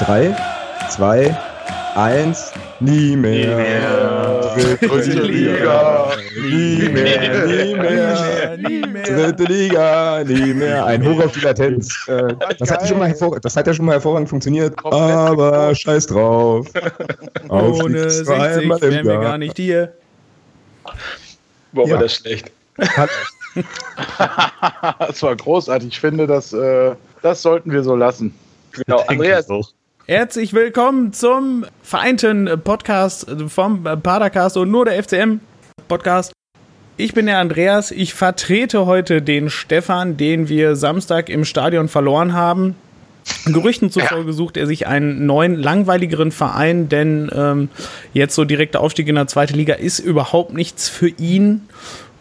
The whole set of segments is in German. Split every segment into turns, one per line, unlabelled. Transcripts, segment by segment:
3, 2, 1, nie mehr. Nie mehr. Dritte Liga. Nie mehr, nie mehr. Nie mehr. Dritte Liga, nie mehr. Ein Hoch auf die Latenz. Äh, das, hat schon mal das hat ja schon mal hervorragend funktioniert. Aber scheiß drauf.
Ohne 60 wären wir gar nicht hier.
Boah, ja. war das schlecht. das war großartig. Ich finde, das, äh, das sollten wir so lassen.
Genau, Andreas. Herzlich willkommen zum vereinten Podcast vom Padercast und nur der FCM Podcast. Ich bin der Andreas. Ich vertrete heute den Stefan, den wir Samstag im Stadion verloren haben. Gerüchten zufolge sucht er sich einen neuen, langweiligeren Verein, denn ähm, jetzt so direkter Aufstieg in der zweite Liga ist überhaupt nichts für ihn.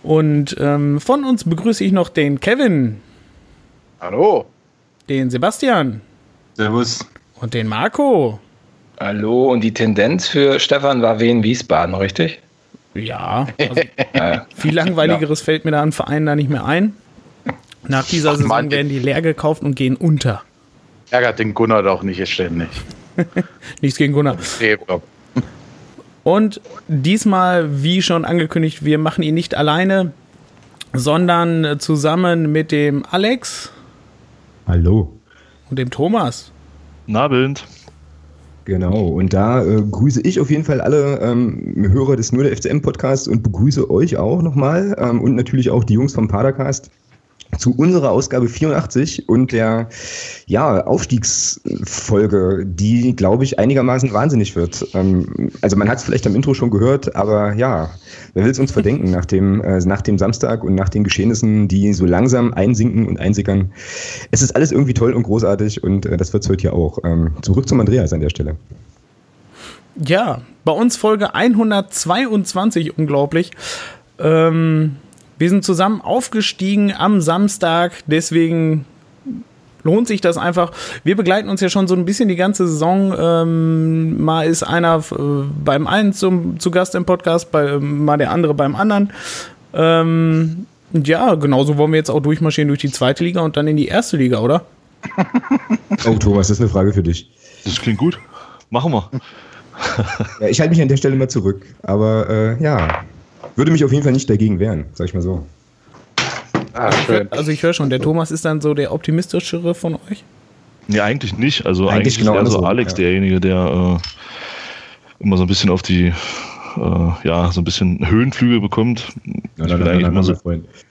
Und ähm, von uns begrüße ich noch den Kevin.
Hallo.
Den Sebastian.
Servus.
Und den Marco.
Hallo. Und die Tendenz für Stefan war Wien Wiesbaden, richtig?
Ja. Also viel langweiligeres ja. fällt mir da an Vereinen da nicht mehr ein. Nach dieser Ach, Saison Mann, werden die leer gekauft und gehen unter.
Ärgert den Gunnar doch nicht ständig.
Nichts gegen Gunnar. Und diesmal, wie schon angekündigt, wir machen ihn nicht alleine, sondern zusammen mit dem Alex.
Hallo.
Und dem Thomas.
Abend.
Genau, und da äh, grüße ich auf jeden Fall alle ähm, Hörer des Nur der FCM Podcasts und begrüße euch auch nochmal ähm, und natürlich auch die Jungs vom Padercast zu unserer Ausgabe 84 und der ja, Aufstiegsfolge, die, glaube ich, einigermaßen wahnsinnig wird. Ähm, also man hat es vielleicht am Intro schon gehört, aber ja, wer will es uns verdenken nach dem, äh, nach dem Samstag und nach den Geschehnissen, die so langsam einsinken und einsickern. Es ist alles irgendwie toll und großartig und äh, das wird es heute ja auch. Ähm, zurück zum Andreas an der Stelle.
Ja, bei uns Folge 122, unglaublich. Ähm, wir sind zusammen aufgestiegen am Samstag, deswegen lohnt sich das einfach. Wir begleiten uns ja schon so ein bisschen die ganze Saison. Ähm, mal ist einer äh, beim einen zum, zu Gast im Podcast, bei, äh, mal der andere beim anderen. Ähm, ja, genauso wollen wir jetzt auch durchmarschieren durch die zweite Liga und dann in die erste Liga, oder?
Oh, Thomas, das ist eine Frage für dich.
Das klingt gut. Machen wir.
ja, ich halte mich an der Stelle mal zurück. Aber äh, ja, würde mich auf jeden Fall nicht dagegen wehren, sag ich mal so.
Ah, schön. Also ich höre schon, der Thomas ist dann so der optimistischere von euch?
Nee, eigentlich nicht. Also eigentlich, eigentlich genau ist eher so Alex ja. derjenige, der äh, immer so ein bisschen auf die äh, ja, so ein bisschen Höhenflüge bekommt. Ja, ich bin eigentlich immer so,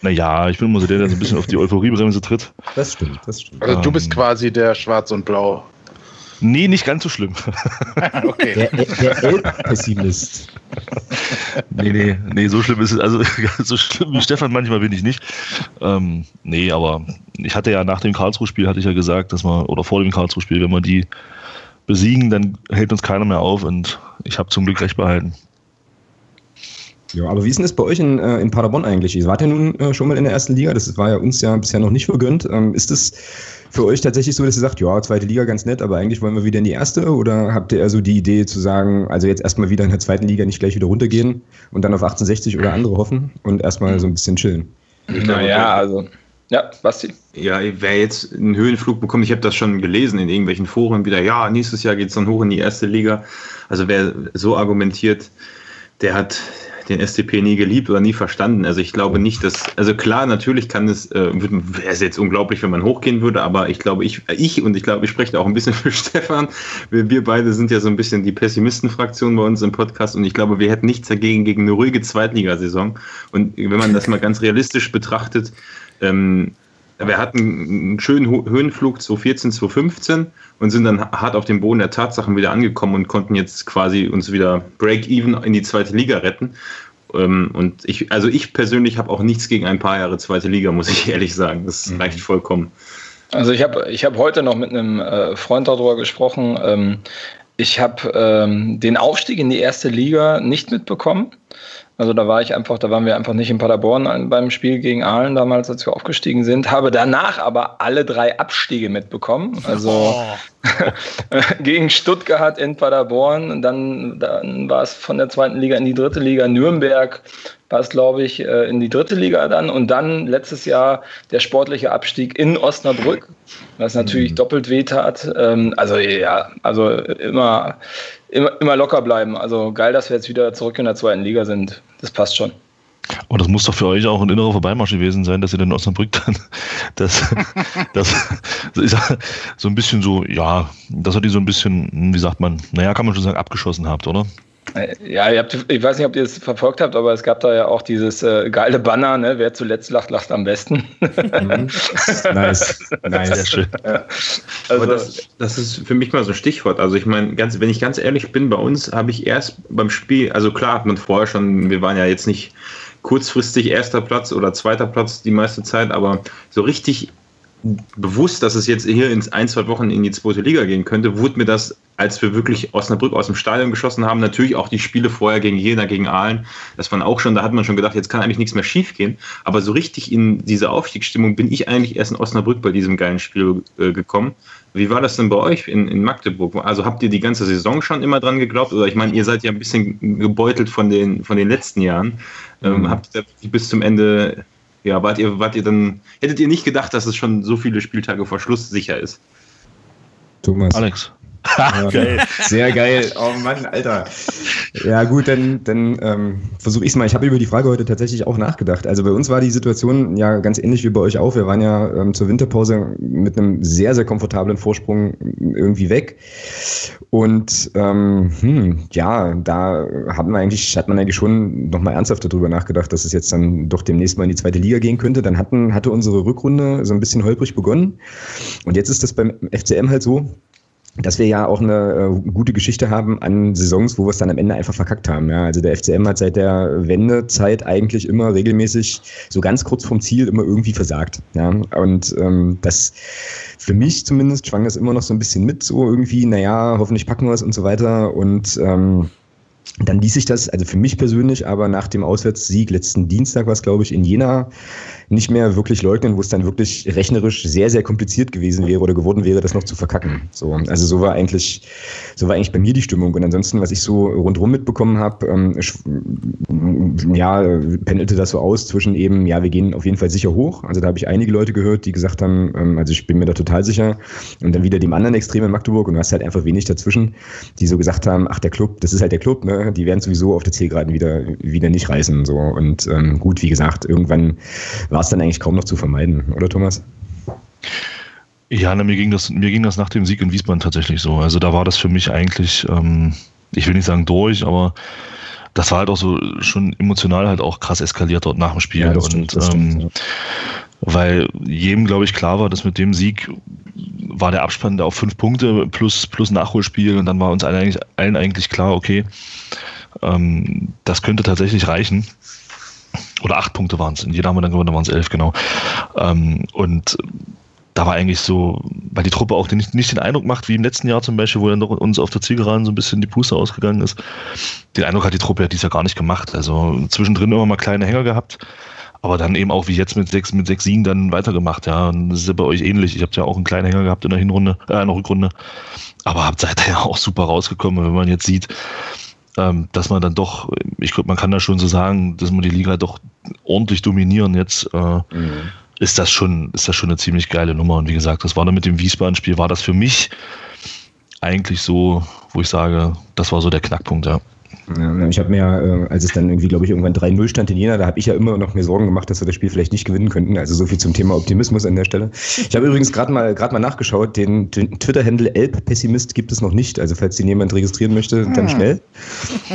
naja, ich bin immer so der, der so ein bisschen auf die Euphoriebremse tritt.
Das stimmt, das stimmt.
Also du bist ähm, quasi der Schwarz und Blau.
Nee, nicht ganz so schlimm.
okay. Der, der pessimist
nee, nee, nee, so schlimm ist es. Also so schlimm wie Stefan manchmal bin ich nicht. Ähm, nee, aber ich hatte ja nach dem Karlsruhe-Spiel, hatte ich ja gesagt, dass man, oder vor dem Karlsruhe-Spiel, wenn wir die besiegen, dann hält uns keiner mehr auf und ich habe zum Glück recht behalten.
Ja, aber wie ist denn das bei euch in, äh, in Paderborn eigentlich? Ihr wart ja nun äh, schon mal in der ersten Liga, das war ja uns ja bisher noch nicht vergönnt. Ähm, ist das für euch tatsächlich so, dass ihr sagt, ja, zweite Liga ganz nett, aber eigentlich wollen wir wieder in die erste? Oder habt ihr eher so die Idee zu sagen, also jetzt erstmal wieder in der zweiten Liga nicht gleich wieder runtergehen und dann auf 1860 oder andere hoffen und erstmal so ein bisschen chillen?
Naja, also. Ja, Basti.
Ja, wer jetzt einen Höhenflug bekommt, ich habe das schon gelesen in irgendwelchen Foren wieder, ja, nächstes Jahr geht es dann hoch in die erste Liga. Also wer so argumentiert, der hat den SCP nie geliebt oder nie verstanden. Also ich glaube nicht, dass, also klar, natürlich kann es, äh, wäre es jetzt unglaublich, wenn man hochgehen würde, aber ich glaube, ich, ich und ich glaube, ich spreche auch ein bisschen für Stefan. Wir, wir beide sind ja so ein bisschen die Pessimisten-Fraktion bei uns im Podcast und ich glaube, wir hätten nichts dagegen gegen eine ruhige Zweitligasaison. Und wenn man das mal ganz realistisch betrachtet, ähm, wir hatten einen schönen Höhenflug 2014, 2015 und sind dann hart auf dem Boden der Tatsachen wieder angekommen und konnten jetzt quasi uns wieder Break-Even in die zweite Liga retten. Ähm, und ich, also ich persönlich habe auch nichts gegen ein paar Jahre zweite Liga, muss ich ehrlich sagen. Das mhm. reicht vollkommen.
Also ich habe ich hab heute noch mit einem äh, Freund darüber gesprochen. Ähm, ich habe ähm, den Aufstieg in die erste Liga nicht mitbekommen. Also da war ich einfach, da waren wir einfach nicht in Paderborn beim Spiel gegen Aalen damals, als wir aufgestiegen sind. Habe danach aber alle drei Abstiege mitbekommen. Also oh. gegen Stuttgart in Paderborn. Und dann, dann war es von der zweiten Liga in die dritte Liga. Nürnberg war es, glaube ich, äh, in die dritte Liga dann. Und dann letztes Jahr der sportliche Abstieg in Osnabrück, was natürlich mhm. doppelt wehtat. Ähm, also ja, also immer, immer, immer locker bleiben. Also geil, dass wir jetzt wieder zurück in der zweiten Liga sind. Das passt schon.
Aber das muss doch für euch auch ein innerer Vorbeimarsch gewesen sein, dass ihr den Osnabrück dann das, das, ist so ein bisschen so, ja, dass ihr die so ein bisschen, wie sagt man, naja, kann man schon sagen, abgeschossen habt, oder?
Äh, ja, ihr habt, ich weiß nicht, ob ihr es verfolgt habt, aber es gab da ja auch dieses äh, geile Banner, ne? wer zuletzt lacht, lacht am besten. Mhm.
nice, nice. Sehr schön. Ja. Also, aber das, das, ist für mich mal so ein Stichwort. Also ich meine, ganz, wenn ich ganz ehrlich bin, bei uns habe ich erst beim Spiel, also klar hat man vorher schon, wir waren ja jetzt nicht kurzfristig erster Platz oder zweiter Platz die meiste Zeit, aber so richtig bewusst, dass es jetzt hier in ein, zwei Wochen in die zweite Liga gehen könnte, wurde mir das, als wir wirklich Osnabrück aus dem Stadion geschossen haben, natürlich auch die Spiele vorher gegen Jena, gegen Aalen, das waren auch schon, da hat man schon gedacht, jetzt kann eigentlich nichts mehr schief gehen. Aber so richtig in diese Aufstiegsstimmung bin ich eigentlich erst in Osnabrück bei diesem geilen Spiel äh, gekommen. Wie war das denn bei euch in, in Magdeburg? Also habt ihr die ganze Saison schon immer dran geglaubt? Oder ich meine, ihr seid ja ein bisschen gebeutelt von den, von den letzten Jahren. Ähm, mhm. habt ihr bis zum Ende ja, wart ihr, wart ihr dann, hättet ihr nicht gedacht, dass es schon so viele Spieltage vor Schluss sicher ist?
Thomas. Alex. Geil. Sehr geil. Oh Mann, Alter. Ja, gut, dann, dann ähm, versuche ich es mal. Ich habe über die Frage heute tatsächlich auch nachgedacht. Also bei uns war die Situation ja ganz ähnlich wie bei euch auch. Wir waren ja ähm, zur Winterpause mit einem sehr, sehr komfortablen Vorsprung irgendwie weg. Und ähm, hm, ja, da hat man eigentlich, hat man eigentlich schon nochmal ernsthaft darüber nachgedacht, dass es jetzt dann doch demnächst mal in die zweite Liga gehen könnte. Dann hatten, hatte unsere Rückrunde so ein bisschen holprig begonnen. Und jetzt ist das beim FCM halt so, dass wir ja auch eine äh, gute Geschichte haben an Saisons, wo wir es dann am Ende einfach verkackt haben. Ja, also der FCM hat seit der Wendezeit eigentlich immer regelmäßig so ganz kurz vom Ziel immer irgendwie versagt. Ja, und ähm, das für mich zumindest schwang das immer noch so ein bisschen mit, so irgendwie, naja, hoffentlich packen wir es und so weiter. Und ähm, dann ließ sich das, also für mich persönlich, aber nach dem Auswärtssieg letzten Dienstag war es, glaube ich, in Jena, nicht mehr wirklich leugnen, wo es dann wirklich rechnerisch sehr, sehr kompliziert gewesen wäre oder geworden wäre, das noch zu verkacken. So, also so war eigentlich, so war eigentlich bei mir die Stimmung. Und ansonsten, was ich so rundherum mitbekommen habe, ähm, ja, pendelte das so aus zwischen eben, ja, wir gehen auf jeden Fall sicher hoch. Also da habe ich einige Leute gehört, die gesagt haben, ähm, also ich bin mir da total sicher. Und dann wieder dem anderen Extrem in Magdeburg und du hast halt einfach wenig dazwischen, die so gesagt haben, ach, der Club, das ist halt der Club, ne? Die werden sowieso auf der Zielgeraden wieder, wieder nicht reißen. So. Und ähm, gut, wie gesagt, irgendwann war es dann eigentlich kaum noch zu vermeiden, oder Thomas?
Ja, na, mir, ging das, mir ging das nach dem Sieg in Wiesbaden tatsächlich so. Also da war das für mich eigentlich, ähm, ich will nicht sagen durch, aber das war halt auch so schon emotional halt auch krass eskaliert dort nach dem Spiel. Ja, stimmt, das stimmt, ähm, ja. Weil jedem, glaube ich, klar war, dass mit dem Sieg war der Abspann auf fünf Punkte plus, plus Nachholspiel und dann war uns allen eigentlich, allen eigentlich klar, okay, ähm, das könnte tatsächlich reichen. Oder acht Punkte waren es. In jeder haben wir dann gewonnen, waren es elf, genau. Ähm, und da war eigentlich so, weil die Truppe auch nicht, nicht den Eindruck macht, wie im letzten Jahr zum Beispiel, wo dann doch uns auf der Zielgeraden so ein bisschen die Puste ausgegangen ist. Den Eindruck hat die Truppe ja dies Jahr gar nicht gemacht. Also zwischendrin immer mal kleine Hänger gehabt, aber dann eben auch wie jetzt mit sechs, mit sechs Siegen dann weitergemacht. Ja, und das ist ja bei euch ähnlich. Ich habe ja auch einen kleinen Hänger gehabt in der Hinrunde, äh, in der Rückrunde. Aber habt seid ja auch super rausgekommen, wenn man jetzt sieht, ähm, dass man dann doch, ich glaube, man kann da schon so sagen, dass man die Liga doch ordentlich dominieren jetzt. Äh, mhm. Ist das schon, ist das schon eine ziemlich geile Nummer. Und wie gesagt, das war dann mit dem Wiesbaden-Spiel, war das für mich eigentlich so, wo ich sage, das war so der Knackpunkt, ja.
Ja, ich habe mir, äh, als es dann irgendwie, glaube ich, irgendwann 3-0 stand in Jena, da habe ich ja immer noch mir Sorgen gemacht, dass wir das Spiel vielleicht nicht gewinnen könnten. Also so viel zum Thema Optimismus an der Stelle. Ich habe übrigens gerade mal, gerade mal nachgeschaut, den, den Twitter-Handle Elb-Pessimist gibt es noch nicht. Also falls den jemand registrieren möchte, dann hm. schnell.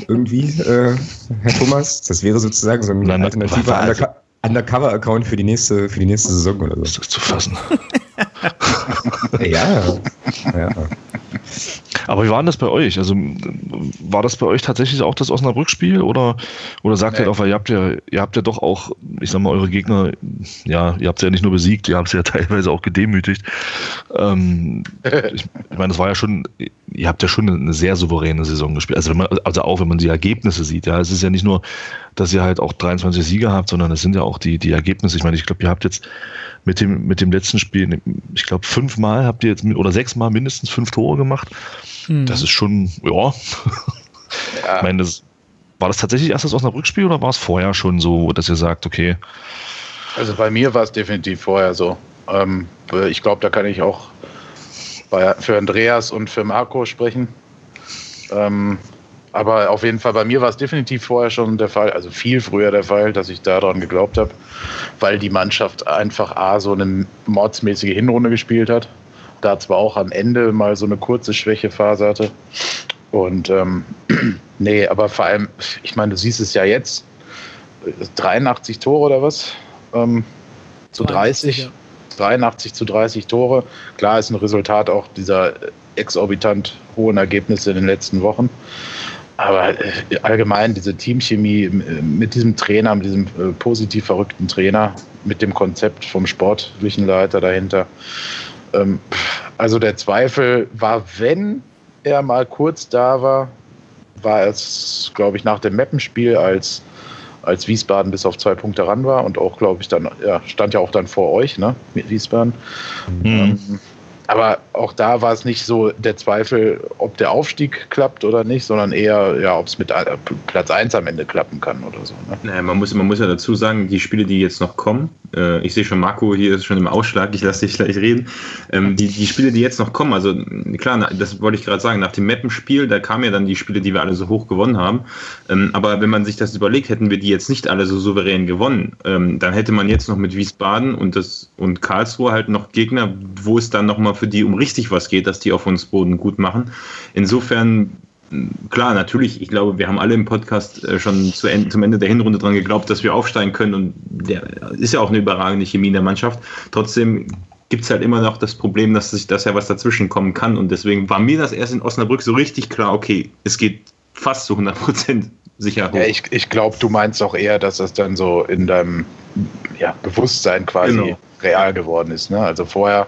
Irgendwie, äh, Herr Thomas. Das wäre sozusagen so ein alternativer Undercover. Undercover-Account für die nächste, für die nächste Saison oder so.
Ist das zu fassen?
ja, ja.
Aber wie war denn das bei euch? Also war das bei euch tatsächlich auch das Osnabrück-Spiel oder, oder sagt nee. ihr doch, weil ihr habt ja, ihr habt ja doch auch, ich sag mal, eure Gegner, ja, ihr habt sie ja nicht nur besiegt, ihr habt sie ja teilweise auch gedemütigt. Ähm, ich, ich meine, das war ja schon ihr habt ja schon eine sehr souveräne Saison gespielt. Also, wenn man, also auch wenn man die Ergebnisse sieht, ja, es ist ja nicht nur, dass ihr halt auch 23 Sieger habt, sondern es sind ja auch die, die Ergebnisse. Ich meine, ich glaube, ihr habt jetzt mit dem, mit dem letzten Spiel, ich glaube, fünfmal habt ihr jetzt oder sechsmal mindestens fünf Tore gemacht. Mhm. Das ist schon, ja. ja. Ich meine, das, war das tatsächlich erst das Osnabrück-Spiel oder war es vorher schon so, dass ihr sagt, okay?
Also bei mir war es definitiv vorher so. Ähm, ich glaube, da kann ich auch bei, für Andreas und für Marco sprechen. Ähm, aber auf jeden Fall, bei mir war es definitiv vorher schon der Fall, also viel früher der Fall, dass ich daran geglaubt habe, weil die Mannschaft einfach A, so eine mordsmäßige Hinrunde gespielt hat. Da zwar auch am Ende mal so eine kurze Schwächephase hatte. Und ähm, nee, aber vor allem, ich meine, du siehst es ja jetzt, 83 Tore oder was? Ähm, zu 30. Ja. 83 zu 30 Tore. Klar ist ein Resultat auch dieser exorbitant hohen Ergebnisse in den letzten Wochen. Aber äh, allgemein diese Teamchemie mit diesem Trainer, mit diesem äh, positiv verrückten Trainer, mit dem Konzept vom sportlichen Leiter dahinter. Ähm, also der Zweifel war, wenn er mal kurz da war, war es, glaube ich, nach dem Mappenspiel, als als Wiesbaden bis auf zwei Punkte ran war und auch, glaube ich, dann, ja, stand ja auch dann vor euch, ne, mit Wiesbaden. Mhm. Ähm, aber auch da war es nicht so der Zweifel, ob der Aufstieg klappt oder nicht, sondern eher, ja, ob es mit Platz 1 am Ende klappen kann oder so. Ne?
Naja, man muss, man muss ja dazu sagen, die Spiele, die jetzt noch kommen, äh, ich sehe schon, Marco hier ist schon im Ausschlag, ich lasse dich gleich reden. Ähm, die, die Spiele, die jetzt noch kommen, also klar, das wollte ich gerade sagen, nach dem Mappenspiel, da kamen ja dann die Spiele, die wir alle so hoch gewonnen haben. Ähm, aber wenn man sich das überlegt, hätten wir die jetzt nicht alle so souverän gewonnen, ähm, dann hätte man jetzt noch mit Wiesbaden und, das, und Karlsruhe halt noch Gegner, wo es dann nochmal für die um richtig was geht, dass die auf uns Boden gut machen. Insofern klar, natürlich, ich glaube, wir haben alle im Podcast äh, schon zu Ende, zum Ende der Hinrunde dran geglaubt, dass wir aufsteigen können und der ist ja auch eine überragende Chemie in der Mannschaft. Trotzdem gibt es halt immer noch das Problem, dass sich das ja was dazwischen kommen kann und deswegen war mir das erst in Osnabrück so richtig klar, okay, es geht fast zu 100 Prozent sicher
hoch. Ja, ich, ich glaube, du meinst auch eher, dass das dann so in deinem ja, Bewusstsein quasi genau. real geworden ist. Ne? Also vorher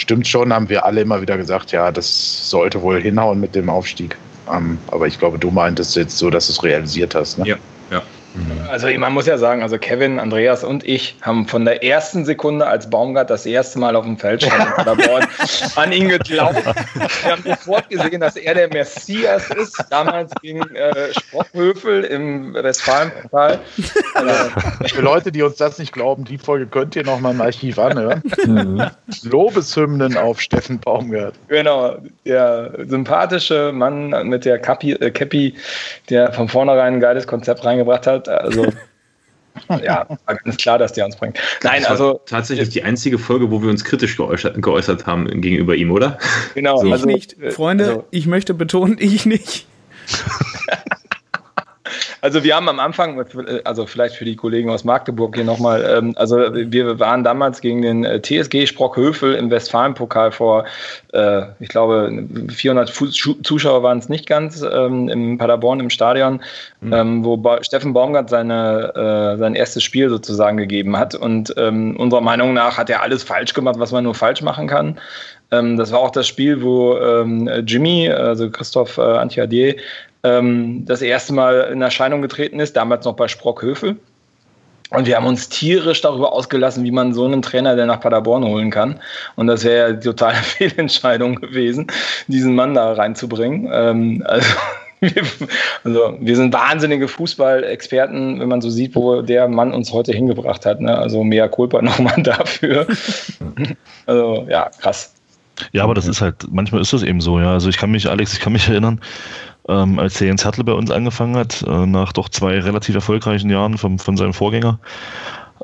stimmt schon, haben wir alle immer wieder gesagt, ja, das sollte wohl hinhauen mit dem Aufstieg. Ähm, aber ich glaube, du meintest jetzt so, dass du es realisiert hast. Ne?
Ja, ja.
Mhm. Also man muss ja sagen, also Kevin, Andreas und ich haben von der ersten Sekunde, als Baumgart das erste Mal auf dem Feld stand an ihn geglaubt. Wir haben sofort gesehen, dass er der Messias ist, damals gegen äh, Sprockhöfel im Westfalenpokal.
Für Leute, die uns das nicht glauben, die Folge könnt ihr noch mal im Archiv anhören. Mhm. Lobeshymnen auf Steffen Baumgart.
Genau, der sympathische Mann mit der Cappy, äh, Cappy der von vornherein ein geiles Konzept reingebracht hat hat. Also ja, ist klar, dass der uns bringt.
Nein, also tatsächlich die einzige Folge, wo wir uns kritisch geäußert, geäußert haben gegenüber ihm, oder?
Genau. So. Also, ich nicht, Freunde. Also, ich möchte betonen, ich nicht.
Also wir haben am Anfang, also vielleicht für die Kollegen aus Magdeburg hier nochmal, ähm, also wir waren damals gegen den äh, TSG Sprockhövel im Westfalenpokal vor, äh, ich glaube, 400 Zuschauer waren es nicht ganz, ähm, im Paderborn im Stadion, mhm. ähm, wo ba Steffen Baumgart seine, äh, sein erstes Spiel sozusagen gegeben hat. Und ähm, unserer Meinung nach hat er alles falsch gemacht, was man nur falsch machen kann. Ähm, das war auch das Spiel, wo ähm, Jimmy, also Christoph äh, Antiadier, ähm, das erste Mal in Erscheinung getreten ist, damals noch bei Sprockhövel. Und wir haben uns tierisch darüber ausgelassen, wie man so einen Trainer denn nach Paderborn holen kann. Und das wäre die totale Fehlentscheidung gewesen, diesen Mann da reinzubringen. Ähm, also, wir, also wir sind wahnsinnige Fußballexperten, wenn man so sieht, wo der Mann uns heute hingebracht hat. Ne? Also mehr Culpa nochmal dafür. also ja, krass.
Ja, aber das ist halt, manchmal ist das eben so, ja. Also ich kann mich, Alex, ich kann mich erinnern, ähm, als der Jens Hertel bei uns angefangen hat, äh, nach doch zwei relativ erfolgreichen Jahren vom, von seinem Vorgänger,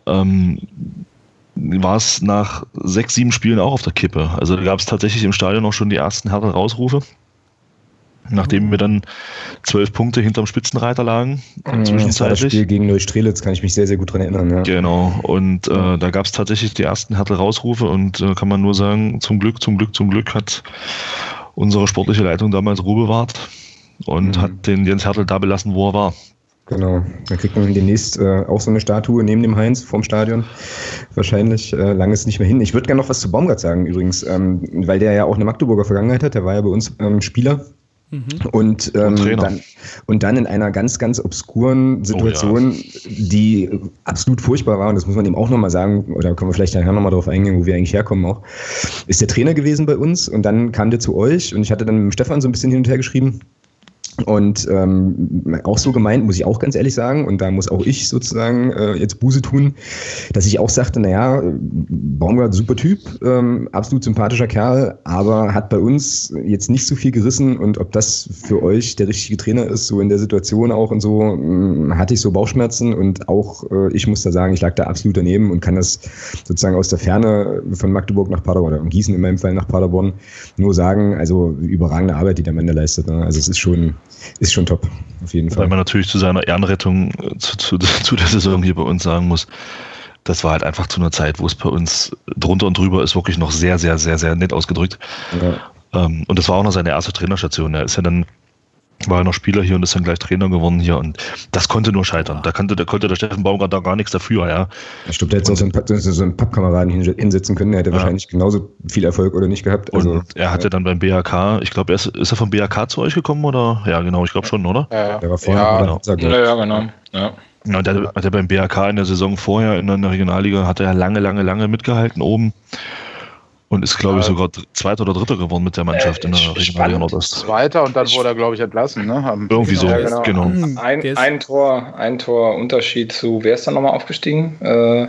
ähm, war es nach sechs, sieben Spielen auch auf der Kippe. Also da gab es tatsächlich im Stadion auch schon die ersten Hertel-Rausrufe. Nachdem wir dann zwölf Punkte hinterm Spitzenreiter lagen,
mhm, zwischenzeitlich. Das Spiel gegen Neustrelitz kann ich mich sehr, sehr gut dran erinnern. Ja.
Genau. Und äh, da gab es tatsächlich die ersten Hertel-Rausrufe und äh, kann man nur sagen, zum Glück, zum Glück, zum Glück hat unsere sportliche Leitung damals Ruhe bewahrt und mhm. hat den Jens Hertel da belassen, wo er war.
Genau. Dann kriegt man demnächst äh, auch so eine Statue neben dem Heinz vorm Stadion. Wahrscheinlich äh, lange ist nicht mehr hin. Ich würde gerne noch was zu Baumgart sagen übrigens, ähm, weil der ja auch eine Magdeburger Vergangenheit hat. Der war ja bei uns ähm, Spieler. Mhm. Und, ähm, und, dann, und dann in einer ganz, ganz obskuren Situation, oh, ja. die absolut furchtbar war, und das muss man eben auch nochmal sagen, oder können wir vielleicht nachher nochmal drauf eingehen, wo wir eigentlich herkommen auch, ist der Trainer gewesen bei uns und dann kam der zu euch und ich hatte dann mit Stefan so ein bisschen hin und her geschrieben, und ähm, auch so gemeint, muss ich auch ganz ehrlich sagen, und da muss auch ich sozusagen äh, jetzt Buße tun, dass ich auch sagte, naja, Baumgart, super Typ, ähm, absolut sympathischer Kerl, aber hat bei uns jetzt nicht so viel gerissen und ob das für euch der richtige Trainer ist, so in der Situation auch und so, äh, hatte ich so Bauchschmerzen und auch äh, ich muss da sagen, ich lag da absolut daneben und kann das sozusagen aus der Ferne von Magdeburg nach Paderborn oder Gießen in meinem Fall nach Paderborn nur sagen, also überragende Arbeit, die der Mann da leistet. Ne? Also es ist schon ist schon top, auf jeden Fall.
Weil man natürlich zu seiner Ehrenrettung zu, zu, zu der Saison hier bei uns sagen muss, das war halt einfach zu einer Zeit, wo es bei uns drunter und drüber ist, wirklich noch sehr, sehr, sehr, sehr nett ausgedrückt. Ja. Ähm, und das war auch noch seine erste Trainerstation. Er ist ja dann war er noch Spieler hier und ist dann gleich Trainer geworden hier und das konnte nur scheitern. Da konnte, da konnte der Steffen Baumgart da gar nichts dafür, ja.
Ich glaube, der hätte so einen, so einen Pappkameraden hinsetzen können, der hätte ja. wahrscheinlich genauso viel Erfolg oder nicht gehabt.
Also, und er hatte ja. dann beim BHK, ich glaube, ist, ist er vom BHK zu euch gekommen oder? Ja, genau, ich glaube schon, oder?
Ja, der war vorher. Ja, genau. ja, ja, genau. Ja.
Ja, der hat er beim BHK in der Saison vorher in der Regionalliga hat er lange, lange, lange mitgehalten oben. Und ist, glaube ich, sogar Zweiter oder Dritter geworden mit der Mannschaft äh, in der Regionalliga
Nordost. Zweiter und dann wurde er, glaube ich, entlassen. Ne?
Irgendwie so, ja, genau. genau.
Hm, ein, ein, Tor, ein Tor Unterschied zu, wer ist da nochmal aufgestiegen? Äh,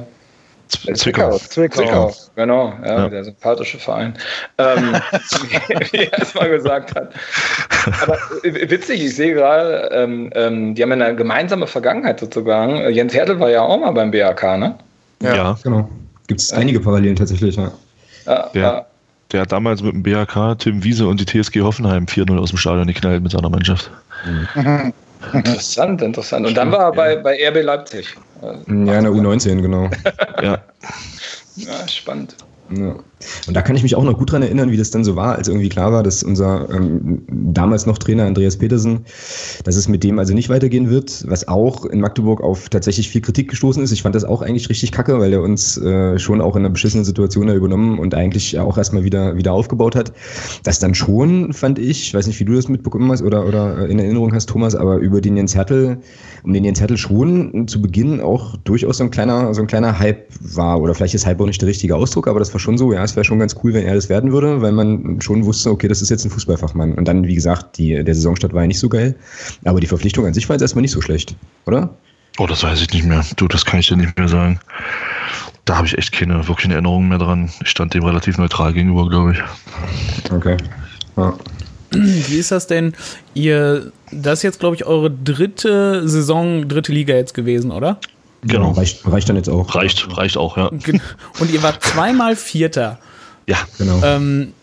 Zwickau.
Zwickau. Zwickau. Genau, ja, ja, der sympathische Verein. Ähm, wie er es mal gesagt hat. Aber witzig, ich sehe gerade, ähm, ähm, die haben eine gemeinsame Vergangenheit sozusagen. Jens Hertel war ja auch mal beim BAK, ne?
Ja, ja. genau. Gibt es einige Parallelen tatsächlich, ja.
Ja, der, ja. der hat damals mit dem BHK, Tim Wiese und die TSG Hoffenheim 4-0 aus dem Stadion geknallt mit seiner Mannschaft.
Mhm. Interessant, interessant. Und dann war er bei, bei RB Leipzig.
Ja, in der U19, genau.
ja.
ja. Spannend.
Und da kann ich mich auch noch gut dran erinnern, wie das dann so war, als irgendwie klar war, dass unser ähm, damals noch Trainer Andreas Petersen, dass es mit dem also nicht weitergehen wird, was auch in Magdeburg auf tatsächlich viel Kritik gestoßen ist. Ich fand das auch eigentlich richtig kacke, weil er uns äh, schon auch in einer beschissenen Situation übernommen und eigentlich auch erstmal wieder, wieder aufgebaut hat. Das dann schon, fand ich, ich weiß nicht, wie du das mitbekommen hast oder, oder in Erinnerung hast, Thomas, aber über den Jens Hertel, um den Jens Hertel schon zu Beginn auch durchaus so ein kleiner, so ein kleiner Hype war. Oder vielleicht ist Hype auch nicht der richtige Ausdruck, aber das war schon so, ja, es wäre schon ganz cool, wenn er das werden würde, weil man schon wusste, okay, das ist jetzt ein Fußballfachmann. Und dann, wie gesagt, die, der Saisonstart war ja nicht so geil. Aber die Verpflichtung an sich war jetzt erstmal nicht so schlecht, oder?
Oh, das weiß ich nicht mehr. Du, das kann ich dir nicht mehr sagen. Da habe ich echt keine wirklichen Erinnerungen mehr dran. Ich stand dem relativ neutral gegenüber, glaube ich.
Okay. Ja.
Wie ist das denn? Ihr, das ist jetzt, glaube ich, eure dritte Saison, dritte Liga jetzt gewesen, oder?
Genau. Reicht, reicht dann jetzt auch.
Reicht, reicht auch, ja.
Und ihr wart zweimal Vierter.
Ja,
genau. Ähm,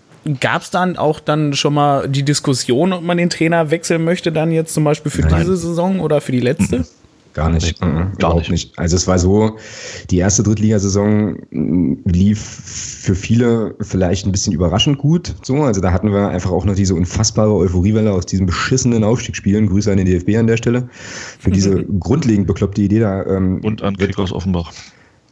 Gab es dann auch dann schon mal die Diskussion, ob man den Trainer wechseln möchte, dann jetzt zum Beispiel für Nein. diese Saison oder für die letzte?
Gar nicht. Nee, mhm, gar nicht. nicht. Also es war so, die erste Drittligasaison mm, lief für viele vielleicht ein bisschen überraschend gut. So, also da hatten wir einfach auch noch diese unfassbare Euphoriewelle aus diesen beschissenen Aufstiegsspielen. Grüße an den DFB an der Stelle. Für diese grundlegend bekloppte Idee da.
Ähm, Und an Kickers Offenbach.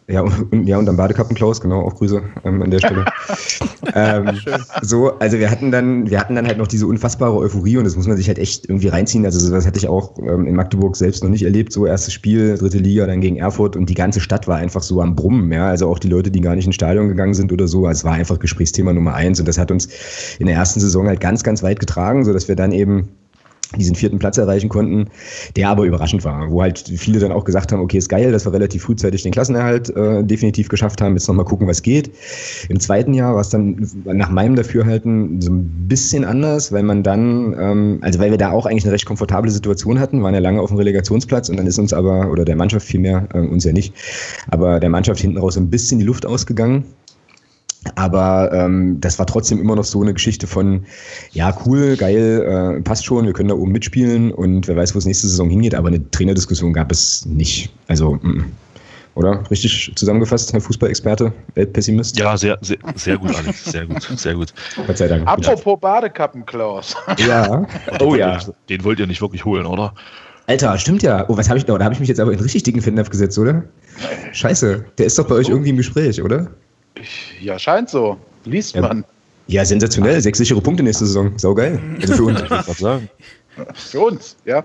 Ja, und, ja, und dann Badekappenklaus, genau, auch Grüße ähm, an der Stelle. ähm, so, also wir hatten dann, wir hatten dann halt noch diese unfassbare Euphorie und das muss man sich halt echt irgendwie reinziehen. Also das hatte ich auch ähm, in Magdeburg selbst noch nicht erlebt. So erstes Spiel, dritte Liga, dann gegen Erfurt und die ganze Stadt war einfach so am Brummen, ja. Also auch die Leute, die gar nicht ins Stadion gegangen sind oder so. Also es war einfach Gesprächsthema Nummer eins und das hat uns in der ersten Saison halt ganz, ganz weit getragen, so dass wir dann eben diesen vierten Platz erreichen konnten, der aber überraschend war, wo halt viele dann auch gesagt haben, okay, ist geil, dass wir relativ frühzeitig den Klassenerhalt äh, definitiv geschafft haben, jetzt nochmal gucken, was geht. Im zweiten Jahr war es dann nach meinem Dafürhalten so ein bisschen anders, weil man dann, ähm, also weil wir da auch eigentlich eine recht komfortable Situation hatten, waren ja lange auf dem Relegationsplatz und dann ist uns aber, oder der Mannschaft vielmehr, äh, uns ja nicht, aber der Mannschaft hinten raus so ein bisschen die Luft ausgegangen aber ähm, das war trotzdem immer noch so eine Geschichte von, ja, cool, geil, äh, passt schon, wir können da oben mitspielen und wer weiß, wo es nächste Saison hingeht, aber eine Trainerdiskussion gab es nicht. Also, mm, oder? Richtig zusammengefasst, Herr Fußballexperte, Weltpessimist?
Ja, sehr, sehr, sehr gut, Alex, sehr gut, sehr gut.
Gott sei Dank. Apropos Badekappen, Klaus.
Ja.
oh ja. Den wollt ihr nicht wirklich holen, oder?
Alter, stimmt ja. Oh, was habe ich noch? Da habe ich mich jetzt aber in richtig dicken Fettnapf gesetzt, oder? Scheiße, der ist doch bei euch irgendwie im Gespräch, oder?
Ja, scheint so. Liest
Ja.
man.
Ja, sensationell. Sechs sichere Punkte nächste Saison. Saugeil. Also für uns.
Sagen.
Für uns, ja.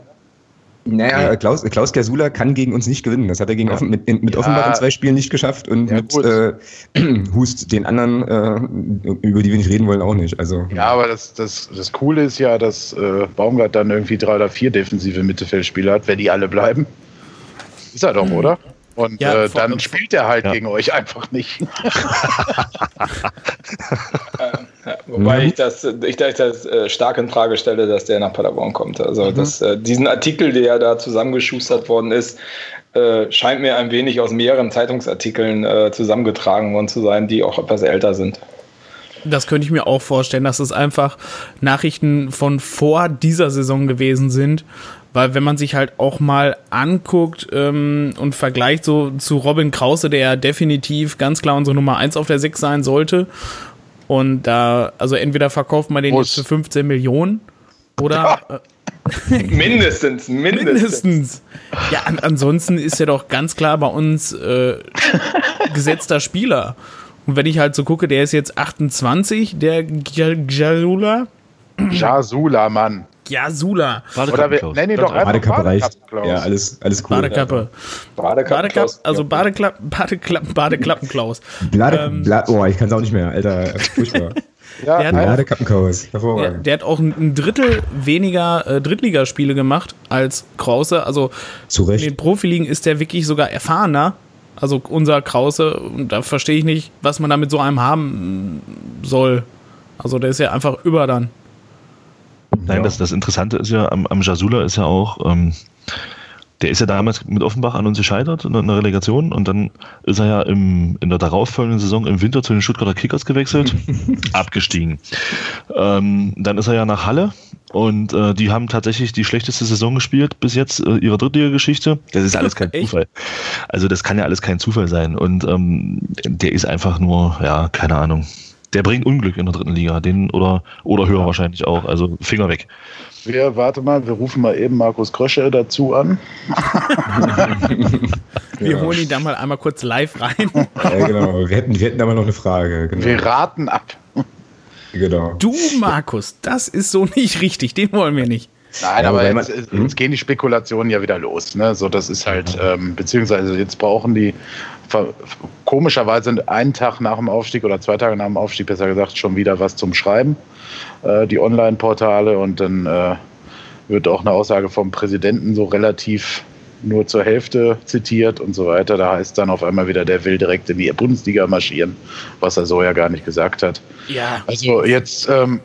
naja, Klaus, Klaus Gersula kann gegen uns nicht gewinnen. Das hat er gegen Offen, mit, mit
Ja.
Offenbach in zwei Spielen nicht geschafft und
Ja,
mit äh, Hust den anderen, äh, über die wir nicht reden wollen, auch nicht. Also
Ja, aber das, das, das Coole ist ja, dass äh, Baumgart dann irgendwie drei oder vier defensive Mittelfeldspieler hat, wenn die alle bleiben. Ist er doch, oder? Und
Ja,
äh, dann spielt er halt
Ja.
gegen euch einfach nicht.
Wobei ich das, ich, ich das äh, stark in Frage stelle, dass der nach Paderborn kommt. Also das, äh, diesen Artikel, der da zusammengeschustert worden ist, äh, scheint mir ein wenig aus mehreren Zeitungsartikeln äh, zusammengetragen worden zu sein, die auch etwas älter sind.
Das könnte ich mir auch vorstellen, dass es einfach Nachrichten von vor dieser Saison gewesen sind. Weil wenn man sich halt auch mal anguckt ähm, und vergleicht so zu Robin Krause, der ja definitiv ganz klar unsere Nummer 1 auf der 6 sein sollte. Und da, also entweder verkauft man den
Muss.
jetzt für 15 Millionen oder äh,
Mindestens, mindestens.
mindestens. Ja, an, ansonsten ist er doch ganz klar bei uns äh, gesetzter Spieler. Und wenn ich halt so gucke, der ist jetzt 28, der Jalula.
Jasula, Mann.
Jasula.
Oder wir nennen ihn doch einfach
Badekappe reicht. Ja, alles, alles cool.
Badekappe.
Klaus.
also Badeklapp, Badeklapp, Badeklappenklaus.
Blade,
Ähm.
Bla oh, ich kann es auch nicht mehr, Alter. Furchtbar.
Ja,
Der hat-
Bladekappenchaos.
Der,
Hervorragend.
der hat auch ein, Drittel weniger äh, Drittligaspiele gemacht als Krause. Also
Zu
in den Profiligen ist der wirklich sogar erfahrener. Also unser Krause. Und da verstehe ich nicht, was man da mit so einem haben soll. Also der ist ja einfach über dann.
Nein,
Ja.
das, das Interessante ist ja, am, am Jasula ist ja auch, ähm, der ist ja damals mit Offenbach an uns gescheitert in einer Relegation und dann ist er ja im, in der darauffolgenden Saison im Winter zu den Stuttgarter Kickers gewechselt, abgestiegen. Ähm, dann ist er ja nach Halle und äh, die haben tatsächlich die schlechteste Saison gespielt bis jetzt äh, ihrer Drittliga-Geschichte. Das ist alles kein
Echt?
Zufall. Also das kann ja alles kein Zufall sein und ähm, der ist einfach nur, ja, keine Ahnung. Der bringt Unglück in der dritten Liga, den oder, oder höher wahrscheinlich auch. Also Finger weg.
wir, warte mal, wir rufen mal eben Markus Krösche dazu an.
Wir
Ja.
holen ihn da mal einmal kurz live rein.
Ja, genau. Wir hätten, wir hätten aber noch eine Frage. Genau.
Wir raten ab.
genau.
Du, Markus, das ist so nicht richtig. Den wollen wir nicht.
Nein,
Ja,
aber
weil man-
jetzt, jetzt
Hm?
gehen die Spekulationen ja wieder los. Ne? So, das ist halt, ähm, beziehungsweise jetzt brauchen die komischerweise einen Tag nach dem Aufstieg oder zwei Tage nach dem Aufstieg, besser gesagt, schon wieder was zum Schreiben, äh, die Online-Portale und dann äh, wird auch eine Aussage vom Präsidenten so relativ nur zur Hälfte zitiert und so weiter. Da heißt dann auf einmal wieder, der will direkt in die Bundesliga marschieren, was er so ja gar nicht gesagt hat.
Ja.
Also jetzt, ähm,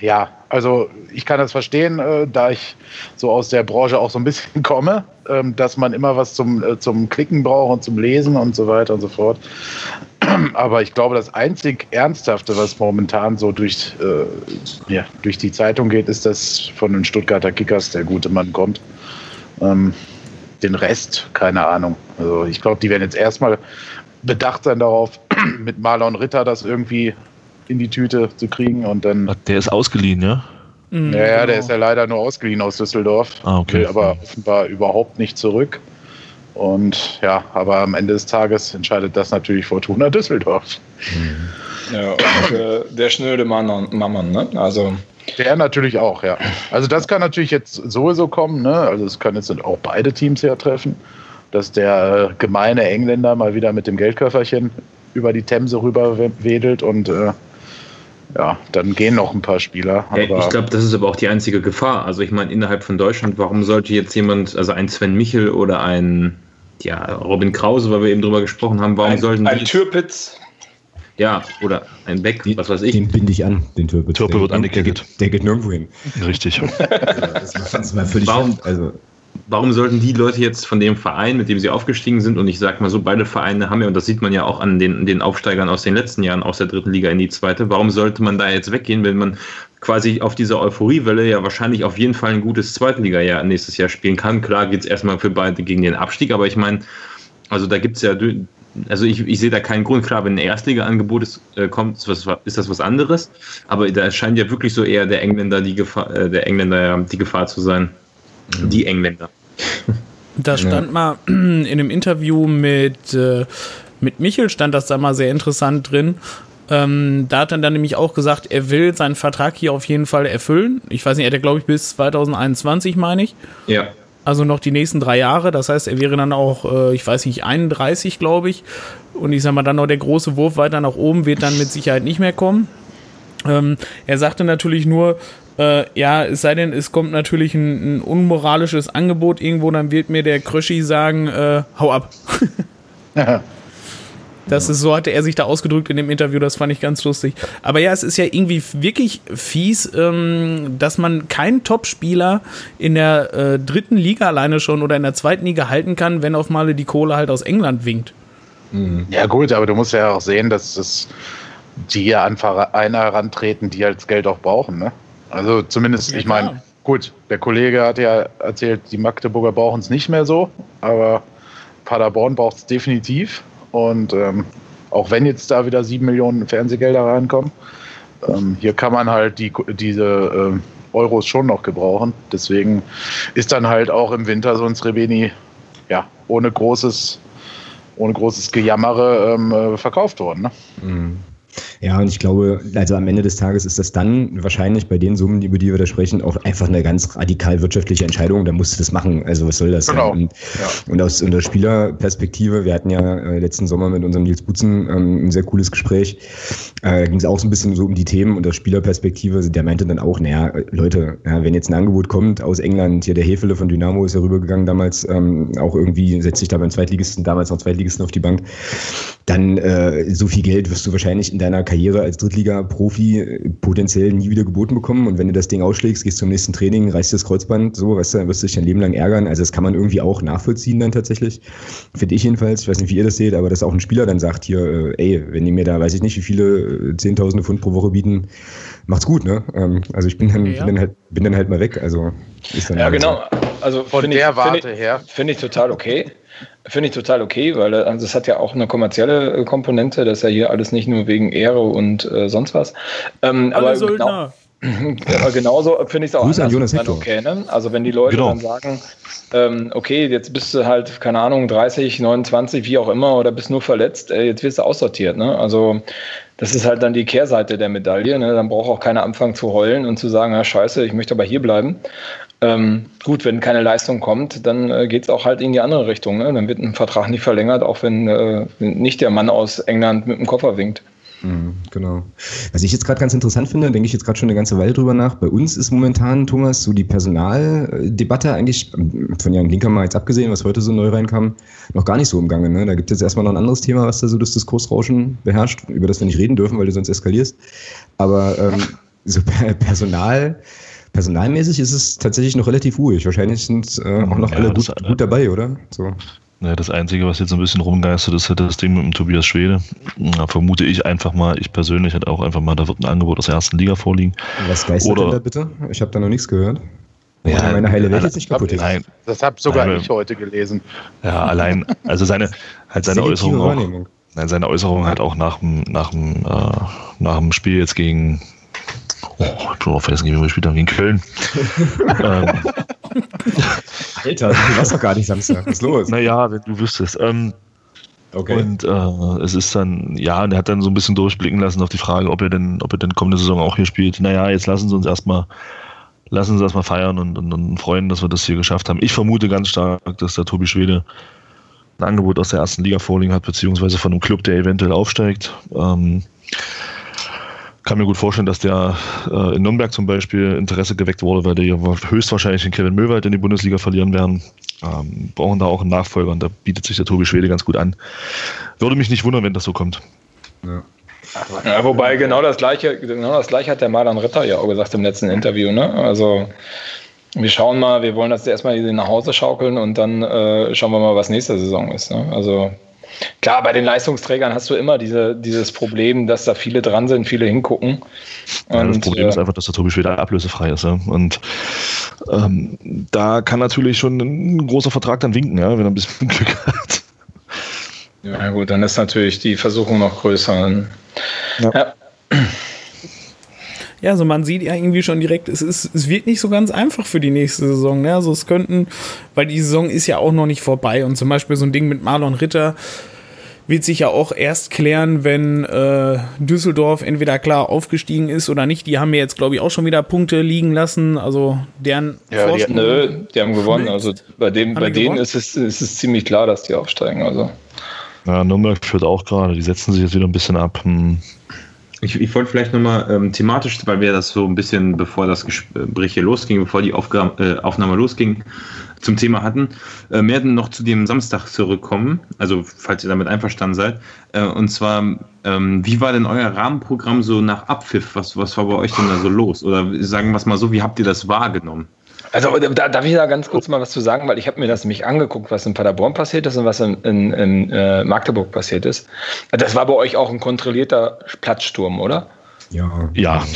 ja, also ich kann das verstehen, äh, da ich so aus der Branche auch so ein bisschen komme, ähm, dass man immer was zum, äh, zum Klicken braucht und zum Lesen und so weiter und so fort. Aber ich glaube, das einzig Ernsthafte, was momentan so durch, äh, ja, durch die Zeitung geht, ist, dass von den Stuttgarter Kickers der gute Mann kommt. Ähm, den Rest, keine Ahnung. Also ich glaube, die werden jetzt erstmal bedacht sein darauf, mit Marlon Ritter das irgendwie in die Tüte zu kriegen und dann.
Der ist ausgeliehen, ja?
Mhm,
Ja, ja, der
genau.
ist ja leider nur ausgeliehen aus Düsseldorf.
Ah, okay.
Will aber offenbar überhaupt nicht zurück. Und ja, aber am Ende des Tages entscheidet das natürlich Fortuna Düsseldorf.
Ja, und, äh, der schnöde Mann, Mammon, ne? Also,
Der natürlich auch, ja. Also das kann natürlich jetzt sowieso kommen, ne? Also es können jetzt auch beide Teams ja treffen, dass der äh, gemeine Engländer mal wieder mit dem Geldköfferchen über die Themse rüber we- wedelt und äh, ja, dann gehen noch ein paar Spieler.
Ja,
Aber
ich glaube, das ist aber auch die einzige Gefahr. Also ich meine, innerhalb von Deutschland, warum sollte jetzt jemand, also ein Sven Michel oder ein ja, Robin Krause, weil wir eben drüber gesprochen haben, warum
ein,
sollten
ein
die,
Türpitz.
ja, oder ein Beck, was weiß ich.
Den binde ich an, den Türpitz.
Türpe
Der
wird angekickt.
Der, geht- der geht nirgendwo hin.
Richtig.
Das war, das war völlig
Warum?
Also,
Warum sollten die Leute jetzt von dem Verein, mit dem sie aufgestiegen sind, und ich sag mal so, beide Vereine haben ja, und das sieht man ja auch an den, den Aufsteigern aus den letzten Jahren aus der dritten Liga in die zweite, warum sollte man da jetzt weggehen, wenn man quasi auf dieser Euphoriewelle ja wahrscheinlich auf jeden Fall ein gutes Zweitliga-Jahr nächstes Jahr spielen kann? Klar geht es erstmal für beide gegen den Abstieg, aber ich meine, also da gibt es ja, also ich, ich sehe da keinen Grund. Klar, wenn ein Erstliga-Angebot ist, äh, kommt, ist, was, ist das was anderes. Aber da scheint ja wirklich so eher der Engländer die Gefahr, äh, der Engländer ja die Gefahr zu sein. Die Engländer.
Da stand ja. mal in einem Interview mit, äh, mit Michel, stand das da mal sehr interessant drin. Ähm, da hat er dann nämlich auch gesagt, er will seinen Vertrag hier auf jeden Fall erfüllen. Ich weiß nicht, er hat glaube ich bis 2021, meine ich.
Ja.
Also noch die nächsten drei Jahre. Das heißt, er wäre dann auch, äh, ich weiß nicht, 31, glaube ich. Und ich sag mal, dann noch der große Wurf weiter nach oben wird dann mit Sicherheit nicht mehr kommen. Ähm, er sagte natürlich nur, äh, ja, es sei denn, es kommt natürlich ein, ein, unmoralisches Angebot irgendwo, dann wird mir der Kröschi sagen, äh, hau ab. Das ist, so hatte er sich da ausgedrückt in dem Interview, das fand ich ganz lustig. Aber ja, es ist ja irgendwie wirklich fies, ähm, dass man keinen Topspieler in der äh, dritten Liga alleine schon oder in der zweiten Liga halten kann, wenn auf Male die Kohle halt aus England winkt.
Mhm. Ja, gut, aber du musst ja auch sehen, dass es die ja an Vereine herantreten, die halt das Geld auch brauchen. Ne? Also zumindest, ja, ich meine, gut, der Kollege hat ja erzählt, die Magdeburger brauchen es nicht mehr so, aber Paderborn braucht es definitiv. Und ähm, auch wenn jetzt da wieder sieben Millionen Fernsehgelder reinkommen, ähm, hier kann man halt die, diese äh, Euros schon noch gebrauchen. Deswegen ist dann halt auch im Winter so ein Srebeni ja, ohne großes, ohne großes Gejammere ähm, äh, verkauft worden. Ne? Mhm.
Ja, und ich glaube, also am Ende des Tages ist das dann wahrscheinlich bei den Summen, über die wir da sprechen, auch einfach eine ganz radikal wirtschaftliche Entscheidung. Da musst du das machen. Also was soll das? Genau. Ja? Und, ja. und aus unserer Spielerperspektive, wir hatten ja äh, letzten Sommer mit unserem Nils Butzen ähm, ein sehr cooles Gespräch. Äh, da ging es auch so ein bisschen so um die Themen und aus Spielerperspektive, der meinte dann auch, naja, Leute, ja, wenn jetzt ein Angebot kommt aus England, hier der Hefele von Dynamo ist ja rübergegangen damals, ähm, auch irgendwie setzt sich da beim Zweitligisten, damals noch Zweitligisten auf die Bank, dann äh, so viel Geld wirst du wahrscheinlich in deiner Karriere als Drittliga-Profi äh, potenziell nie wieder geboten bekommen. Und wenn du das Ding ausschlägst, gehst zum nächsten Training, reißt das Kreuzband, so, weißt du, dann wirst du dich dein Leben lang ärgern. Also das kann man irgendwie auch nachvollziehen dann tatsächlich. Finde ich jedenfalls. Ich weiß nicht, wie ihr das seht, aber dass auch ein Spieler dann sagt hier, äh, ey, wenn die mir da, weiß ich nicht, wie viele äh, Zehntausende Pfund pro Woche bieten, macht's gut, ne? Ähm, also ich bin dann, ja. bin dann, halt, bin dann halt mal weg. Also
ist dann ja, halt genau. Also von der ich, Warte find her. Finde ich total okay. Finde ich total okay, weil also es hat ja auch eine kommerzielle äh, Komponente, das ist ja hier alles nicht nur wegen Ehre und äh, sonst was. Ähm, aber genau, aber genauso finde ich es auch
Grüße an Jonas
okay. Ne? Also wenn die Leute genau. dann sagen, ähm, okay, jetzt bist du halt, keine Ahnung, 30, 29, wie auch immer, oder bist nur verletzt, äh, jetzt wirst du aussortiert. Ne? Also das ist halt dann die Kehrseite der Medaille. Ne? Dann braucht auch keiner anfangen zu heulen und zu sagen, ja scheiße, ich möchte aber hier bleiben. Ähm, gut, wenn keine Leistung kommt, dann äh, geht es auch halt in die andere Richtung. Ne? Dann wird ein Vertrag nicht verlängert, auch wenn äh, nicht der Mann aus England mit dem Koffer winkt.
Mhm, genau. Was ich jetzt gerade ganz interessant finde, denke ich jetzt gerade schon eine ganze Weile drüber nach. Bei uns ist momentan, Thomas, so die Personaldebatte eigentlich, ähm, von Jan Linker mal jetzt abgesehen, was heute so neu reinkam, noch gar nicht so im Gange. Ne? Da gibt es jetzt erstmal noch ein anderes Thema, was da so das Diskursrauschen beherrscht, über das wir nicht reden dürfen, weil du sonst eskalierst. Aber ähm, so Personal personalmäßig ist es tatsächlich noch relativ ruhig. Wahrscheinlich sind äh, auch noch ja, alle gut, gut, dabei, oder? So.
Ja, das Einzige, was jetzt ein bisschen rumgeistert, ist halt das Ding mit dem Tobias Schwede. Da vermute ich einfach mal, ich persönlich hätte auch einfach mal, da wird ein Angebot aus der ersten Liga vorliegen.
Was geistert Oder, denn da bitte? Ich habe da noch nichts gehört.
Ja, meine heile Welt ist nicht kaputt. Nein, das habe sogar nein, ich heute gelesen.
Ja, allein, also seine, halt seine Äußerung auch, nein, seine Äußerung halt auch nach dem, nach dem, äh, nach dem Spiel jetzt gegen, Oh, ich bin auch vergessen, wie wir gespielt haben gegen Köln. ähm,
Alter, du warst doch gar nicht Samstag. Was ist los?
Naja, wenn du wüsstest. Ähm, okay. Und äh, es ist dann, ja, und er hat dann so ein bisschen durchblicken lassen auf die Frage, ob er denn, ob er denn kommende Saison auch hier spielt. Naja, jetzt lassen sie uns erstmal lassen Sie erstmal feiern und, und, und, freuen, dass wir das hier geschafft haben. Ich vermute ganz stark, dass der Tobi Schwede ein Angebot aus der ersten Liga vorliegen hat, beziehungsweise von einem Club, der eventuell aufsteigt. Ähm, kann mir gut vorstellen, dass der äh, in Nürnberg zum Beispiel Interesse geweckt wurde, weil die höchstwahrscheinlich den Kevin Möwald in die Bundesliga verlieren werden. Ähm, brauchen da auch einen Nachfolger und da bietet sich der Tobi Schwede ganz gut an. Würde mich nicht wundern, wenn das so kommt.
Ja. Ja, wobei genau das gleiche, genau das gleiche hat der Marlon Ritter ja auch gesagt im letzten Interview. Ne? Also wir schauen mal, wir wollen das erstmal nach Hause schaukeln und dann äh, schauen wir mal, was nächste Saison ist. Ne? Also Klar, bei den Leistungsträgern hast du immer diese, dieses Problem, dass da viele dran sind, viele hingucken.
Ja, das Problem äh, ist einfach, dass der Tobi Schweder ablösefrei ist. Ja? Und ähm, da kann natürlich schon ein großer Vertrag dann winken, ja, wenn er ein bisschen Glück hat.
Ja, gut, dann ist natürlich die Versuchung noch größer. Ja.
ja. Ja, also man sieht ja irgendwie schon direkt, es ist, es wird nicht so ganz einfach für die nächste Saison. Ne? Also es könnten, weil die Saison ist ja auch noch nicht vorbei und zum Beispiel so ein Ding mit Marlon Ritter wird sich ja auch erst klären, wenn äh, Düsseldorf entweder klar aufgestiegen ist oder nicht. Die haben ja jetzt, glaube ich, auch schon wieder Punkte liegen lassen. Also deren
ja, die, nö, die haben gewonnen. Also bei, dem, bei denen ist es, ist es ziemlich klar, dass die aufsteigen. Also.
Ja, Nürnberg führt auch gerade. Die setzen sich jetzt wieder ein bisschen ab. Hm.
Ich, ich wollte vielleicht nochmal ähm, thematisch, weil wir das so ein bisschen, bevor das Gespräch hier losging, bevor die Aufgabe, äh, Aufnahme losging, zum Thema hatten, äh, werden noch zu dem Samstag zurückkommen, also falls ihr damit einverstanden seid. Äh, und zwar, ähm, wie war denn euer Rahmenprogramm so nach Abpfiff? Was, was war bei euch denn da so los? Oder sagen wir es mal so, wie habt ihr das wahrgenommen?
Also da, darf ich da ganz kurz mal was zu sagen, weil ich habe mir das nämlich angeguckt, was in Paderborn passiert ist und was in, in, in äh, Magdeburg passiert ist. Das war bei euch auch ein kontrollierter Platzsturm, oder?
Ja. Ja.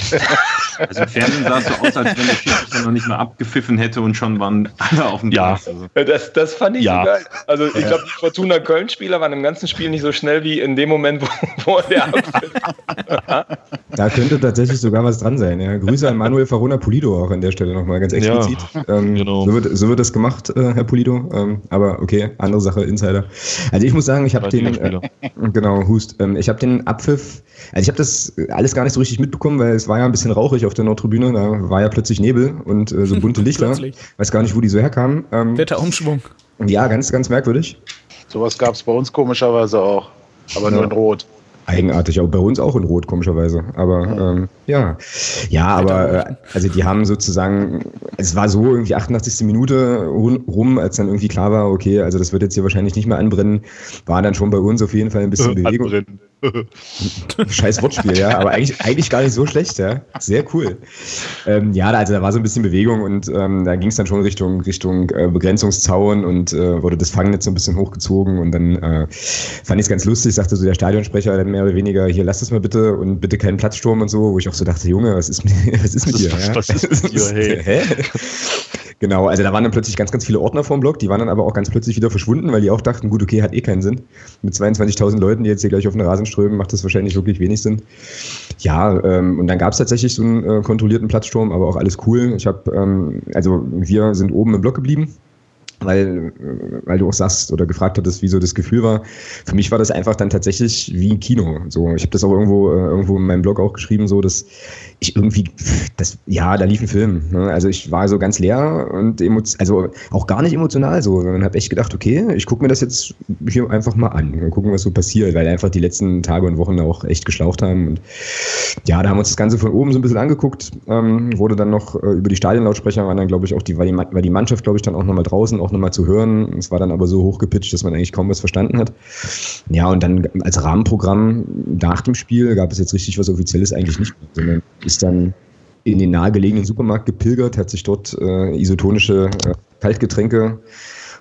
Also im Fernsehen sah es so aus, als wenn der Schiedsrichter noch nicht mal abgepfiffen hätte und schon waren alle auf dem
ja. Platz. Also. Das, das fand ich ja. so geil. Also ich glaube, die Fortuna Köln-Spieler waren im ganzen Spiel nicht so schnell wie in dem Moment, wo, wo der abpfiff.
Da könnte tatsächlich sogar was dran sein. Ja. Grüße an Manuel Farona Polido auch an der Stelle nochmal ganz explizit. Ja, ähm, genau. so, wird, so wird das gemacht, äh, Herr Polido. Ähm, aber okay, andere Sache, Insider. Also ich muss sagen, ich habe den, äh, genau, Hust, ähm, ich habe den Abpfiff, also ich habe das alles gar nicht so richtig mitbekommen, weil es war ja ein bisschen rauchig auf der Nordtribüne, da war ja plötzlich Nebel und äh, so bunte Lichter. Weiß gar nicht, wo die so herkamen.
Ähm, Wetterumschwung.
Ja, ganz, ganz merkwürdig.
Sowas gab es bei uns komischerweise auch, aber nur in Rot.
Eigenartig, auch bei uns auch in Rot, komischerweise. Aber ja, ähm, ja. ja aber äh, also die haben sozusagen, es war so irgendwie 88. Minute rum, als dann irgendwie klar war, okay, also das wird jetzt hier wahrscheinlich nicht mehr anbrennen, war dann schon bei uns auf jeden Fall ein bisschen Bewegung. Anbrennen. Scheiß Wortspiel, ja, aber eigentlich, eigentlich gar nicht so schlecht, ja. Sehr cool. Ähm, ja, also da war so ein bisschen Bewegung und ähm, da ging es dann schon Richtung, Richtung äh, Begrenzungszaun und äh, wurde das Fangnetz so ein bisschen hochgezogen und dann äh, fand ich es ganz lustig, sagte so der Stadionsprecher dann mehr oder weniger, hier lass das mal bitte und bitte keinen Platzsturm und so, wo ich auch so dachte, Junge, was ist mit, was ist mit dir? Was, ja? was ist mit dir, hey? Hä? Genau, also da waren dann plötzlich ganz, ganz viele Ordner vorm Blog, die waren dann aber auch ganz plötzlich wieder verschwunden, weil die auch dachten, gut, okay, hat eh keinen Sinn. Mit 22.000 Leuten, die jetzt hier gleich auf den Rasen strömen, macht das wahrscheinlich wirklich wenig Sinn. Ja, ähm, und dann gab es tatsächlich so einen äh, kontrollierten Platzsturm, aber auch alles cool. Ich habe, ähm, also wir sind oben im Block geblieben weil, weil du auch sagst oder gefragt hattest, wie so das Gefühl war. Für mich war das einfach dann tatsächlich wie Kino. So, ich habe das auch irgendwo, äh, irgendwo in meinem Blog auch geschrieben, so dass ich irgendwie, das, ja, da lief ein Film. Ne? Also ich war so ganz leer und also auch gar nicht emotional so, sondern habe echt gedacht, okay, ich gucke mir das jetzt hier einfach mal an und gucken, was so passiert, weil einfach die letzten Tage und Wochen auch echt geschlaucht haben. Und ja, da haben wir uns das Ganze von oben so ein bisschen angeguckt, ähm, wurde dann noch äh, über die Stadionlautsprecher, waren dann, glaube ich, auch die, war die, war die Mannschaft, glaube ich, dann auch nochmal draußen, auch nochmal zu hören. Es war dann aber so hochgepitcht, dass man eigentlich kaum was verstanden hat. Ja, und dann als Rahmenprogramm nach dem Spiel gab es jetzt richtig was Offizielles eigentlich nicht mehr, sondern ist dann in den nahegelegenen Supermarkt gepilgert, hat sich dort äh, isotonische äh, Kaltgetränke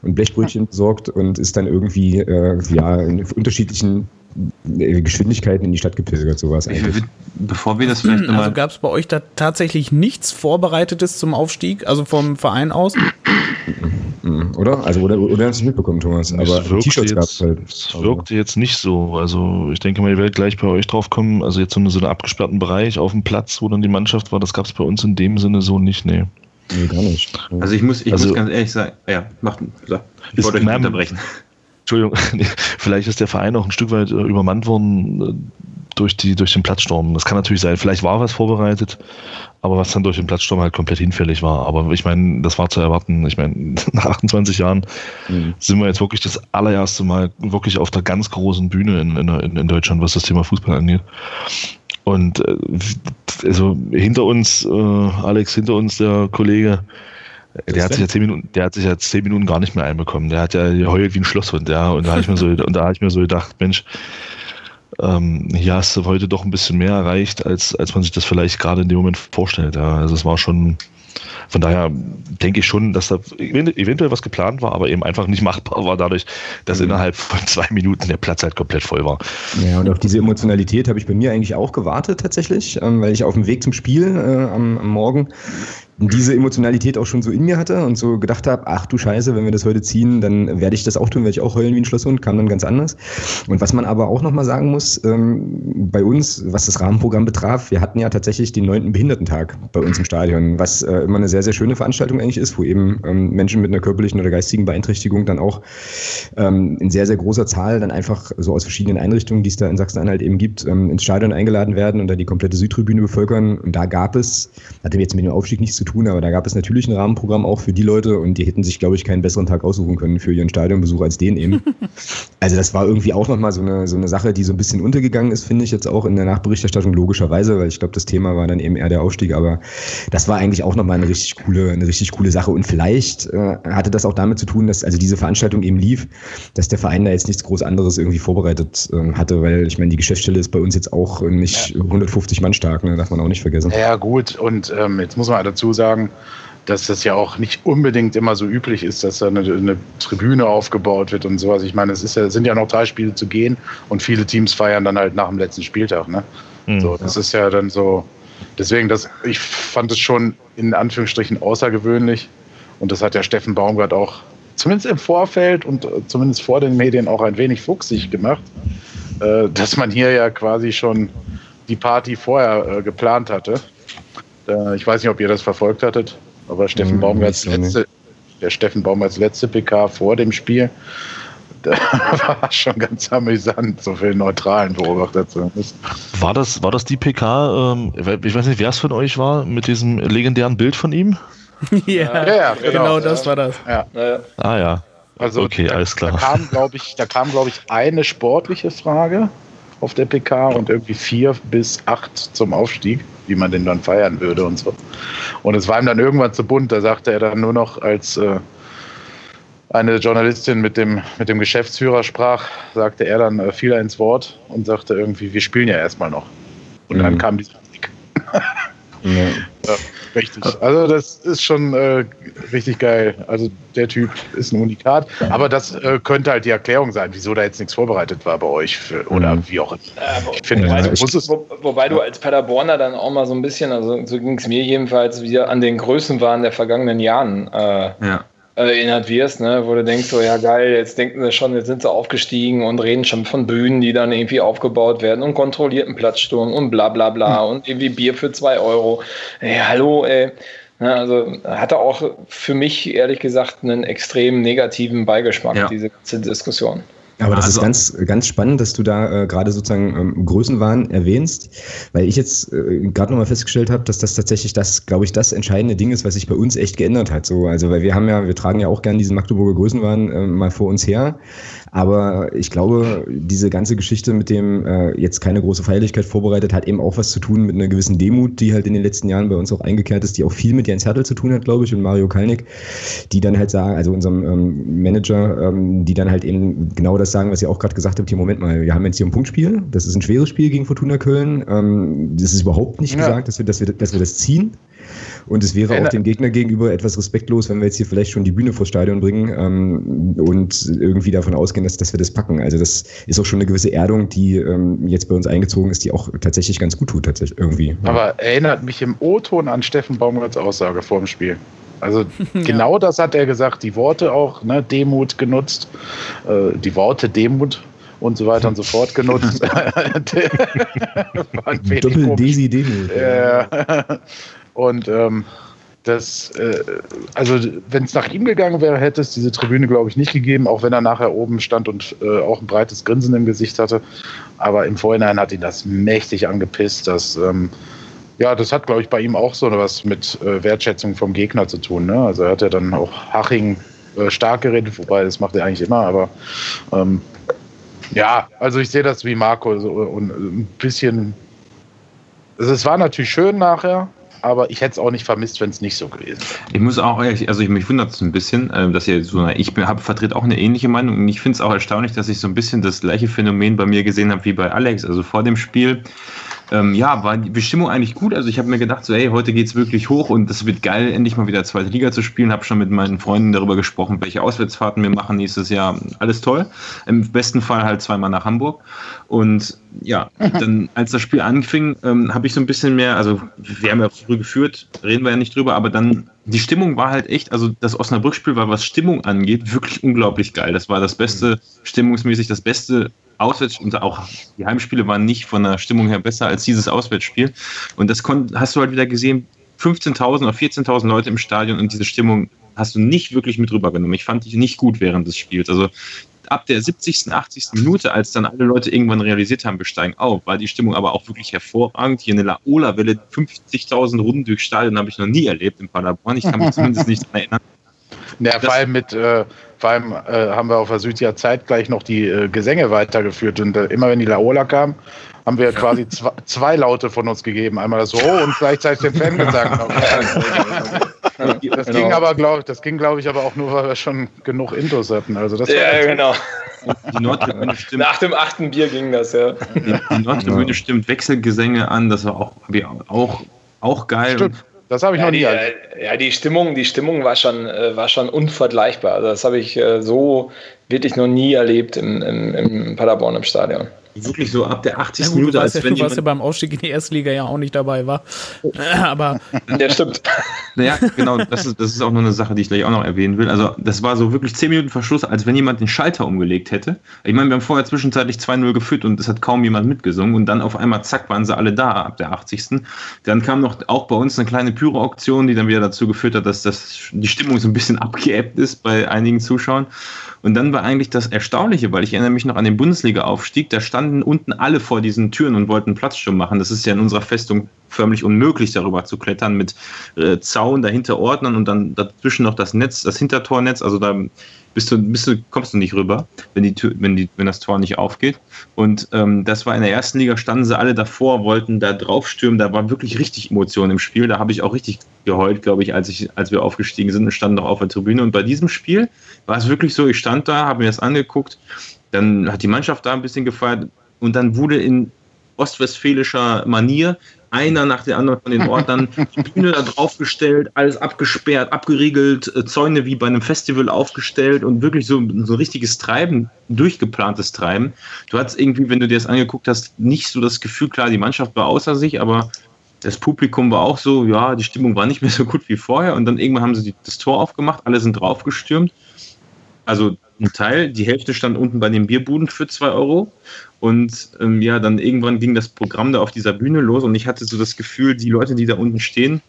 und Blechbrötchen besorgt und ist dann irgendwie äh, ja, in unterschiedlichen Geschwindigkeiten in die Stadt gepilgert, sowas eigentlich.
Bevor wir das vielleicht hm, Also gab es bei euch da tatsächlich nichts Vorbereitetes zum Aufstieg, also vom Verein aus?
Oder? Also, oder, oder hast du nicht mitbekommen, Thomas?
Aber T-Shirts gab es halt. Es wirkte jetzt nicht so. Also, ich denke mal, ihr werdet gleich bei euch drauf kommen. Also, jetzt so, eine, so einen abgesperrten Bereich auf dem Platz, wo dann die Mannschaft war, das gab es bei uns in dem Sinne so nicht, nee.
Nee, gar nicht. Also, ich muss, ich also, muss ganz ehrlich sagen, ja, macht, ich wollte euch nicht unterbrechen.
Entschuldigung, vielleicht ist der Verein auch ein Stück weit äh, übermannt worden äh, durch, die, durch den Platzsturm. Das kann natürlich sein. Vielleicht war was vorbereitet, aber was dann durch den Platzsturm halt komplett hinfällig war. Aber ich meine, das war zu erwarten. Ich meine, nach 28 Jahren mhm. sind wir jetzt wirklich das allererste Mal wirklich auf der ganz großen Bühne in, in, in Deutschland, was das Thema Fußball angeht. Und äh, also hinter uns, äh, Alex, hinter uns der Kollege, der hat, sich ja zehn Minuten, der hat sich ja zehn Minuten gar nicht mehr einbekommen. Der hat ja geheult wie ein Schlosshund, ja. Und da habe ich mir so, und da habe ich mir so gedacht, Mensch, ähm, hier hast du heute doch ein bisschen mehr erreicht, als, als man sich das vielleicht gerade in dem Moment vorstellt. Ja. Also es war schon, von daher denke ich schon, dass da eventuell was geplant war, aber eben einfach nicht machbar war, dadurch, dass mhm. innerhalb von zwei Minuten der Platz halt komplett voll war.
Ja, und auf diese Emotionalität habe ich bei mir eigentlich auch gewartet tatsächlich, ähm, weil ich auf dem Weg zum Spiel äh, am, am Morgen diese Emotionalität auch schon so in mir hatte und so gedacht habe, ach du Scheiße, wenn wir das heute ziehen, dann werde ich das auch tun, werde ich auch heulen wie ein Schlosshund, kam dann ganz anders. Und was man aber auch nochmal sagen muss, ähm, bei uns, was das Rahmenprogramm betraf, wir hatten ja tatsächlich den neunten Behindertentag bei uns im Stadion, was äh, immer eine sehr, sehr schöne Veranstaltung eigentlich ist, wo eben ähm, Menschen mit einer körperlichen oder geistigen Beeinträchtigung dann auch ähm, in sehr, sehr großer Zahl dann einfach so aus verschiedenen Einrichtungen, die es da in Sachsen-Anhalt eben gibt, ähm, ins Stadion eingeladen werden und da die komplette Südtribüne bevölkern. Und da gab es, hatte jetzt mit dem Aufstieg nichts zu tun, aber da gab es natürlich ein Rahmenprogramm auch für die Leute und die hätten sich, glaube ich, keinen besseren Tag aussuchen können für ihren Stadionbesuch als den eben. also das war irgendwie auch nochmal so eine, so eine Sache, die so ein bisschen untergegangen ist, finde ich jetzt auch in der Nachberichterstattung logischerweise, weil ich glaube, das Thema war dann eben eher der Aufstieg, aber das war eigentlich auch nochmal eine richtig coole, eine richtig coole Sache und vielleicht äh, hatte das auch damit zu tun, dass also diese Veranstaltung eben lief, dass der Verein da jetzt nichts groß anderes irgendwie vorbereitet äh, hatte, weil ich meine, die Geschäftsstelle ist bei uns jetzt auch nicht ja. 150 Mann stark, ne? darf man auch nicht vergessen.
Ja gut und ähm, jetzt muss man dazu sagen, dass das ja auch nicht unbedingt immer so üblich ist, dass da eine, eine Tribüne aufgebaut wird und sowas. Ich meine, es ist ja, sind ja noch drei Spiele zu gehen und viele Teams feiern dann halt nach dem letzten Spieltag. Ne? Mhm, so, das ja. ist ja dann so. Deswegen, das, ich fand es schon in Anführungsstrichen außergewöhnlich. Und das hat ja Steffen Baumgart auch zumindest im Vorfeld und zumindest vor den Medien auch ein wenig fuchsig gemacht, äh, dass man hier ja quasi schon die Party vorher äh, geplant hatte. Äh, ich weiß nicht, ob ihr das verfolgt hattet. Aber Steffen Baumgarts letzte, der Steffen Baumgarts letzte PK vor dem Spiel, da war schon ganz amüsant, so viel neutralen Beobachter zu müssen.
War das, war das die PK, ähm, ich weiß nicht, wer es von euch war, mit diesem legendären Bild von ihm?
ja, ja, ja genau, genau, das war das.
Ja. Ah ja.
Also okay, da, alles klar. Da kam, glaube ich, da kam, glaube ich, eine sportliche Frage auf der PK und irgendwie vier bis acht zum Aufstieg wie man den dann feiern würde und so. Und es war ihm dann irgendwann zu bunt, da sagte er dann nur noch, als äh, eine Journalistin mit dem, mit dem Geschäftsführer sprach, sagte er dann, äh, fiel er ins Wort und sagte irgendwie, wir spielen ja erstmal noch. Und mhm. dann kam dieser Musik. ja. ja. Richtig. Also das ist schon äh, richtig geil. Also der Typ ist ein Unikat. Aber das äh, könnte halt die Erklärung sein, wieso da jetzt nichts vorbereitet war bei euch für, oder mhm. wie auch immer.
ich finde, ja, ich, wo, wobei du als Paderborner dann auch mal so ein bisschen, also so ging es mir jedenfalls, wieder an den Größenwahn der vergangenen Jahren äh, ja erinnert wirst, ne, wo du denkst, so ja geil, jetzt denken sie schon, jetzt sind sie aufgestiegen und reden schon von Bühnen, die dann irgendwie aufgebaut werden und kontrollierten Platzsturm und bla bla bla mhm. und irgendwie Bier für zwei Euro. Ey, hallo, ey. Ja, also hatte auch für mich ehrlich gesagt einen extrem negativen Beigeschmack, ja. diese ganze Diskussion.
Aber das also, ist ganz, ganz spannend, dass du da äh, gerade sozusagen ähm, Größenwahn erwähnst, weil ich jetzt äh, gerade nochmal festgestellt habe, dass das tatsächlich das, glaube ich, das entscheidende Ding ist, was sich bei uns echt geändert hat. So, also weil wir haben ja, wir tragen ja auch gern diesen Magdeburger Größenwahn äh, mal vor uns her, aber ich glaube, diese ganze Geschichte mit dem äh, jetzt keine große Feierlichkeit vorbereitet, hat eben auch was zu tun mit einer gewissen Demut, die halt in den letzten Jahren bei uns auch eingekehrt ist, die auch viel mit Jens Hertel zu tun hat, glaube ich, und Mario Kalnick, die dann halt sagen, also unserem ähm, Manager, ähm, die dann halt eben genau das sagen, was ihr auch gerade gesagt habt, hier, Moment mal, wir haben jetzt hier ein Punktspiel, das ist ein schweres Spiel gegen Fortuna Köln, ähm, das ist überhaupt nicht ja. gesagt, dass wir, dass, wir, dass wir das ziehen. Und es wäre auch dem Gegner gegenüber etwas respektlos, wenn wir jetzt hier vielleicht schon die Bühne vors Stadion bringen ähm, und irgendwie davon ausgehen, dass, dass wir das packen. Also das ist auch schon eine gewisse Erdung, die ähm, jetzt bei uns eingezogen ist, die auch tatsächlich ganz gut tut, tatsächlich irgendwie.
Aber erinnert mich im O-Ton an Steffen Baumgarts Aussage vor dem Spiel. Also genau ja. das hat er gesagt, die Worte auch, ne, Demut genutzt, äh, die Worte Demut und so weiter und so fort genutzt.
Doppel Desi Demut.
Ja. Und ähm, das, äh, also wenn es nach ihm gegangen wäre, hätte es diese Tribüne, glaube ich, nicht gegeben, auch wenn er nachher oben stand und äh, auch ein breites Grinsen im Gesicht hatte. Aber im Vorhinein hat ihn das mächtig angepisst. Dass, ähm, ja, das hat, glaube ich, bei ihm auch so was mit äh, Wertschätzung vom Gegner zu tun. Ne? Also er hat ja dann auch Haching äh, stark geredet, wobei das macht er eigentlich immer, aber ähm, ja, also ich sehe das wie Marco so, und ein bisschen. Also es war natürlich schön nachher, aber ich hätte es auch nicht vermisst, wenn es nicht so gewesen wäre.
Ich muss auch, also ich, mich wundert es ein bisschen, äh, dass ihr so, ich vertrete auch eine ähnliche Meinung und ich finde es auch erstaunlich, dass ich so ein bisschen das gleiche Phänomen bei mir gesehen habe wie bei Alex. Also vor dem Spiel ähm, ja, war die Bestimmung eigentlich gut. Also ich habe mir gedacht, so, hey, heute geht's wirklich hoch und es wird geil, endlich mal wieder zweite Liga zu spielen. Habe schon mit meinen Freunden darüber gesprochen, welche Auswärtsfahrten wir machen nächstes Jahr. Alles toll. Im besten Fall halt zweimal nach Hamburg. Und ja, dann als das Spiel anfing, ähm, habe ich so ein bisschen mehr, also wir haben ja früh geführt, reden wir ja nicht drüber, aber dann die Stimmung war halt echt, also das Osnabrück-Spiel war, was Stimmung angeht, wirklich unglaublich geil. Das war das beste, stimmungsmäßig das beste Auswärts und auch die Heimspiele waren nicht von der Stimmung her besser als dieses Auswärtsspiel. Und das hast du halt wieder gesehen, 15.000 oder 14.000 Leute im Stadion und diese Stimmung hast du nicht wirklich mit rübergenommen. Ich fand die nicht gut während des Spiels. Also ab der 70., 80. Minute, als dann alle Leute irgendwann realisiert haben, wir steigen auf, war die Stimmung aber auch wirklich hervorragend. Hier eine Laola-Welle, 50.000 Runden durchs Stadion habe ich noch nie erlebt in Paderborn. Ich kann mich zumindest nicht daran erinnern.
Ja, vor allem mit, äh, vor allem äh, haben wir auf der Süd ja zeitgleich noch die äh, Gesänge weitergeführt und äh, immer wenn die Laola kam, haben wir quasi zwei, zwei Laute von uns gegeben. Einmal das So und gleichzeitig den Fangesang. das ging genau. aber, glaube das ging, glaube ich, aber auch nur, weil wir schon genug Intos hatten. Also das
ja, genau. Die Nordtribüne stimmt. Nach dem achten Bier ging das, ja.
Die, die Nordtribüne stimmt Wechselgesänge an, das war auch, auch, auch geil.
Stimmt. Das habe ich ja, noch nie.
Die, äh, ja, die Stimmung, die Stimmung war schon, äh, war schon unvergleichbar. Also das habe ich äh, so wirklich noch nie erlebt im, im, im Paderborn im Stadion
wirklich so ab der 80.
Ja,
Minute,
als ja, wenn du warst ja beim Aufstieg in die erste Liga ja auch nicht dabei war. Aber
ja, stimmt.
Naja, genau, das ist, das ist auch noch eine Sache, die ich gleich auch noch erwähnen will. Also, das war so wirklich 10 Minuten Verschluss, als wenn jemand den Schalter umgelegt hätte. Ich meine, wir haben vorher zwischenzeitlich 2-0 geführt und es hat kaum jemand mitgesungen und dann auf einmal, zack, waren sie alle da ab der 80. Dann kam noch auch bei uns eine kleine Pyro-Auktion, die dann wieder dazu geführt hat, dass das, die Stimmung so ein bisschen abgeebbt ist bei einigen Zuschauern. Und dann war eigentlich das Erstaunliche, weil ich erinnere mich noch an den Bundesliga-Aufstieg, da standen unten alle vor diesen Türen und wollten Platzsturm machen. Das ist ja in unserer Festung förmlich unmöglich, darüber zu klettern mit äh, Zaun dahinter Ordnern und dann dazwischen noch das Netz, das Hintertornetz. Also da bist du, bist du, kommst du nicht rüber, wenn, die Tür, wenn, die, wenn das Tor nicht aufgeht. Und ähm, das war in der ersten Liga, standen sie alle davor, wollten da draufstürmen. Da war wirklich richtig Emotion im Spiel. Da habe ich auch richtig geheult, glaube ich, als, ich, als wir aufgestiegen sind und standen noch auf der Tribüne. Und bei diesem Spiel war es wirklich so, ich stand da, habe mir das angeguckt, dann hat die Mannschaft da ein bisschen gefeiert und dann wurde in ostwestfälischer Manier einer nach dem anderen von den Ordnern die Bühne da draufgestellt, alles abgesperrt, abgeriegelt, äh, Zäune wie bei einem Festival aufgestellt und wirklich so, so ein richtiges Treiben, durchgeplantes Treiben. Du hattest irgendwie, wenn du dir das angeguckt hast, nicht so das Gefühl, klar, die Mannschaft war außer sich, aber das Publikum war auch so, ja, die Stimmung war nicht mehr so gut wie vorher und dann irgendwann haben sie das Tor aufgemacht, alle sind draufgestürmt. Also ein Teil, die Hälfte stand unten bei den Bierbuden für zwei Euro und ähm, ja, dann irgendwann ging das Programm da auf dieser Bühne los und ich hatte so das Gefühl, die Leute, die da unten stehen,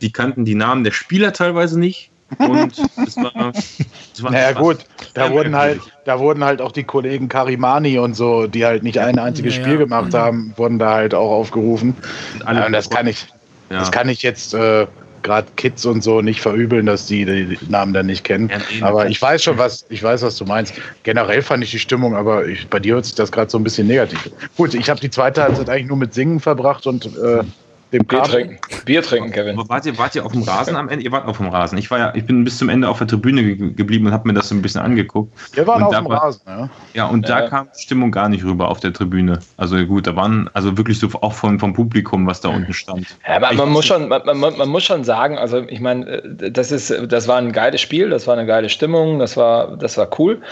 die kannten die Namen der Spieler teilweise nicht. Und es war,
es war naja, gut, da wurden, halt, da wurden halt auch die Kollegen Karimani und so, die halt nicht ein einziges ja, Spiel gemacht haben, wurden da halt auch aufgerufen. Und, ja, und das kann ich, ja. das kann ich jetzt äh, gerade Kids und so nicht verübeln, dass die die Namen dann nicht kennen. Aber ich weiß schon, was ich weiß, was du meinst. Generell fand ich die Stimmung, aber ich, bei dir hört sich das gerade so ein bisschen negativ. Gut, ich habe die zweite Halbzeit eigentlich nur mit Singen verbracht und äh,
dem Bier trinken. Bier trinken, Kevin.
Aber wart ihr, wart ihr auf dem Rasen am Ende? Ihr wart auf dem Rasen. Ich war ja, ich bin bis zum Ende auf der Tribüne ge geblieben und habe mir das so ein bisschen angeguckt.
Wir waren
und
auf dem
war,
Rasen, ja.
Ja, und ja. da kam die Stimmung gar nicht rüber auf der Tribüne. Also gut, da waren also wirklich so auch vom, vom Publikum, was da unten stand.
Ja, aber man muss schon, man, man, man, muss schon sagen, also ich meine, äh, das ist, das war ein geiles Spiel, das war eine geile Stimmung, das war, das war cool.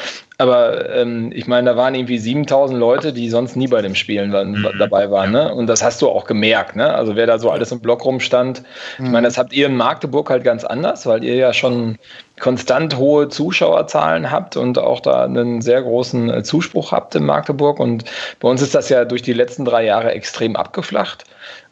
Aber ähm, ich meine, da waren irgendwie 7000 Leute, die sonst nie bei dem Spielen waren, mhm. dabei waren. Ne? Und das hast du auch gemerkt. Ne? Also wer da so alles im Block rumstand. Mhm. Ich meine, das habt ihr in Magdeburg halt ganz anders, weil ihr ja schon konstant hohe Zuschauerzahlen habt und auch da einen sehr großen äh, Zuspruch habt in Magdeburg. Und bei uns ist das ja durch die letzten drei Jahre extrem abgeflacht.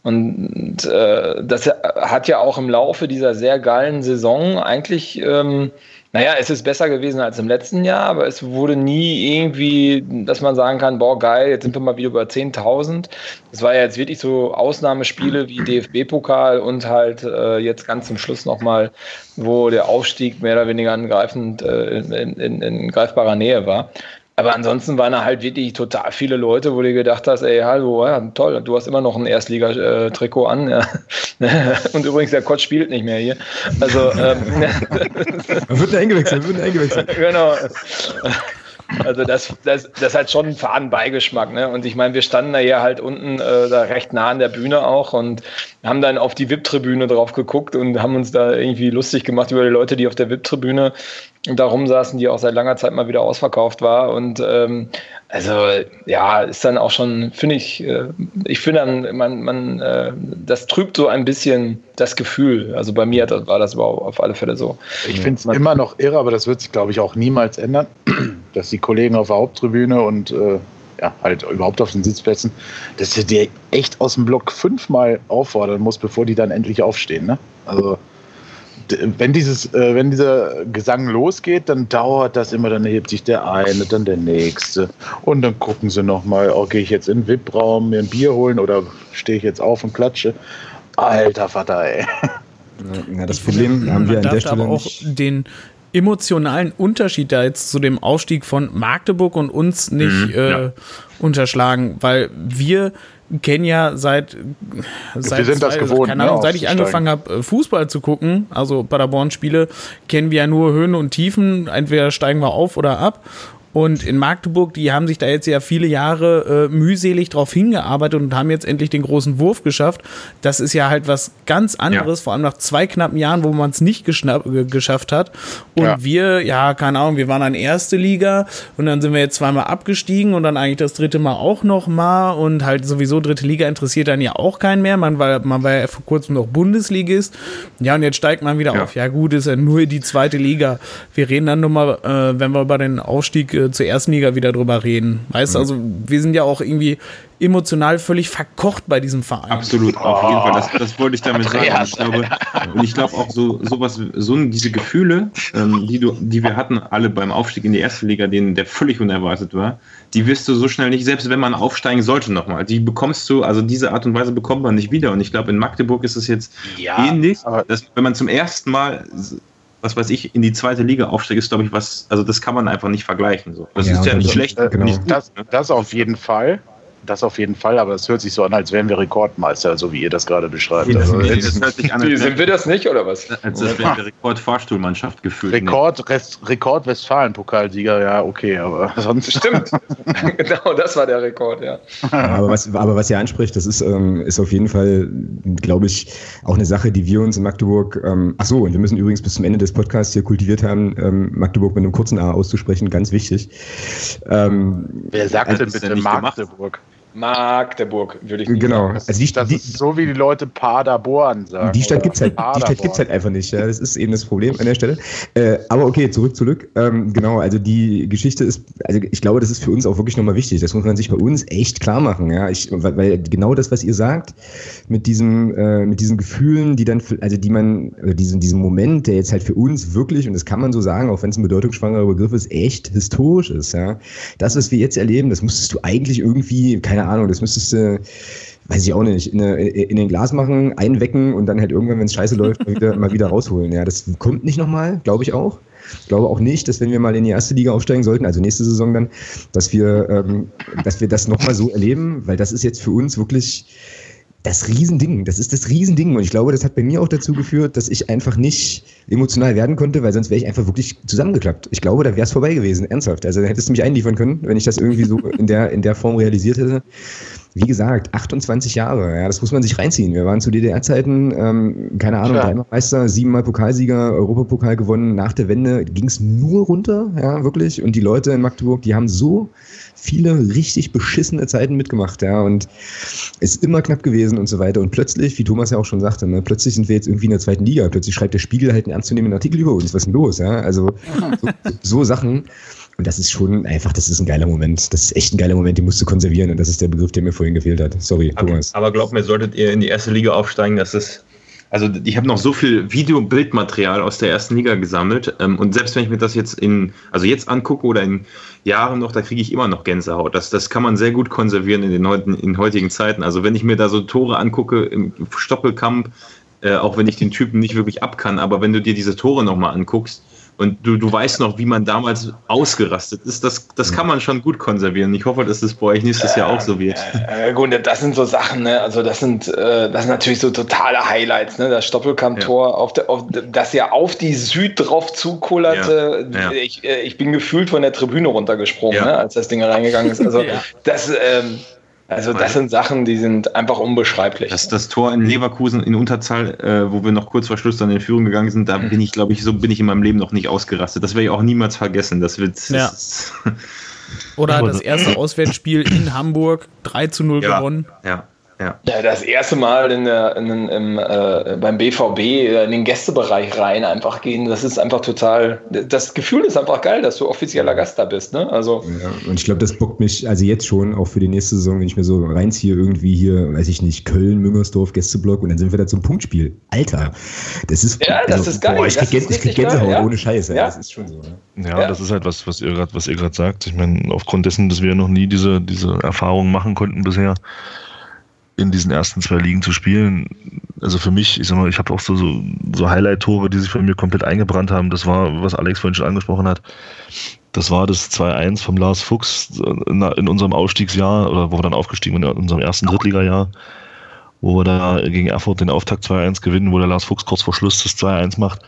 Und äh, das hat ja auch im Laufe dieser sehr geilen Saison eigentlich ähm, naja, es ist besser gewesen als im letzten Jahr, aber es wurde nie irgendwie, dass man sagen kann, boah, geil, jetzt sind wir mal wieder über 10.000. Es war ja jetzt wirklich so Ausnahmespiele wie DFB-Pokal und halt äh, jetzt ganz zum Schluss nochmal, wo der Aufstieg mehr oder weniger angreifend äh, in, in, in greifbarer Nähe war. Aber ansonsten waren da halt wirklich total viele Leute, wo du gedacht hast, ey, hallo, ja, toll, du hast immer noch ein Erstliga-Trikot an. Ja. Und übrigens, der Kotz spielt nicht mehr hier. Also, ähm,
wird eingewechselt, wird eingewechselt.
Genau. Also das, das, das hat schon einen faden Beigeschmack. Ne? Und ich meine, wir standen da hier halt unten äh, da recht nah an der Bühne auch und haben dann auf die VIP-Tribüne drauf geguckt und haben uns da irgendwie lustig gemacht über die Leute, die auf der VIP-Tribüne da rumsaßen, die auch seit langer Zeit mal wieder ausverkauft war. Und ähm, also ja, ist dann auch schon, finde ich, äh, ich finde dann, man, man, äh, das trübt so ein bisschen das Gefühl. Also bei mir war das auf alle Fälle so.
Ich finde es immer noch irre, aber das wird sich, glaube ich, auch niemals ändern, dass die Kollegen auf der Haupttribüne und äh, ja, halt überhaupt auf den Sitzplätzen, dass du dir echt aus dem Block fünfmal auffordern musst, bevor die dann endlich aufstehen. Ne? Also wenn dieses, äh, wenn dieser Gesang losgeht, dann dauert das immer, dann hebt sich der eine, dann der nächste. Und dann gucken sie nochmal, oh, gehe ich jetzt in den VIP-Raum mir ein Bier holen oder stehe ich jetzt auf und klatsche? Alter Vater, ey.
Ja, das Problem finde, haben wir an der Stelle aber auch den emotionalen Unterschied da jetzt zu dem Aufstieg von Magdeburg und uns nicht mhm, äh, ja. unterschlagen, weil wir kennen ja seit,
seit sind das gewohnt,
keine Ahnung, ne, seit ich angefangen habe, äh, Fußball zu gucken, also Paderborn-Spiele, kennen wir ja nur Höhen und Tiefen. Entweder steigen wir auf oder ab. Und in Magdeburg, die haben sich da jetzt ja viele Jahre äh, mühselig drauf hingearbeitet und haben jetzt endlich den großen Wurf geschafft. Das ist ja halt was ganz anderes, ja. vor allem nach zwei knappen Jahren, wo man es nicht äh, geschafft hat. Und ja. wir, ja, keine Ahnung, wir waren an erste Liga und dann sind wir jetzt zweimal abgestiegen und dann eigentlich das dritte Mal auch noch mal und halt sowieso dritte Liga interessiert dann ja auch keinen mehr. Man war, man war ja vor kurzem noch Bundesligist. Ja, und jetzt steigt man wieder ja. auf. Ja, gut, ist ja nur die zweite Liga. Wir reden dann nur mal, äh, wenn wir über den Aufstieg äh, zur ersten Liga wieder drüber reden. Weißt du, mhm. also wir sind ja auch irgendwie emotional völlig verkocht bei diesem Verein.
Absolut, auf jeden Fall. Das, das wollte ich damit sagen. Ich glaube, und ich glaube auch so sowas, so diese Gefühle, ähm, die du, die wir hatten, alle beim Aufstieg in die erste Liga, den der völlig unerwartet war, die wirst du so schnell nicht, selbst wenn man aufsteigen sollte nochmal. Die bekommst du, also diese Art und Weise bekommt man nicht wieder. Und ich glaube, in Magdeburg ist es jetzt ja, ähnlich, dass wenn man zum ersten Mal was weiß ich, in die zweite Liga aufsteigt, ist, glaube ich, was, also das kann man einfach nicht vergleichen. So. Das ja, ist ja nicht schlecht. Äh,
genau. nicht das, das auf jeden Fall. Das auf jeden Fall, aber es hört sich so an, als wären wir Rekordmeister, so wie ihr das gerade beschreibt. Also,
nee, das hört sich an, als sind wir das nicht, oder was?
Als wären wir Rekordfahrstuhlmannschaft gefühlt.
Rekord, Rekord Westfalen-Pokalsieger, ja, okay, aber sonst.
Stimmt. genau, das war der Rekord, ja.
aber, was, aber was ihr anspricht, das ist, ähm, ist auf jeden Fall, glaube ich, auch eine Sache, die wir uns in Magdeburg, ähm, ach so, und wir müssen übrigens bis zum Ende des Podcasts hier kultiviert haben, ähm, Magdeburg mit einem kurzen A auszusprechen, ganz wichtig.
Ähm, Wer sagt also, denn bitte Magdeburg?
Magdeburg, würde ich
nicht genau. sagen. Also die, das die, ist so, wie die Leute Paderborn sagen.
Die Stadt gibt es halt, halt einfach nicht. Ja. Das ist eben das Problem an der Stelle. Äh, aber okay, zurück, zurück. Ähm, genau, also die Geschichte ist, also ich glaube, das ist für uns auch wirklich nochmal wichtig. Das muss man sich bei uns echt klar machen. Ja. Ich, weil, weil genau das, was ihr sagt, mit diesem, äh, mit diesen Gefühlen, die dann, also die man, also diesen, diesen Moment, der jetzt halt für uns wirklich, und das kann man so sagen, auch wenn es ein bedeutungsschwangerer Begriff ist, echt historisch ist. Ja. Das, was wir jetzt erleben, das musstest du eigentlich irgendwie, keine keine Ahnung, das müsstest du, weiß ich auch nicht, in, eine, in den Glas machen, einwecken und dann halt irgendwann, wenn es scheiße läuft, mal wieder, mal wieder rausholen. Ja, das kommt nicht nochmal, glaube ich auch. Ich glaube auch nicht, dass wenn wir mal in die erste Liga aufsteigen sollten, also nächste Saison dann, dass wir, ähm, dass wir das nochmal so erleben, weil das ist jetzt für uns wirklich das Riesending. Das ist das Riesending. Und ich glaube, das hat bei mir auch dazu geführt, dass ich einfach nicht emotional werden konnte, weil sonst wäre ich einfach wirklich zusammengeklappt. Ich glaube, da wäre es vorbei gewesen, ernsthaft. Also da hättest du mich einliefern können, wenn ich das irgendwie so in der, in der Form realisiert hätte. Wie gesagt, 28 Jahre, ja, das muss man sich reinziehen. Wir waren zu DDR-Zeiten, ähm, keine Ahnung, dreimal Meister, siebenmal Pokalsieger, Europapokal gewonnen. Nach der Wende ging es nur runter, ja, wirklich. Und die Leute in Magdeburg, die haben so viele richtig beschissene Zeiten mitgemacht, ja, und ist immer knapp gewesen und so weiter. Und plötzlich, wie Thomas ja auch schon sagte, ne, plötzlich sind wir jetzt irgendwie in der zweiten Liga. Plötzlich schreibt der Spiegel halt einen ernstzunehmenden Artikel über uns. Was ist denn los, ja? Also so, so Sachen. Und das ist schon einfach, das ist ein geiler Moment. Das ist echt ein geiler Moment, den musst du konservieren. Und das ist der Begriff, der mir vorhin gefehlt hat. Sorry,
aber,
Thomas.
Aber glaub mir, solltet ihr in die erste Liga aufsteigen, das ist also ich habe noch so viel Video- Bildmaterial aus der ersten Liga gesammelt ähm, und selbst wenn ich mir das jetzt in, also jetzt angucke oder in Jahren noch, da kriege ich immer noch Gänsehaut. Das, das kann man sehr gut konservieren in den heutigen, in heutigen Zeiten. Also wenn ich mir da so Tore angucke im Stoppelkamp, äh, auch wenn ich den Typen nicht wirklich ab kann, aber wenn du dir diese Tore nochmal anguckst, Und du, du weißt noch, wie man damals ausgerastet ist. Das, das kann man schon gut konservieren. Ich hoffe, dass das bei euch nächstes Jahr auch so wird.
Äh, gut, das sind so Sachen, ne? Also das sind, äh, das sind natürlich so totale Highlights, ne? Das Stoppelkamp-Tor, ja. auf, auf, das ja auf die Süd drauf zukullerte. Ja. Ja. Ich, äh, ich bin gefühlt von der Tribüne runtergesprungen, ne? als das Ding reingegangen ist. Also das, ähm, also das sind Sachen, die sind einfach unbeschreiblich.
Das, das Tor in Leverkusen in Unterzahl, äh, wo wir noch kurz vor Schluss dann in Führung gegangen sind, da mhm. bin ich, glaube ich, so bin ich in meinem Leben noch nicht ausgerastet. Das werde ich auch niemals vergessen. Das wird.
Ja.
Das
Oder das erste Auswärtsspiel in Hamburg 3 zu 0
ja,
gewonnen.
Ja.
Ja. ja, das erste Mal in der, in, im, äh, beim BVB in den Gästebereich rein einfach gehen, das ist einfach total, das Gefühl ist einfach geil, dass du offizieller Gast da bist. Ne? Also,
ja, und ich glaube, das bockt mich, also jetzt schon, auch für die nächste Saison, wenn ich mir so reinziehe, irgendwie hier, weiß ich nicht, Köln, Müngersdorf, Gästeblock und dann sind wir da zum Punktspiel. Alter, das ist,
ja, das also, ist geil. Boah,
ich krieg, Gänse, krieg Gänsehaut ja. ohne Scheiße.
Ja. Das ist schon so. Ne? Ja, das ist halt was, was ihr gerade sagt. Ich meine, aufgrund dessen, dass wir noch nie diese, diese Erfahrungen machen konnten bisher, in diesen ersten zwei Ligen zu spielen. Also für mich, ich sag mal, ich habe auch so, so, so Highlight-Tore, die sich bei mir komplett eingebrannt haben. Das war, was Alex vorhin schon angesprochen hat. Das war das 2-1 vom Lars Fuchs in, in, unserem Aufstiegsjahr, oder wo wir dann aufgestiegen sind, in unserem ersten Drittligajahr, wo wir da gegen Erfurt den Auftakt 2-1 gewinnen, wo der Lars Fuchs kurz vor Schluss das 2-1 macht.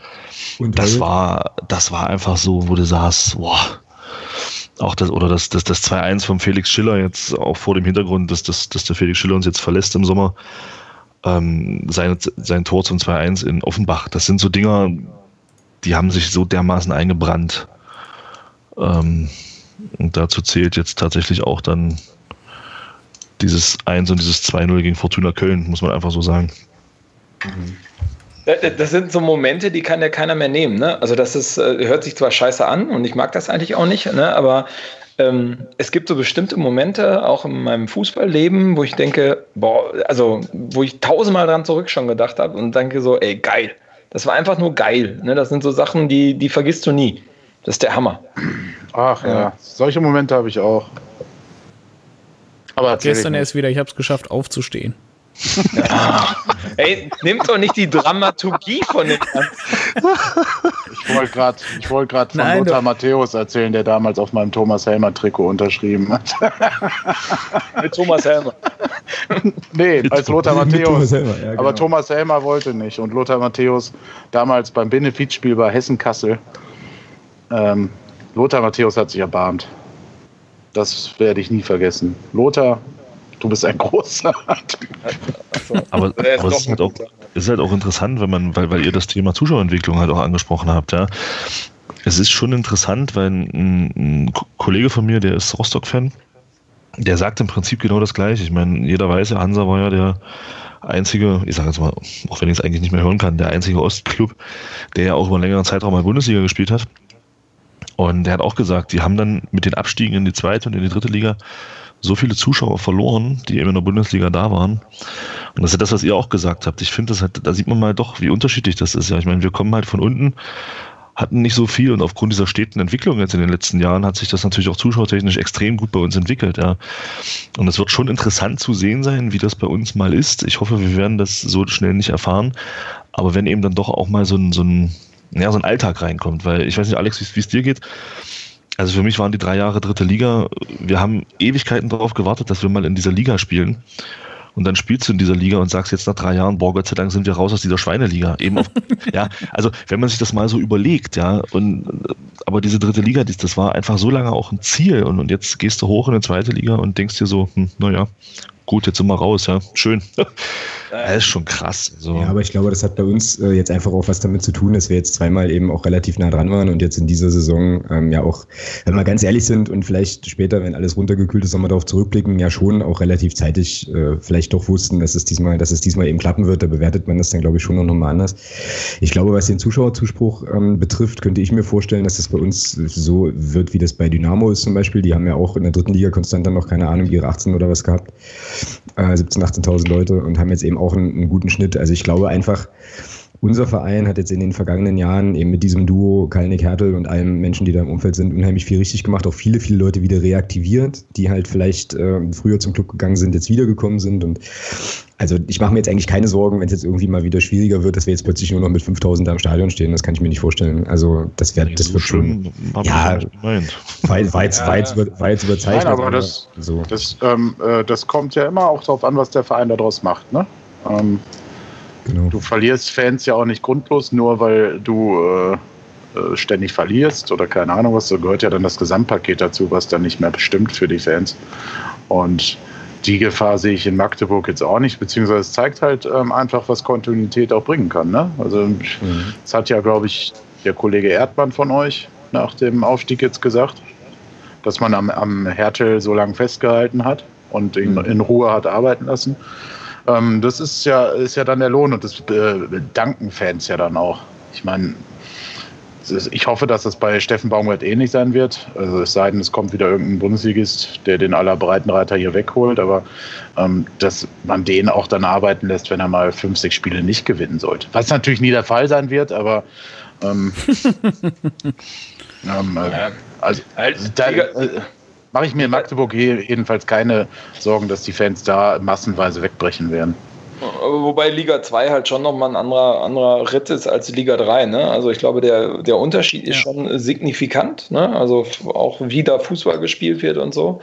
Und das war, das war einfach so, wo du saßt, boah, auch das, oder das, das, das 2-1 von Felix Schiller jetzt auch vor dem Hintergrund, dass, dass, dass der Felix Schiller uns jetzt verlässt im Sommer, ähm, sein, sein Tor zum 2-1 in Offenbach. Das sind so Dinger, die haben sich so dermaßen eingebrannt. Ähm, und dazu zählt jetzt tatsächlich auch dann dieses 1 und dieses 2-0 gegen Fortuna Köln, muss man einfach so sagen.
Mhm. Das sind so Momente, die kann ja keiner mehr nehmen. Ne? Also das ist, äh, hört sich zwar scheiße an und ich mag das eigentlich auch nicht, ne? aber ähm, es gibt so bestimmte Momente, auch in meinem Fußballleben, wo ich denke, boah, also wo ich tausendmal dran zurück schon gedacht habe und denke so, ey, geil. Das war einfach nur geil. Ne? Das sind so Sachen, die, die vergisst du nie. Das ist der Hammer.
Ach ja, ja. solche Momente habe ich auch.
Aber gestern erst wieder, ich habe es geschafft, aufzustehen.
Ja. Ey, nimmt doch nicht die Dramaturgie von dem
Ich wollte gerade wollt von Nein, Lothar Matthäus erzählen, der damals auf meinem Thomas Helmer Trikot unterschrieben hat.
Mit Thomas Helmer.
Nee, als Lothar Matthäus. Ja, genau. Aber Thomas Helmer wollte nicht. Und Lothar Matthäus damals beim Benefizspiel bei Hessen-Kassel. Ähm, Lothar Matthäus hat sich erbarmt. Das werde ich nie vergessen. Lothar Du bist ein großer.
aber, aber es ist halt, auch, ist halt auch interessant, wenn man, weil, weil ihr das Thema Zuschauerentwicklung halt auch angesprochen habt, ja. Es ist schon interessant, weil ein, ein Kollege von mir, der ist Rostock-Fan, der sagt im Prinzip genau das Gleiche. Ich meine, jeder weiß ja, Hansa war ja der einzige, ich sage jetzt mal, auch wenn ich es eigentlich nicht mehr hören kann, der einzige Ostclub, der ja auch über einen längeren Zeitraum mal Bundesliga gespielt hat. Und der hat auch gesagt, die haben dann mit den Abstiegen in die zweite und in die dritte Liga so viele Zuschauer verloren, die eben in der Bundesliga da waren. Und das ist das, was ihr auch gesagt habt. Ich finde, das halt, da sieht man mal doch, wie unterschiedlich das ist. Ja, ich meine, wir kommen halt von unten, hatten nicht so viel und aufgrund dieser steten Entwicklung jetzt in den letzten Jahren hat sich das natürlich auch zuschauertechnisch extrem gut bei uns entwickelt, ja. Und es wird schon interessant zu sehen sein, wie das bei uns mal ist. Ich hoffe, wir werden das so schnell nicht erfahren. Aber wenn eben dann doch auch mal so ein, so ein, ja, so ein Alltag reinkommt, weil ich weiß nicht, Alex, wie es dir geht. Also für mich waren die drei Jahre dritte Liga, wir haben Ewigkeiten darauf gewartet, dass wir mal in dieser Liga spielen. Und dann spielst du in dieser Liga und sagst jetzt nach drei Jahren, boah, Gott sei Dank sind wir raus aus dieser Schweineliga. Eben auf, ja, also wenn man sich das mal so überlegt, ja, und aber diese dritte Liga, das war einfach so lange auch ein Ziel. Und, und jetzt gehst du hoch in die zweite Liga und denkst dir so, hm, naja, gut, jetzt sind wir raus, ja, schön. Das ist schon krass.
So. Ja, aber ich glaube, das hat bei uns äh, jetzt einfach auch was damit zu tun, dass wir jetzt zweimal eben auch relativ nah dran waren und jetzt in dieser Saison ähm, ja auch, wenn wir ganz ehrlich sind und vielleicht später, wenn alles runtergekühlt ist, nochmal darauf zurückblicken, ja schon auch relativ zeitig äh, vielleicht doch wussten, dass es diesmal, dass es diesmal eben klappen wird. Da bewertet man das dann, glaube ich, schon noch mal anders. Ich glaube, was den Zuschauerzuspruch ähm, betrifft, könnte ich mir vorstellen, dass das bei uns so wird, wie das bei Dynamo ist zum Beispiel. Die haben ja auch in der dritten Liga konstant dann noch, keine Ahnung, ihre 18 oder was gehabt. Äh, 17.000, 18.000 Leute und haben jetzt eben auch einen, einen, guten Schnitt. Also ich glaube einfach, unser Verein hat jetzt in den vergangenen Jahren eben mit diesem Duo Kalnick Hertel und allen Menschen, die da im Umfeld sind, unheimlich viel richtig gemacht, auch viele, viele Leute wieder reaktiviert, die halt vielleicht äh, früher zum Club gegangen sind, jetzt wiedergekommen sind und also ich mache mir jetzt eigentlich keine Sorgen, wenn es jetzt irgendwie mal wieder schwieriger wird, dass wir jetzt plötzlich nur noch mit 5000 da im Stadion stehen. Das kann ich mir nicht vorstellen. Also das, wär, das so wird schon. Ja, war, war, jetzt, ja, war, jetzt, war jetzt überzeichnet. Nein,
aber das, so. das, ähm, äh, das kommt ja immer auch darauf an, was der Verein daraus macht. Ne? Ähm, genau. Du verlierst Fans ja auch nicht grundlos, nur weil du äh, äh, ständig verlierst oder keine Ahnung was. Da gehört ja dann das Gesamtpaket dazu, was dann nicht mehr bestimmt für die Fans. Und die Gefahr sehe ich in Magdeburg jetzt auch nicht, beziehungsweise es zeigt halt ähm, einfach, was Kontinuität auch bringen kann. Ne? Also mhm. das hat ja, glaube ich, der Kollege Erdmann von euch nach dem Aufstieg jetzt gesagt, dass man am, am Hertel so lange festgehalten hat und ihn mhm. in Ruhe hat arbeiten lassen. Ähm, das ist ja, ist ja dann der Lohn und das äh, danken Fans ja dann auch. Ich meine, ich hoffe, dass das bei Steffen Baumgart ähnlich sein wird. Also es sei denn, es kommt wieder irgendein Bundesligist, der den aller Breitenreiter hier wegholt, aber ähm, dass man den auch dann arbeiten lässt, wenn er mal fünf, sechs Spiele nicht gewinnen sollte. Was natürlich nie der Fall sein wird, aber ähm, ähm, äh, also, da, äh, mache ich mir in Magdeburg jedenfalls keine Sorgen, dass die Fans da massenweise wegbrechen werden.
Wobei Liga 2 halt schon nochmal ein anderer, anderer Ritt ist als Liga 3. Ne? Also ich glaube, der, der Unterschied ist ja. schon signifikant. Ne? Also auch wie da Fußball gespielt wird und so.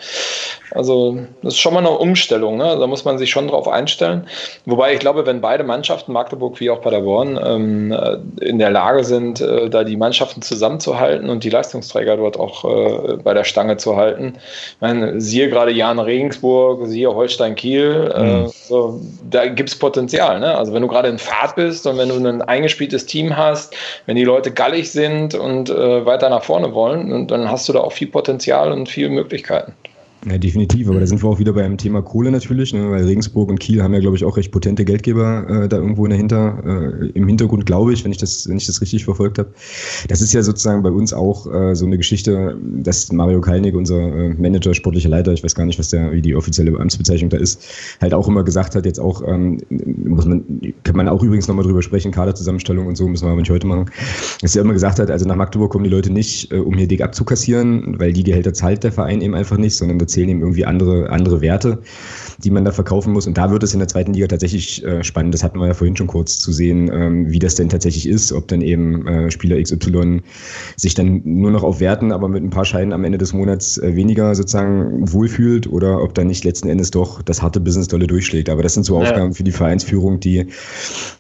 Also das ist schon mal eine Umstellung. Ne? Da muss man sich schon drauf einstellen. Wobei ich glaube, wenn beide Mannschaften, Magdeburg wie auch Paderborn, ähm, in der Lage sind, äh, da die Mannschaften zusammenzuhalten und die Leistungsträger dort auch äh, bei der Stange zu halten. Ich meine, siehe gerade Jan Regensburg, siehe Holstein Kiel. Äh, mhm. Äh, so, da gibt es Potenzial. Ne? Also wenn du gerade in Fahrt bist und wenn du ein eingespieltes Team hast, wenn die Leute gallig sind und äh, weiter nach vorne wollen, dann hast du da auch viel Potenzial und viele Möglichkeiten.
Ja, definitiv, aber da sind wir auch wieder beim Thema Kohle natürlich, ne, weil Regensburg und Kiel haben ja, glaube ich, auch recht potente Geldgeber äh, da irgendwo dahinter, äh, im Hintergrund, glaube ich, wenn ich das, wenn ich das richtig verfolgt habe. Das ist ja sozusagen bei uns auch äh, so eine Geschichte, dass Mario Kalnick, unser äh, Manager, sportlicher Leiter, ich weiß gar nicht, was der, wie die offizielle Amtsbezeichnung da ist, halt auch immer gesagt hat, jetzt auch, ähm, muss man, kann man auch übrigens nochmal drüber sprechen, Kaderzusammenstellung und so, müssen wir aber nicht heute machen, dass er immer gesagt hat, also nach Magdeburg kommen die Leute nicht, äh, um hier dick abzukassieren, weil die Gehälter zahlt der Verein eben einfach nicht, sondern zählen ihm irgendwie andere, andere Werte, die man da verkaufen muss. Und da wird es in der zweiten Liga tatsächlich äh, spannend. Das hatten wir ja vorhin schon kurz zu sehen, ähm, wie das denn tatsächlich ist, ob dann eben äh, Spieler XY sich dann nur noch auf Werten, aber mit ein paar Scheinen am Ende des Monats äh, weniger sozusagen wohlfühlt oder ob dann nicht letzten Endes doch das harte Business dolle durchschlägt. Aber das sind so ja. Aufgaben für die Vereinsführung, die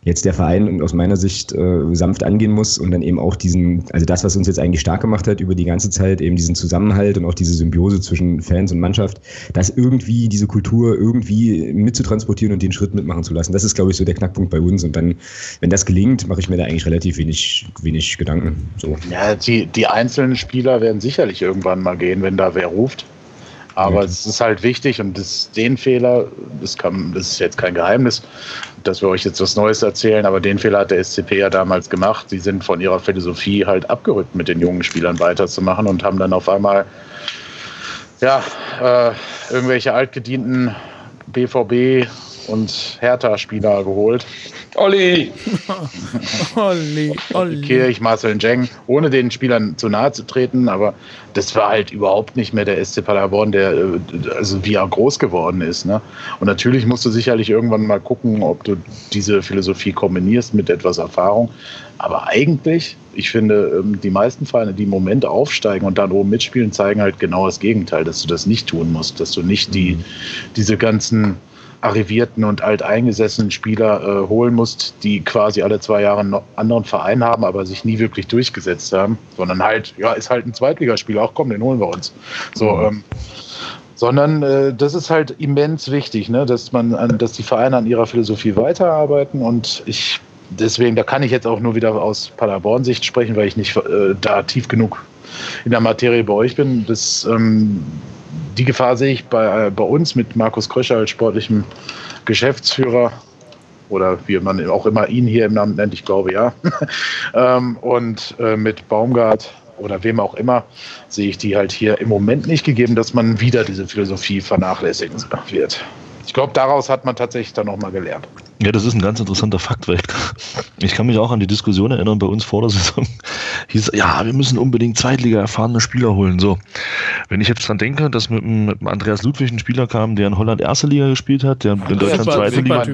jetzt der Verein aus meiner Sicht äh, sanft angehen muss und dann eben auch diesen, also das, was uns jetzt eigentlich stark gemacht hat über die ganze Zeit, eben diesen Zusammenhalt und auch diese Symbiose zwischen Fans und Mannschaft, das irgendwie, diese Kultur irgendwie mitzutransportieren und den Schritt mitmachen zu lassen. Das ist, glaube ich, so der Knackpunkt bei uns. Und dann, wenn das gelingt, mache ich mir da eigentlich relativ wenig, wenig Gedanken. So.
Ja, die, die einzelnen Spieler werden sicherlich irgendwann mal gehen, wenn da wer ruft. Aber es ist halt wichtig und das, den Fehler, das, kann, das ist jetzt kein Geheimnis, dass wir euch jetzt was Neues erzählen, aber den Fehler hat der SCP ja damals gemacht. Sie sind von ihrer Philosophie halt abgerückt, mit den jungen Spielern weiterzumachen und haben dann auf einmal ja, äh, irgendwelche altgedienten BVB und Hertha-Spieler geholt.
Olli!
Olli, Olli. Kirch, Marcel Jeng, ohne den Spielern zu nahe zu treten, aber das war halt überhaupt nicht mehr der SC Paderborn, der, äh, also wie er groß geworden ist. Ne? Und natürlich musst du sicherlich irgendwann mal gucken, ob du diese Philosophie kombinierst mit etwas Erfahrung. Aber eigentlich, ich finde, ähm, die meisten Vereine, die im Moment aufsteigen und dann oben mitspielen, zeigen halt genau das Gegenteil, dass du das nicht tun musst, dass du nicht die, diese ganzen arrivierten und alteingesessenen Spieler äh, holen musst, die quasi alle zwei Jahre einen anderen Verein haben, aber sich nie wirklich durchgesetzt haben, sondern halt, ja, ist halt ein Zweitligaspieler, auch komm, den holen wir uns. So, mhm. ähm, sondern äh, das ist halt immens wichtig, ne, dass man, an, dass die Vereine an ihrer Philosophie weiterarbeiten und ich deswegen, da kann ich jetzt auch nur wieder aus Paderborn-Sicht sprechen, weil ich nicht äh, da tief genug in der Materie bei euch bin. Das ähm, die Gefahr sehe ich bei, äh, bei uns mit Markus Kröscher als sportlichem Geschäftsführer oder wie man auch immer ihn hier im Namen nennt, ich glaube ja. ähm, und äh, mit Baumgart oder wem auch immer sehe ich die halt hier im Moment nicht gegeben, dass man wieder diese Philosophie vernachlässigen wird. Ich glaube, daraus hat man tatsächlich dann nochmal gelernt.
Ja, das ist ein ganz interessanter Fakt, weil ich, kann mich auch an die Diskussion erinnern, bei uns vor der Saison hieß, ja, wir müssen unbedingt Zweitliga erfahrene Spieler holen. So, wenn ich jetzt dran denke, dass mit, mit Andreas Ludwig ein Spieler kam, der in Holland erste Liga gespielt hat, der in Deutschland zweite Liga,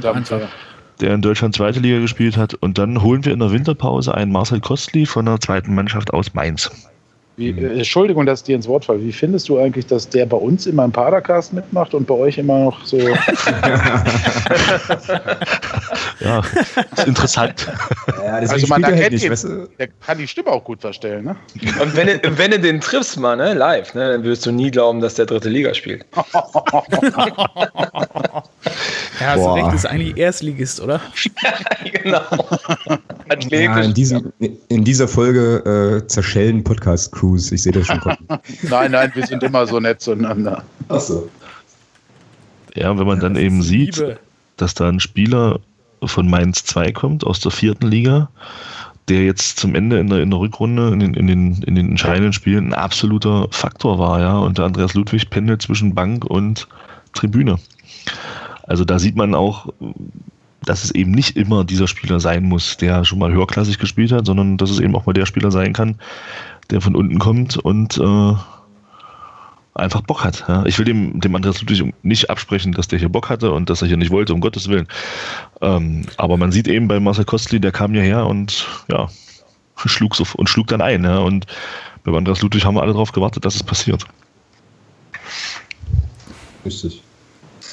der in Deutschland zweite Liga gespielt hat und dann holen wir in der Winterpause einen Marcel Kostli von der zweiten Mannschaft aus Mainz.
Wie, äh, Entschuldigung, dass ich dir ins Wort falle. Wie findest du eigentlich, dass der bei uns immer im Padercast mitmacht und bei euch immer noch so.
ja, ist interessant.
Ja, also man erkennt ihn, der kann die Stimme auch gut verstellen. Ne?
Und wenn, du, wenn du den triffst mal, ne, live, ne, dann wirst du nie glauben, dass der dritte Liga spielt.
ja, hast du recht, ist eigentlich Erstligist, oder? genau.
Ja, in, diesem, in dieser Folge äh, zerschellen Podcast-Crews. Ich sehe das schon kommen.
nein, nein, wir sind immer so nett zueinander.
Ach so.
Ja, wenn man dann eben sieht, dass da ein Spieler von Mainz 2 kommt, aus der vierten Liga, der jetzt zum Ende in der, in der Rückrunde in den, in, den, in den entscheidenden Spielen ein absoluter Faktor war, ja. Und der Andreas Ludwig pendelt zwischen Bank und Tribüne. Also da sieht man auch, dass es eben nicht immer dieser Spieler sein muss, der schon mal höherklassig gespielt hat, sondern dass es eben auch mal der Spieler sein kann, der von unten kommt und äh, einfach Bock hat. Ja. Ich will dem, dem Andreas Ludwig nicht absprechen, dass der hier Bock hatte und dass er hier nicht wollte, um Gottes Willen. Ähm, aber man sieht eben bei Marcel Kostli, der kam hierher und ja, schlug so und schlug dann ein. Ja. Und bei Andreas Ludwig haben wir alle darauf gewartet, dass es passiert.
Richtig.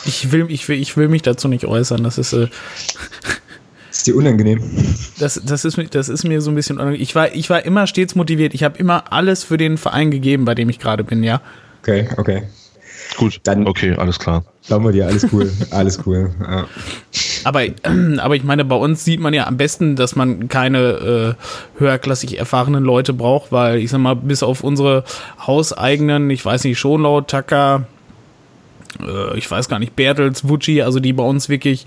Ich will, ich, will, ich will mich dazu nicht äußern. Das ist. Äh,
ist dir unangenehm?
Das, das, ist, das ist mir so ein bisschen unangenehm. Ich war, ich war immer stets motiviert. Ich habe immer alles für den Verein gegeben, bei dem ich gerade bin, ja.
Okay, okay.
Gut, dann. Okay, alles klar.
Glauben wir dir, alles cool. alles cool. Ja.
Aber, aber ich meine, bei uns sieht man ja am besten, dass man keine äh, höherklassig erfahrenen Leute braucht, weil ich sag mal, bis auf unsere hauseigenen, ich weiß nicht, Schonlau, Taka, äh, ich weiß gar nicht, Bertels, Wucci, also die bei uns wirklich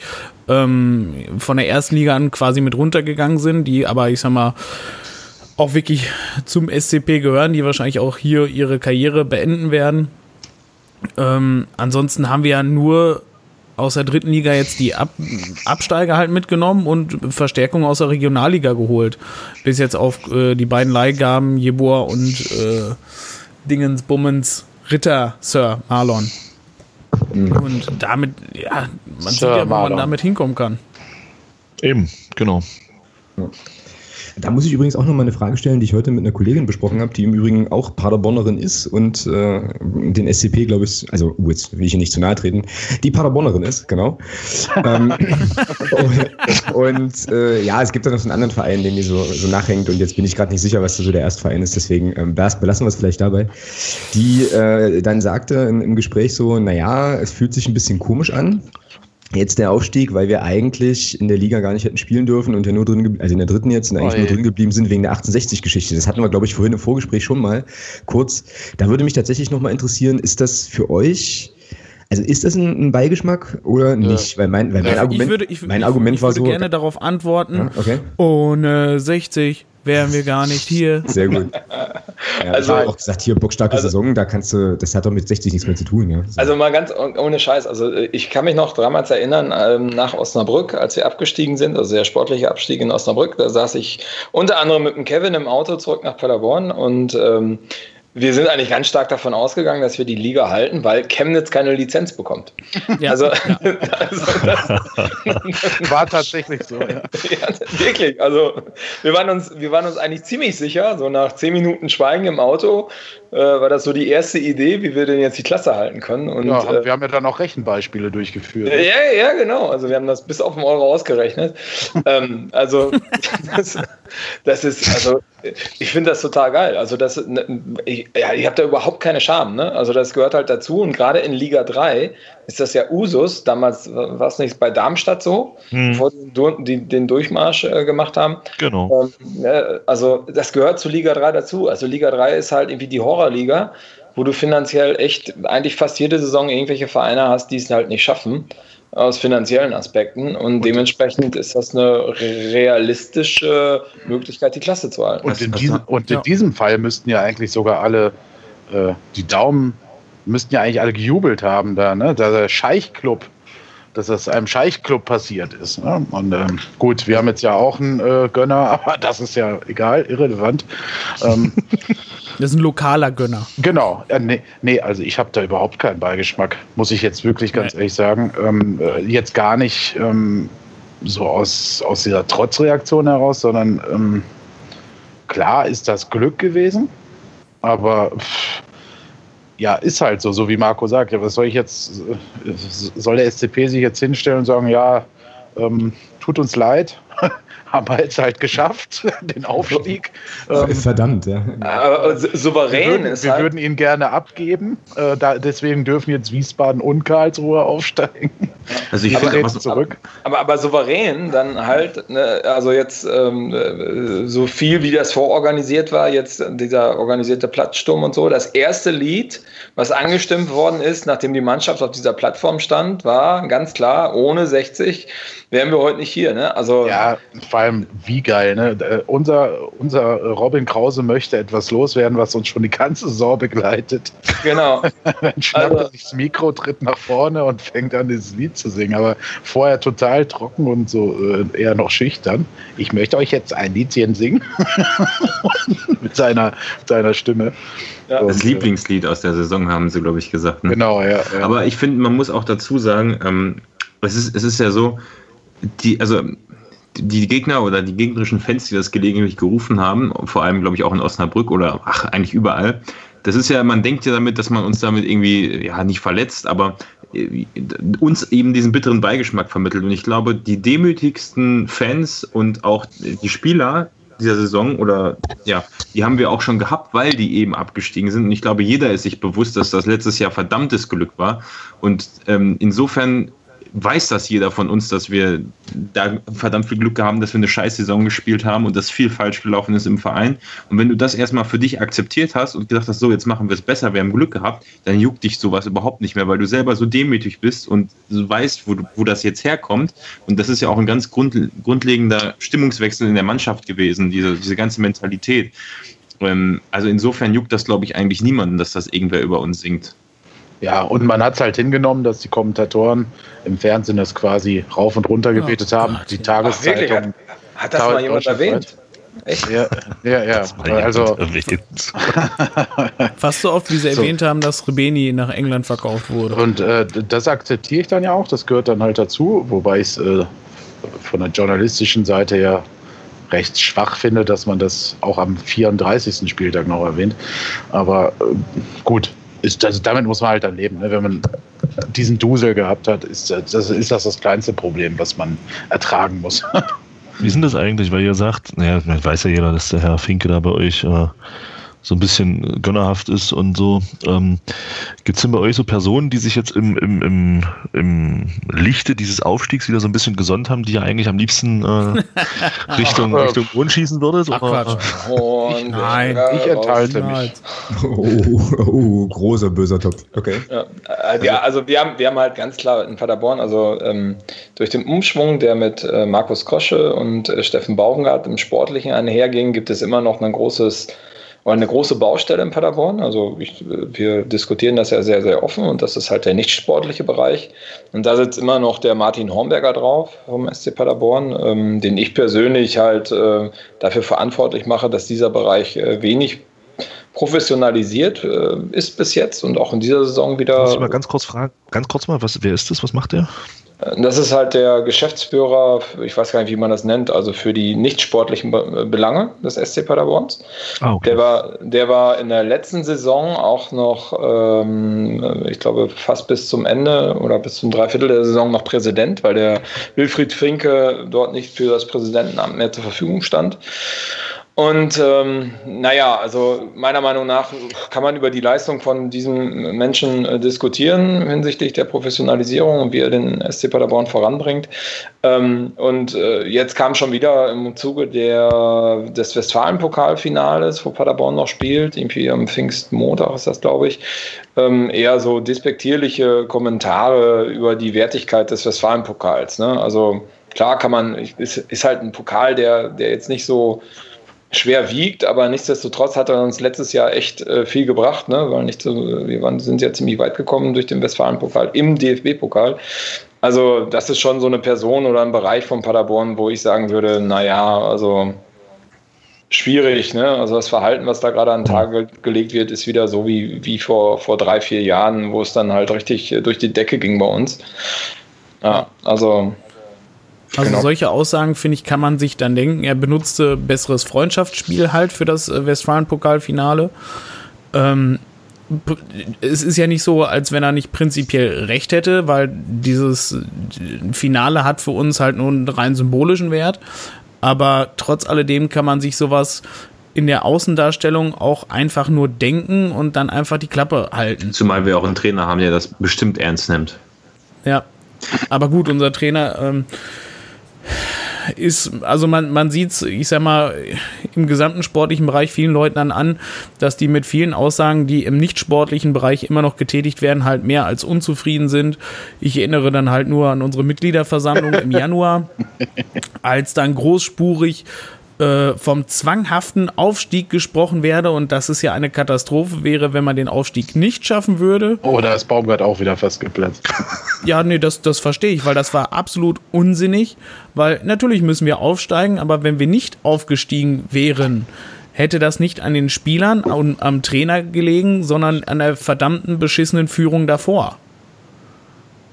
ähm, von der ersten Liga an quasi mit runtergegangen sind, die aber, ich sag mal, auch wirklich zum SCP gehören, die wahrscheinlich auch hier ihre Karriere beenden werden. Ähm, ansonsten haben wir ja nur aus der dritten Liga jetzt die Ab Absteiger halt mitgenommen und Verstärkung aus der Regionalliga geholt. Bis jetzt auf äh, die beiden Leihgaben Jeboa und äh, Dingens Bummens Ritter Sir Marlon. Mhm. Und damit, ja, man Sir sieht ja, wo Marlon. man damit hinkommen kann.
Eben, genau.
Ja. Da muss ich übrigens auch noch mal eine Frage stellen, die ich heute mit einer Kollegin besprochen habe, die im Übrigen auch Paderbornerin ist und äh, den SCP, glaube ich, also uh, jetzt will ich ihr nicht zu nahe treten, die Paderbornerin ist, genau. ähm, und äh, ja, es gibt da noch so einen anderen Verein, den die so, so nachhängt und jetzt bin ich gerade nicht sicher, was da so der Erstverein ist, deswegen ähm, belassen wir es vielleicht dabei. Die äh, dann sagte im, im Gespräch so, naja, es fühlt sich ein bisschen komisch an, Jetzt der Aufstieg, weil wir eigentlich in der Liga gar nicht hätten spielen dürfen und ja nur drin, also in der dritten jetzt, und eigentlich oh, nur drin geblieben sind wegen der 1860-Geschichte. Das hatten wir, glaube ich, vorhin im Vorgespräch schon mal kurz. Da würde mich tatsächlich nochmal interessieren, ist das für euch, also ist das ein, ein Beigeschmack oder nicht? Weil mein, weil mein Argument, ich würde, ich, mein Argument ich, ich war so.
Ich würde gerne darauf antworten. Ja, okay. Ohne 60 wären wir gar nicht hier.
Sehr gut. Ja, also auch gesagt, hier bockstarke also, Saison, da kannst du, das hat doch mit 60 nichts mehr zu tun. Ja.
So. Also mal ganz ohne Scheiß, also ich kann mich noch damals erinnern, ähm, nach Osnabrück, als wir abgestiegen sind, also der sportliche Abstieg in Osnabrück, da saß ich unter anderem mit dem Kevin im Auto zurück nach Paderborn und ähm, wir sind eigentlich ganz stark davon ausgegangen, dass wir die Liga halten, weil Chemnitz keine Lizenz bekommt. Ja, also, ja. also
das war tatsächlich so. Ja.
ja. wirklich. Also wir waren uns, wir waren uns eigentlich ziemlich sicher. So nach zehn Minuten Schweigen im Auto äh, war das so die erste Idee, wie wir denn jetzt die Klasse halten können. Und,
ja, äh, wir haben ja dann auch Rechenbeispiele durchgeführt.
Ja, ja, genau. Also wir haben das bis auf den Euro ausgerechnet. ähm, also das, das ist also ich finde das total geil. Also das, ne, ich, ja, ich habe da überhaupt keine Scham. Ne? Also das gehört halt dazu. Und gerade in Liga 3 ist das ja Usus. Damals war es nicht bei Darmstadt so, hm. bevor die, die den Durchmarsch äh, gemacht haben.
Genau.
Ähm, ne, also das gehört zu Liga 3 dazu. Also Liga 3 ist halt irgendwie die Horrorliga, wo du finanziell echt eigentlich fast jede Saison irgendwelche Vereine hast, die es halt nicht schaffen aus finanziellen Aspekten und dementsprechend ist das eine realistische Möglichkeit, die Klasse zu halten.
Und in, diesem, und in diesem Fall müssten ja eigentlich sogar alle äh, die Daumen müssten ja eigentlich alle gejubelt haben da, ne? Der Scheichclub dass das einem Scheichclub passiert ist. Ne? Und ähm, gut, wir haben jetzt ja auch einen äh, Gönner, aber das ist ja egal, irrelevant. Ähm,
das ist ein lokaler Gönner.
Genau. Äh, nee, nee, also ich habe da überhaupt keinen Beigeschmack, muss ich jetzt wirklich ganz nee. ehrlich sagen. Ähm, äh, jetzt gar nicht ähm, so aus, aus dieser Trotzreaktion heraus, sondern ähm, klar ist das Glück gewesen, aber pff, ja, ist halt so, so wie Marco sagt. Ja, was soll ich jetzt, äh, soll der SCP sich jetzt hinstellen und sagen, ja, ähm, tut uns leid, haben wir jetzt halt geschafft, den Aufstieg.
Ähm, Verdammt, ja.
Aber souverän
wir würden,
ist
Wir
halt
würden ihn gerne abgeben, äh, da, deswegen dürfen jetzt Wiesbaden und Karlsruhe aufsteigen.
Also ich finde zurück. Aber, aber, aber, souverän dann halt, ne, also jetzt ähm, äh, so viel wie das vororganisiert war, jetzt dieser organisierte Platzsturm und so. Das erste Lied, was angestimmt worden ist, nachdem die Mannschaft auf dieser Plattform stand, war ganz klar, ohne 60 wären wir heute nicht hier. Ne? Also,
ja, vor allem wie geil. Ne? Äh, unser, unser Robin Krause möchte etwas loswerden, was uns schon die ganze Saison begleitet.
Genau.
Dann schnappt also, er sich das Mikro, tritt nach vorne und fängt an, dieses Lied zu singen. Aber vorher total trocken und so äh, eher noch schüchtern. Ich möchte euch jetzt ein Liedchen singen. mit, seiner, seiner Stimme.
Ja. Das und, Lieblingslied aus der Saison, haben sie, glaube ich, gesagt.
Ne? Genau, ja,
ja, Aber ich finde, man muss auch dazu sagen, ähm, es, ist, es ist ja so, die, also die Gegner oder die gegnerischen Fans, die das gelegentlich gerufen haben, vor allem, glaube ich, auch in Osnabrück oder ach, eigentlich überall, das ist ja, man denkt ja damit, dass man uns damit irgendwie, ja, nicht verletzt, aber äh, uns eben diesen bitteren Beigeschmack vermittelt. Und ich glaube, die demütigsten Fans und auch die Spieler dieser Saison oder ja, die haben wir auch schon gehabt, weil die eben abgestiegen sind. Und ich glaube, jeder ist sich bewusst, dass das letztes Jahr verdammtes Glück war. Und ähm, insofern weiß das jeder von uns, dass wir da verdammt viel Glück haben, dass wir eine scheiß Saison gespielt haben und dass viel falsch gelaufen ist im Verein. Und wenn du das erstmal für dich akzeptiert hast und gesagt hast, so, jetzt machen wir es besser, wir haben Glück gehabt, dann juckt dich sowas überhaupt nicht mehr, weil du selber so demütig bist und du weißt, wo, wo das jetzt herkommt. Und das ist ja auch ein ganz grund, grundlegender Stimmungswechsel in der Mannschaft gewesen, diese, diese ganze Mentalität. Ähm, also insofern juckt das, glaube ich, eigentlich niemanden, dass das irgendwer über uns singt.
Ja, und man hat es halt hingenommen, dass die Kommentatoren im Fernsehen das quasi rauf und runter gebetet oh, haben. Gott, die Tageszeitung.
Ach, hat, das mal jemand erwähnt?
Echt? Ja, ja. ja. Also,
Fast so oft, wie sie so. erwähnt haben, dass Rebeni nach England verkauft wurde.
Und äh, das akzeptiere ich dann ja auch, das gehört dann halt dazu, wobei ich es äh, von der journalistischen Seite ja recht schwach finde, dass man das auch am 34. Spieltag noch erwähnt. Aber äh, gut, ist, also damit muss man halt dann leben. Ne? Wenn man diesen Dusel gehabt hat, ist das, ist das das kleinste Problem, was man ertragen muss.
Wie ist denn das eigentlich? Weil ihr sagt, naja, weiß ja jeder, dass der Herr Finke da bei euch äh, so ein bisschen gönnerhaft ist und so. Ähm, Gibt es denn bei euch so Personen, die sich jetzt im, im, im, im Lichte dieses Aufstiegs wieder so ein bisschen gesonnt haben, die ja eigentlich am liebsten äh, Richtung, Richtung Grund schießen würdet? Ach,
Quatsch. Oh, ich, nein,
ich enthalte mich.
Oh, oh, großer böser Topf. Okay.
Ja, also, ja, also wir haben, wir haben halt ganz klar in Paderborn, also ähm, durch den Umschwung, der mit äh, Markus Krosche und äh, Steffen Baumgart im Sportlichen einherging, gibt es immer noch ein großes war eine große Baustelle in Paderborn. Also ich, wir diskutieren das ja sehr, sehr offen und das ist halt der nicht sportliche Bereich. Und da sitzt immer noch der Martin Hornberger drauf vom SC Paderborn, ähm, den ich persönlich halt äh, dafür verantwortlich mache, dass dieser Bereich äh, wenig professionalisiert äh, ist bis jetzt und auch in dieser Saison wieder. Muss
ich mal ganz kurz fragen, ganz kurz mal, was, wer ist das? Was macht der?
Das ist halt der Geschäftsführer, ich weiß gar nicht, wie man das nennt, also für die nicht sportlichen Belange des SC Paderborns. Ah, okay. der, war, der war in der letzten Saison auch noch, ähm, ich glaube, fast bis zum Ende oder bis zum Dreiviertel der Saison noch Präsident, weil der Wilfried Finke dort nicht für das Präsidentenamt mehr zur Verfügung stand. Und ähm, naja, also meiner Meinung nach kann man über die Leistung von diesem Menschen äh, diskutieren hinsichtlich der Professionalisierung und wie er den SC Paderborn voranbringt. Ähm, und äh, jetzt kam schon wieder im Zuge der, des Westfalen-Pokalfinales, wo Paderborn noch spielt, irgendwie am Pfingstmontag ist das, glaube ich, ähm, eher so despektierliche Kommentare über die Wertigkeit des Westfalen-Pokals. Ne? Also klar kann man, ist, ist halt ein Pokal, der, der jetzt nicht so schwer wiegt, aber nichtsdestotrotz hat er uns letztes Jahr echt äh, viel gebracht, ne? weil nicht so, wir waren, sind ja ziemlich weit gekommen durch den Westfalen-Pokal im DFB-Pokal. Also, das ist schon so eine Person oder ein Bereich von Paderborn, wo ich sagen würde, naja, also schwierig, ne? Also das Verhalten, was da gerade an den Tag gelegt wird, ist wieder so wie, wie vor, vor drei, vier Jahren, wo es dann halt richtig durch die Decke ging bei uns. Ja, also.
Also genau. solche Aussagen, finde ich, kann man sich dann denken. Er benutzte besseres Freundschaftsspiel halt für das äh, Westfalen-Pokalfinale. Ähm, es ist ja nicht so, als wenn er nicht prinzipiell recht hätte, weil dieses Finale hat für uns halt nur einen rein symbolischen Wert. Aber trotz alledem kann man sich sowas in der Außendarstellung auch einfach nur denken und dann einfach die Klappe halten.
Zumal wir auch einen Trainer haben, der das bestimmt ernst nimmt.
Ja, aber gut, unser Trainer ähm, ist, also man, man sieht es, ich sag mal, im gesamten sportlichen Bereich vielen Leuten dann an, dass die mit vielen Aussagen, die im nicht sportlichen Bereich immer noch getätigt werden, halt mehr als unzufrieden sind. Ich erinnere dann halt nur an unsere Mitgliederversammlung im Januar, als dann großspurig äh, vom zwanghaften Aufstieg gesprochen werde und dass es ja eine Katastrophe wäre, wenn man den Aufstieg nicht schaffen würde.
Oh, da ist Baumgart auch wieder fast geplatzt.
Ja, nee, das, das verstehe ich, weil das war absolut unsinnig, weil natürlich müssen wir aufsteigen, aber wenn wir nicht aufgestiegen wären, hätte das nicht an den Spielern und am Trainer gelegen, sondern an der verdammten beschissenen Führung davor.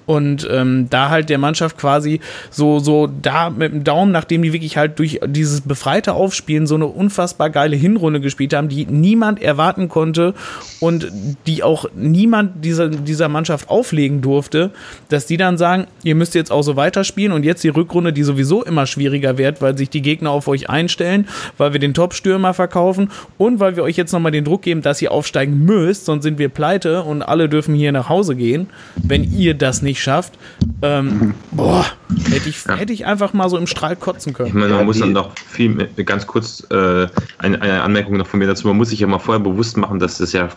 Und ähm, da halt der Mannschaft quasi so, so da mit dem Daumen, nachdem die wirklich halt durch dieses befreite Aufspielen so eine unfassbar geile Hinrunde gespielt haben, die niemand erwarten konnte und die auch niemand dieser, dieser Mannschaft auflegen durfte, dass die dann sagen, ihr müsst jetzt auch so weiterspielen und jetzt die Rückrunde, die sowieso immer schwieriger wird, weil sich die Gegner auf euch einstellen, weil wir den Top-Stürmer verkaufen und weil wir euch jetzt nochmal den Druck geben, dass ihr aufsteigen müsst, sonst sind wir pleite und alle dürfen hier nach Hause gehen, wenn ihr das nicht nicht schafft. Ähm, boah, hätte ich, ja. hätte ich einfach mal so im Strahl kotzen können.
Ich meine, man ja, muss dann noch viel, ganz kurz äh, eine, eine, Anmerkung noch von mir dazu. Man muss sich ja mal vorher bewusst machen, dass das ja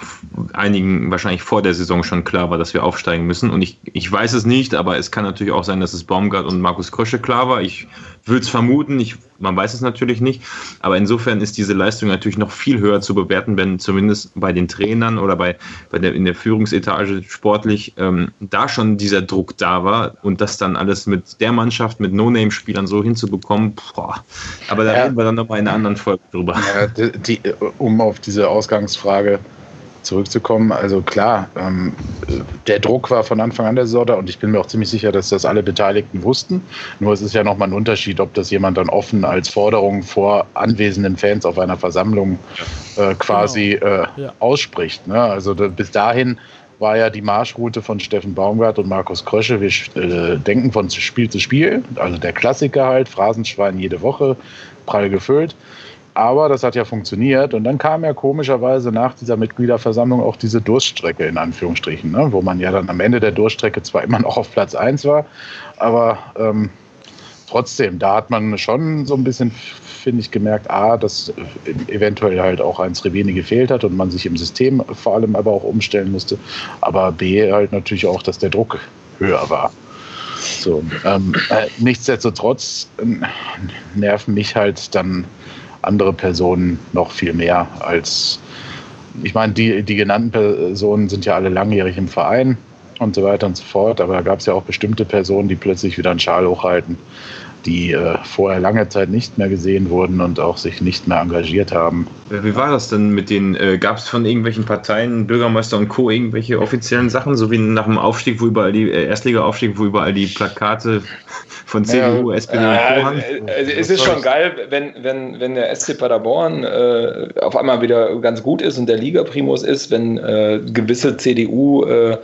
einigen wahrscheinlich vor der Saison schon klar war, dass wir aufsteigen müssen. Und ich, ich weiß es nicht, aber es kann natürlich auch sein, dass es Baumgart und Markus Krösche klar war. Ich würde es vermuten, ich, man weiß es natürlich nicht. Aber insofern ist diese Leistung natürlich noch viel höher zu bewerten, wenn zumindest bei den Trainern oder bei, bei der, in der Führungsetage sportlich ähm, da schon dieser Druck da war und das dann alles mit der Mannschaft, mit No-Name-Spielern so hinzubekommen. Boah. Aber da ja. reden wir dann nochmal in einer anderen Folge drüber.
Ja, die, die, um auf diese Ausgangsfrage zurückzukommen, also klar, ähm, der Druck war von Anfang an der Saison da und ich bin mir auch ziemlich sicher, dass das alle Beteiligten wussten. Nur es ist ja nochmal ein Unterschied, ob das jemand dann offen als Forderung vor anwesenden Fans auf einer Versammlung äh, quasi genau. äh, ja. ausspricht. Ne? Also da, bis dahin war ja die Marschroute von Steffen Baumgart und Markus Krösche. Wir äh, denken von Spiel zu Spiel, also der Klassiker halt, Phrasenschwein jede Woche, prall gefüllt. Aber das hat ja funktioniert. Und dann kam ja komischerweise nach dieser Mitgliederversammlung auch diese Durststrecke in Anführungsstrichen, ne? wo man ja dann am Ende der Durststrecke zwar immer noch auf Platz 1 war, aber ähm, trotzdem, da hat man schon so ein bisschen, finde ich, gemerkt, A, dass eventuell halt auch ein Sreveni gefehlt hat und man sich im System vor allem aber auch umstellen musste. Aber B, halt natürlich auch, dass der Druck höher war. So, ähm, äh, nichtsdestotrotz äh, nerven mich halt dann andere Personen noch viel mehr als, ich meine, die, die genannten Personen sind ja alle langjährig im Verein und so weiter und so fort, aber da gab es ja auch bestimmte Personen, die plötzlich wieder einen Schal hochhalten, die äh, vorher lange Zeit nicht mehr gesehen wurden und auch sich nicht mehr engagiert haben.
Wie war das denn mit den, äh, gab es von irgendwelchen Parteien, Bürgermeister und Co. irgendwelche offiziellen Sachen, so wie nach dem Aufstieg, wo überall die, äh, Erstliga-Aufstieg, wo überall die Plakate von CDU, ja, SPD
äh, und Co. Äh, es ist schon geil, wenn, wenn, wenn der SC Paderborn äh, auf einmal wieder ganz gut ist und der Liga-Primus ist, wenn äh, gewisse CDU äh,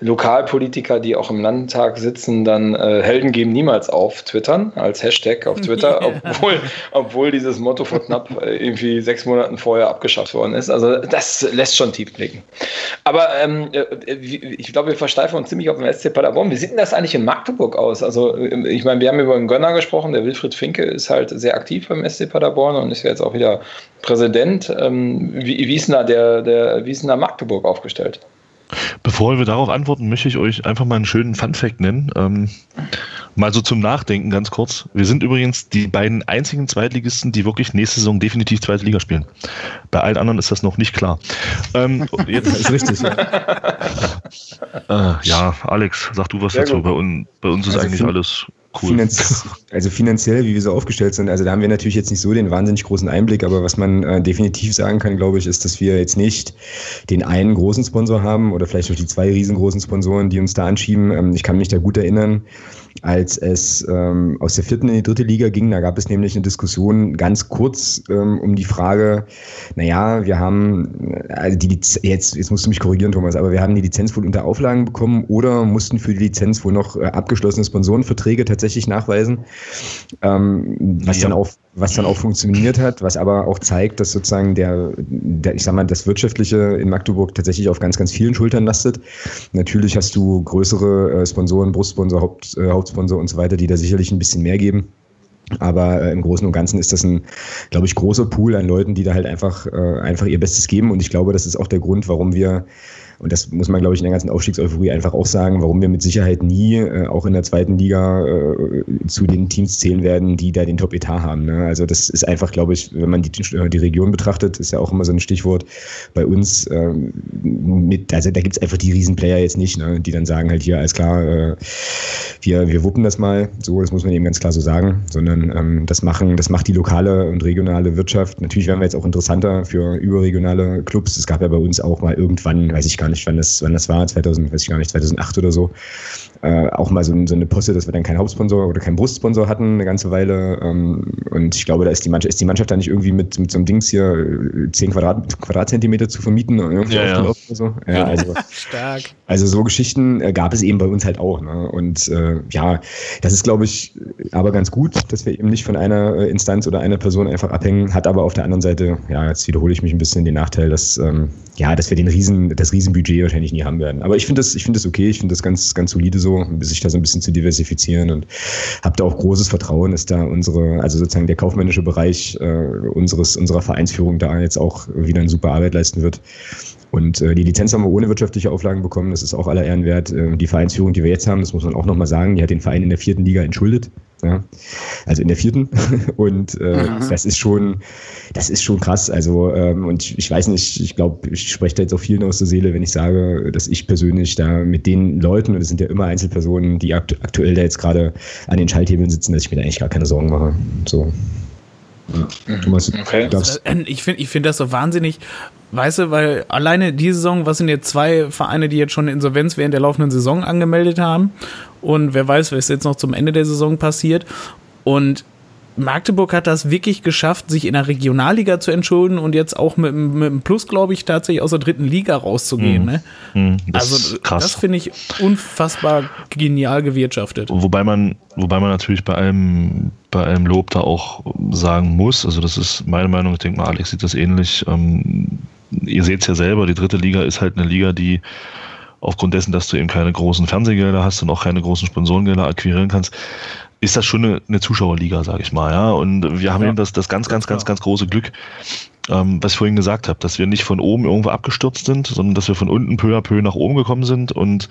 Lokalpolitiker, die auch im Landtag sitzen, dann äh, Helden geben niemals auf twittern, als Hashtag auf Twitter, obwohl, obwohl dieses Motto vor knapp irgendwie sechs Monaten vorher abgeschafft worden ist. Also das lässt schon tief blicken. Aber ähm, ich glaube, wir versteifen uns ziemlich auf dem SC Paderborn. Wie sieht denn das eigentlich in Magdeburg aus? Also ich ich meine, wir haben über einen Gönner gesprochen, der Wilfried Finke ist halt sehr aktiv beim SC Paderborn und ist jetzt auch wieder Präsident. Ähm, wie, wie, ist denn da der, der, wie ist denn da Magdeburg aufgestellt?
Bevor wir darauf antworten, möchte ich euch einfach mal einen schönen Fun-Fact nennen. Ähm, mal so zum Nachdenken ganz kurz. Wir sind übrigens die beiden einzigen Zweitligisten, die wirklich nächste Saison definitiv zweite Liga spielen. Bei allen anderen ist das noch nicht klar. Ähm, jetzt ist richtig. äh, ja, Alex, sag du was Sehr dazu. Bei, un, bei, uns ist also eigentlich alles
cool. Finanz, also finanziell, wie wir so aufgestellt sind, also da haben wir natürlich jetzt nicht so den wahnsinnig großen Einblick, aber was man äh, definitiv sagen kann, glaube ich, ist, dass wir jetzt nicht den einen großen Sponsor haben oder vielleicht auch die zwei riesengroßen Sponsoren, die uns da anschieben. Ähm, ich kann mich da gut erinnern, als es ähm, aus der vierten in die dritte Liga ging. Da gab es nämlich eine Diskussion ganz kurz ähm, um die Frage, naja, wir haben, also die jetzt, jetzt musst du mich korrigieren, Thomas, aber wir haben die Lizenz wohl unter Auflagen bekommen oder mussten für die Lizenz wohl noch äh, abgeschlossene Sponsorenverträge tatsächlich nachweisen, ähm, was ja. dann auch was dann auch funktioniert hat, was aber auch zeigt, dass sozusagen der, der, ich sag mal, das Wirtschaftliche in Magdeburg tatsächlich auf ganz, ganz vielen Schultern lastet. Natürlich hast du größere äh, Sponsoren, Brustsponsor, Haupt, äh, Hauptsponsor und so weiter, die da sicherlich ein bisschen mehr geben. Aber äh, im Großen und Ganzen ist das ein, glaube ich, großer Pool an Leuten, die da halt einfach, äh, einfach ihr Bestes geben. Und ich glaube, das ist auch der Grund, warum wir und das muss man, glaube ich, in der ganzen Aufstiegseuphorie einfach auch sagen, warum wir mit Sicherheit nie, äh, auch in der zweiten Liga, äh, zu den Teams zählen werden, die da den Top-Etat haben. Ne? Also das ist einfach, glaube ich, wenn man die, die Region betrachtet, ist ja auch immer so ein Stichwort bei uns. Ähm, mit, also da gibt es einfach die Riesenplayer jetzt nicht, ne? die dann sagen halt hier, alles klar, äh, wir, wir wuppen das mal. So, das muss man eben ganz klar so sagen. Sondern ähm, das machen, das macht die lokale und regionale Wirtschaft. Natürlich werden wir jetzt auch interessanter für überregionale Clubs. Es gab ja bei uns auch mal irgendwann, weiß ich gar nicht, wann das, wann das war, 2000, weiß ich gar nicht, 2008 oder so, äh, auch mal so, so, eine Posse, dass wir dann keinen Hauptsponsor oder keinen Brustsponsor hatten eine ganze Weile. Ähm, und ich glaube, da ist die Mannschaft, ist die Mannschaft da nicht irgendwie mit, mit so einem Dings hier 10 äh, Quadrat, Quadratzentimeter zu vermieten irgendwie ja, ja. so. Ja, also, Stark. Also so Geschichten äh, gab es eben bei uns halt auch. Ne? Und äh, ja, das ist, glaube ich, aber ganz gut, dass wir eben nicht von einer äh, Instanz oder einer Person einfach abhängen, hat aber auf der anderen Seite, ja, jetzt wiederhole ich mich ein bisschen den Nachteil, dass, ähm, ja, dass wir den Riesen, das Riesenbudget wahrscheinlich nie haben werden. Aber ich finde das, ich das okay, ich finde das ganz, ganz solide so sich da so ein bisschen zu diversifizieren und habe da auch großes Vertrauen, dass da unsere, also sozusagen der kaufmännische Bereich äh, unseres, unserer Vereinsführung da jetzt auch wieder eine super Arbeit leisten wird. Und äh, die Lizenz haben wir ohne wirtschaftliche Auflagen bekommen. Das ist auch aller Ehren wert. Äh, die Vereinsführung, die wir jetzt haben, das muss man auch nochmal sagen, die hat den Verein in der vierten Liga entschuldet. Ja? Also in der vierten. Und äh, mhm. das ist schon, das ist schon krass. Also, ähm, und ich, ich weiß nicht, ich glaube, ich spreche da jetzt auch vielen aus der Seele, wenn ich sage, dass ich persönlich da mit den Leuten, und es sind ja immer Einzelpersonen, die akt aktuell da jetzt gerade an den Schalthebeln sitzen, dass ich mir da eigentlich gar keine Sorgen mache. So.
Ja. Okay. Ich finde ich find das so wahnsinnig, weißt du, weil alleine diese Saison, was sind jetzt zwei Vereine, die jetzt schon Insolvenz während der laufenden Saison angemeldet haben und wer weiß, was jetzt noch zum Ende der Saison passiert und Magdeburg hat das wirklich geschafft, sich in der Regionalliga zu entschulden und jetzt auch mit, mit einem Plus, glaube ich, tatsächlich aus der dritten Liga rauszugehen. Mhm. Ne? Mhm, das also das finde ich unfassbar genial gewirtschaftet.
Wobei man, wobei man natürlich bei allem, bei allem Lob da auch sagen muss, also das ist meine Meinung, ich denke mal, Alex sieht das ähnlich. Ähm, ihr seht es ja selber, die dritte Liga ist halt eine Liga, die aufgrund dessen, dass du eben keine großen Fernsehgelder hast und auch keine großen Sponsorengelder akquirieren kannst, ist das schon eine, eine Zuschauerliga, sage ich mal. Ja? Und wir haben ja. eben das, das ganz, ganz, ganz, ganz große Glück, ähm, was ich vorhin gesagt habe, dass wir nicht von oben irgendwo abgestürzt sind, sondern dass wir von unten peu à peu nach oben gekommen sind und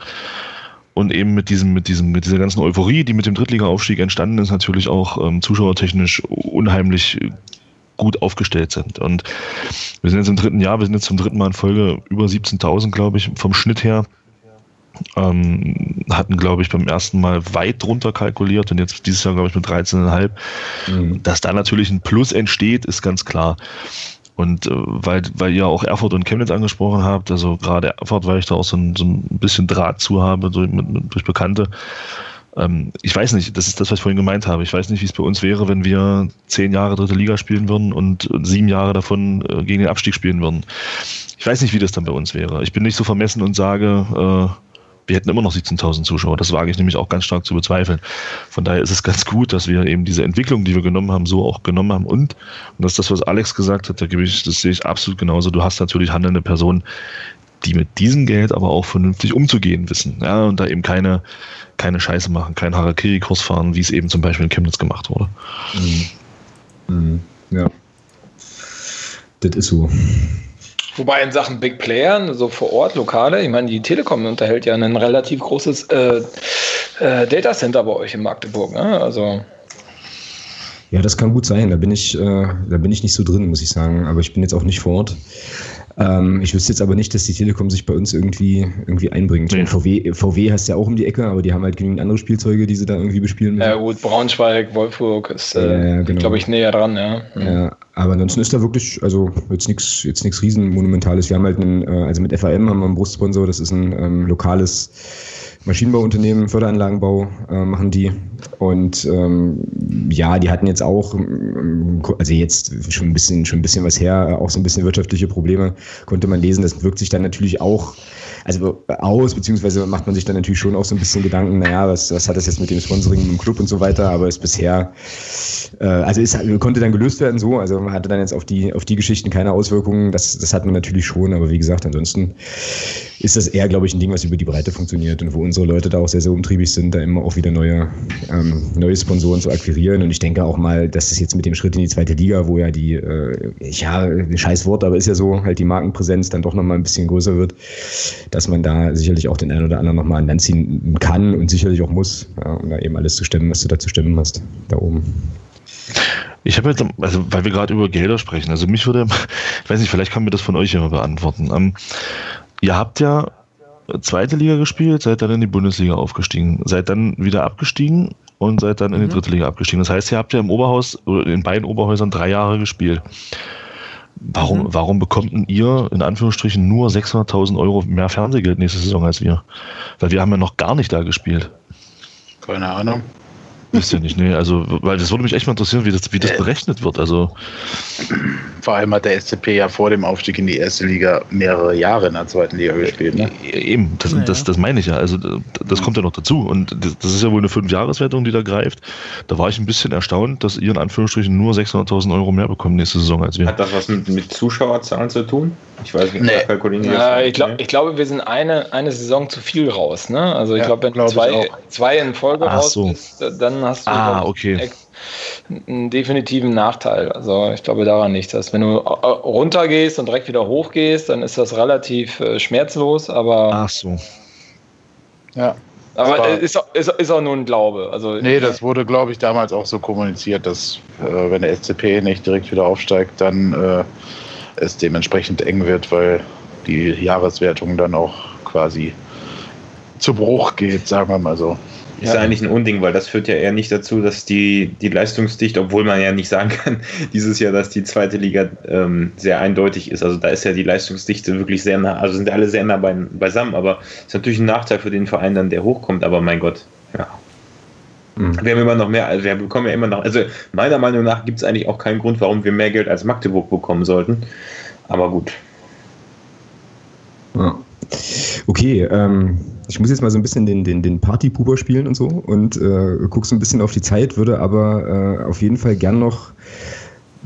und eben mit diesem, mit diesem, mit dieser ganzen Euphorie, die mit dem Drittliga-Aufstieg entstanden ist, natürlich auch ähm, zuschauertechnisch unheimlich gut aufgestellt sind. Und wir sind jetzt im dritten Jahr, wir sind jetzt zum dritten Mal in Folge über 17.000, glaube ich, vom Schnitt her. Ähm, hatten, glaube ich, beim ersten Mal weit drunter kalkuliert und jetzt dieses Jahr, glaube ich, mit 13,5. Mhm. Dass da natürlich ein Plus entsteht, ist ganz klar. Und äh, weil, weil ihr auch Erfurt und Chemnitz angesprochen habt, also gerade Erfurt, weil ich da auch so ein, so ein bisschen Draht zu habe durch, mit, durch Bekannte, ähm, ich weiß nicht, das ist das, was ich vorhin gemeint habe. Ich weiß nicht, wie es bei uns wäre, wenn wir zehn Jahre dritte Liga spielen würden und sieben Jahre davon äh, gegen den Abstieg spielen würden. Ich weiß nicht, wie das dann bei uns wäre. Ich bin nicht so vermessen und sage, äh, wir hätten immer noch 17.000 Zuschauer. Das wage ich nämlich auch ganz stark zu bezweifeln. Von daher ist es ganz gut, dass wir eben diese Entwicklung, die wir genommen haben, so auch genommen haben. Und, und das ist das, was Alex gesagt hat, da gebe ich, das sehe ich absolut genauso. Du hast natürlich handelnde Personen, die mit diesem Geld aber auch vernünftig umzugehen wissen. Ja, und da eben keine, keine Scheiße machen, keinen Harakiri-Kurs fahren, wie es eben zum Beispiel in Chemnitz gemacht wurde.
Mhm. Mhm. Ja. Das ist so.
Wobei in Sachen Big Player, so vor Ort, lokale, ich meine, die Telekom unterhält ja ein relativ großes äh, äh, Datacenter bei euch in Magdeburg. Ne? Also
ja, das kann gut sein. Da bin ich, äh, da bin ich nicht so drin, muss ich sagen. Aber ich bin jetzt auch nicht vor Ort. Ähm, ich wüsste jetzt aber nicht, dass die Telekom sich bei uns irgendwie, irgendwie einbringt. Nee. VW, VW hast ja auch um die Ecke, aber die haben halt genügend andere Spielzeuge, die sie da irgendwie bespielen
müssen. Ja gut, Braunschweig, Wolfsburg ist, äh, ja, genau. glaube ich, näher dran, ja.
Mhm. Ja, aber ansonsten ist da wirklich, also jetzt nichts jetzt nichts Riesenmonumentales. Wir haben halt einen, äh, also mit FAM haben wir einen Brustsponsor, das ist ein ähm, lokales Maschinenbauunternehmen, Förderanlagenbau äh, machen die. Und ähm, ja, die hatten jetzt auch, ähm, also jetzt schon ein bisschen, schon ein bisschen was her, auch so ein bisschen wirtschaftliche Probleme, konnte man lesen. Das wirkt sich dann natürlich auch also aus, beziehungsweise macht man sich dann natürlich schon auch so ein bisschen Gedanken, naja, was, was hat das jetzt mit dem Sponsoring im Club und so weiter, aber ist bisher, äh, also ist, konnte dann gelöst werden so, also man hatte dann jetzt auf die, auf die Geschichten keine Auswirkungen, das, das hat man natürlich schon, aber wie gesagt, ansonsten ist das eher, glaube ich, ein Ding, was über die Breite funktioniert und wo unsere Leute da auch sehr, sehr umtriebig sind, da immer auch wieder neue, ähm, neue Sponsoren zu akquirieren. Und ich denke auch mal, dass es jetzt mit dem Schritt in die zweite Liga, wo ja die, äh, ja, ein scheiß Wort, aber ist ja so, halt die Markenpräsenz dann doch nochmal ein bisschen größer wird, dass man da sicherlich auch den einen oder anderen nochmal an Land ziehen kann und sicherlich auch muss, ja, um da eben alles zu stemmen, was du da zu stemmen hast, da oben.
Ich habe jetzt, also weil wir gerade über Gelder sprechen, also mich würde, ich weiß nicht, vielleicht kann mir das von euch immer beantworten. Ähm, Ihr habt ja zweite Liga gespielt, seid dann in die Bundesliga aufgestiegen, seid dann wieder abgestiegen und seid dann in die mhm. dritte Liga abgestiegen. Das heißt, ihr habt ja im Oberhaus, in beiden Oberhäusern drei Jahre gespielt. Warum, mhm. warum bekommt ihr in Anführungsstrichen nur 600.000 Euro mehr Fernsehgeld nächste Saison als wir? Weil wir haben ja noch gar nicht da gespielt.
Keine Ahnung.
Wisst ihr nicht, nee. Also, weil das würde mich echt mal interessieren, wie das, wie das äh. berechnet wird. Also.
Vor allem hat der SCP ja vor dem Aufstieg in die erste Liga mehrere Jahre in der zweiten Liga gespielt. Ne?
E-, eben, das, ja, das, das meine ich ja. Also das kommt ja noch dazu. Und das ist ja wohl eine Fünfjahreswertung, die da greift. Da war ich ein bisschen erstaunt, dass ihr in Anführungsstrichen nur 600.000 Euro mehr bekommt nächste Saison als wir.
Hat das was mit, mit Zuschauerzahlen zu tun?
Ich weiß nicht, nee. kalkulieren ja, ich, glaub, ich glaube, wir sind eine, eine Saison zu viel raus. Ne? Also ich ja, glaube, wenn glaub zwei, zwei in Folge
Ach raus so.
bist, dann hast du
ah, okay.
einen definitiven Nachteil. Also ich glaube daran nicht. Dass wenn du äh, runtergehst und direkt wieder hochgehst, dann ist das relativ äh, schmerzlos, aber.
Ach so.
Ja. Aber ist, ist, ist auch nur ein Glaube. Also,
nee, das wurde, glaube ich, damals auch so kommuniziert, dass äh, wenn der SCP nicht direkt wieder aufsteigt, dann äh, es dementsprechend eng wird, weil die Jahreswertung dann auch quasi zu Bruch geht, sagen wir mal so.
Ist ja. eigentlich ein Unding, weil das führt ja eher nicht dazu, dass die, die Leistungsdichte, obwohl man ja nicht sagen kann, dieses Jahr, dass die zweite Liga ähm, sehr eindeutig ist. Also da ist ja die Leistungsdichte wirklich sehr nah, also sind alle sehr nah bei, beisammen, aber ist natürlich ein Nachteil für den Verein dann, der hochkommt, aber mein Gott, ja. Mhm. Wir haben immer noch mehr, also wir bekommen ja immer noch, also meiner Meinung nach gibt es eigentlich auch keinen Grund, warum wir mehr Geld als Magdeburg bekommen sollten. Aber gut.
Ja. Okay, ähm, ich muss jetzt mal so ein bisschen den, den, den Partypuber spielen und so und äh, guck so ein bisschen auf die Zeit, würde aber äh, auf jeden Fall gern noch,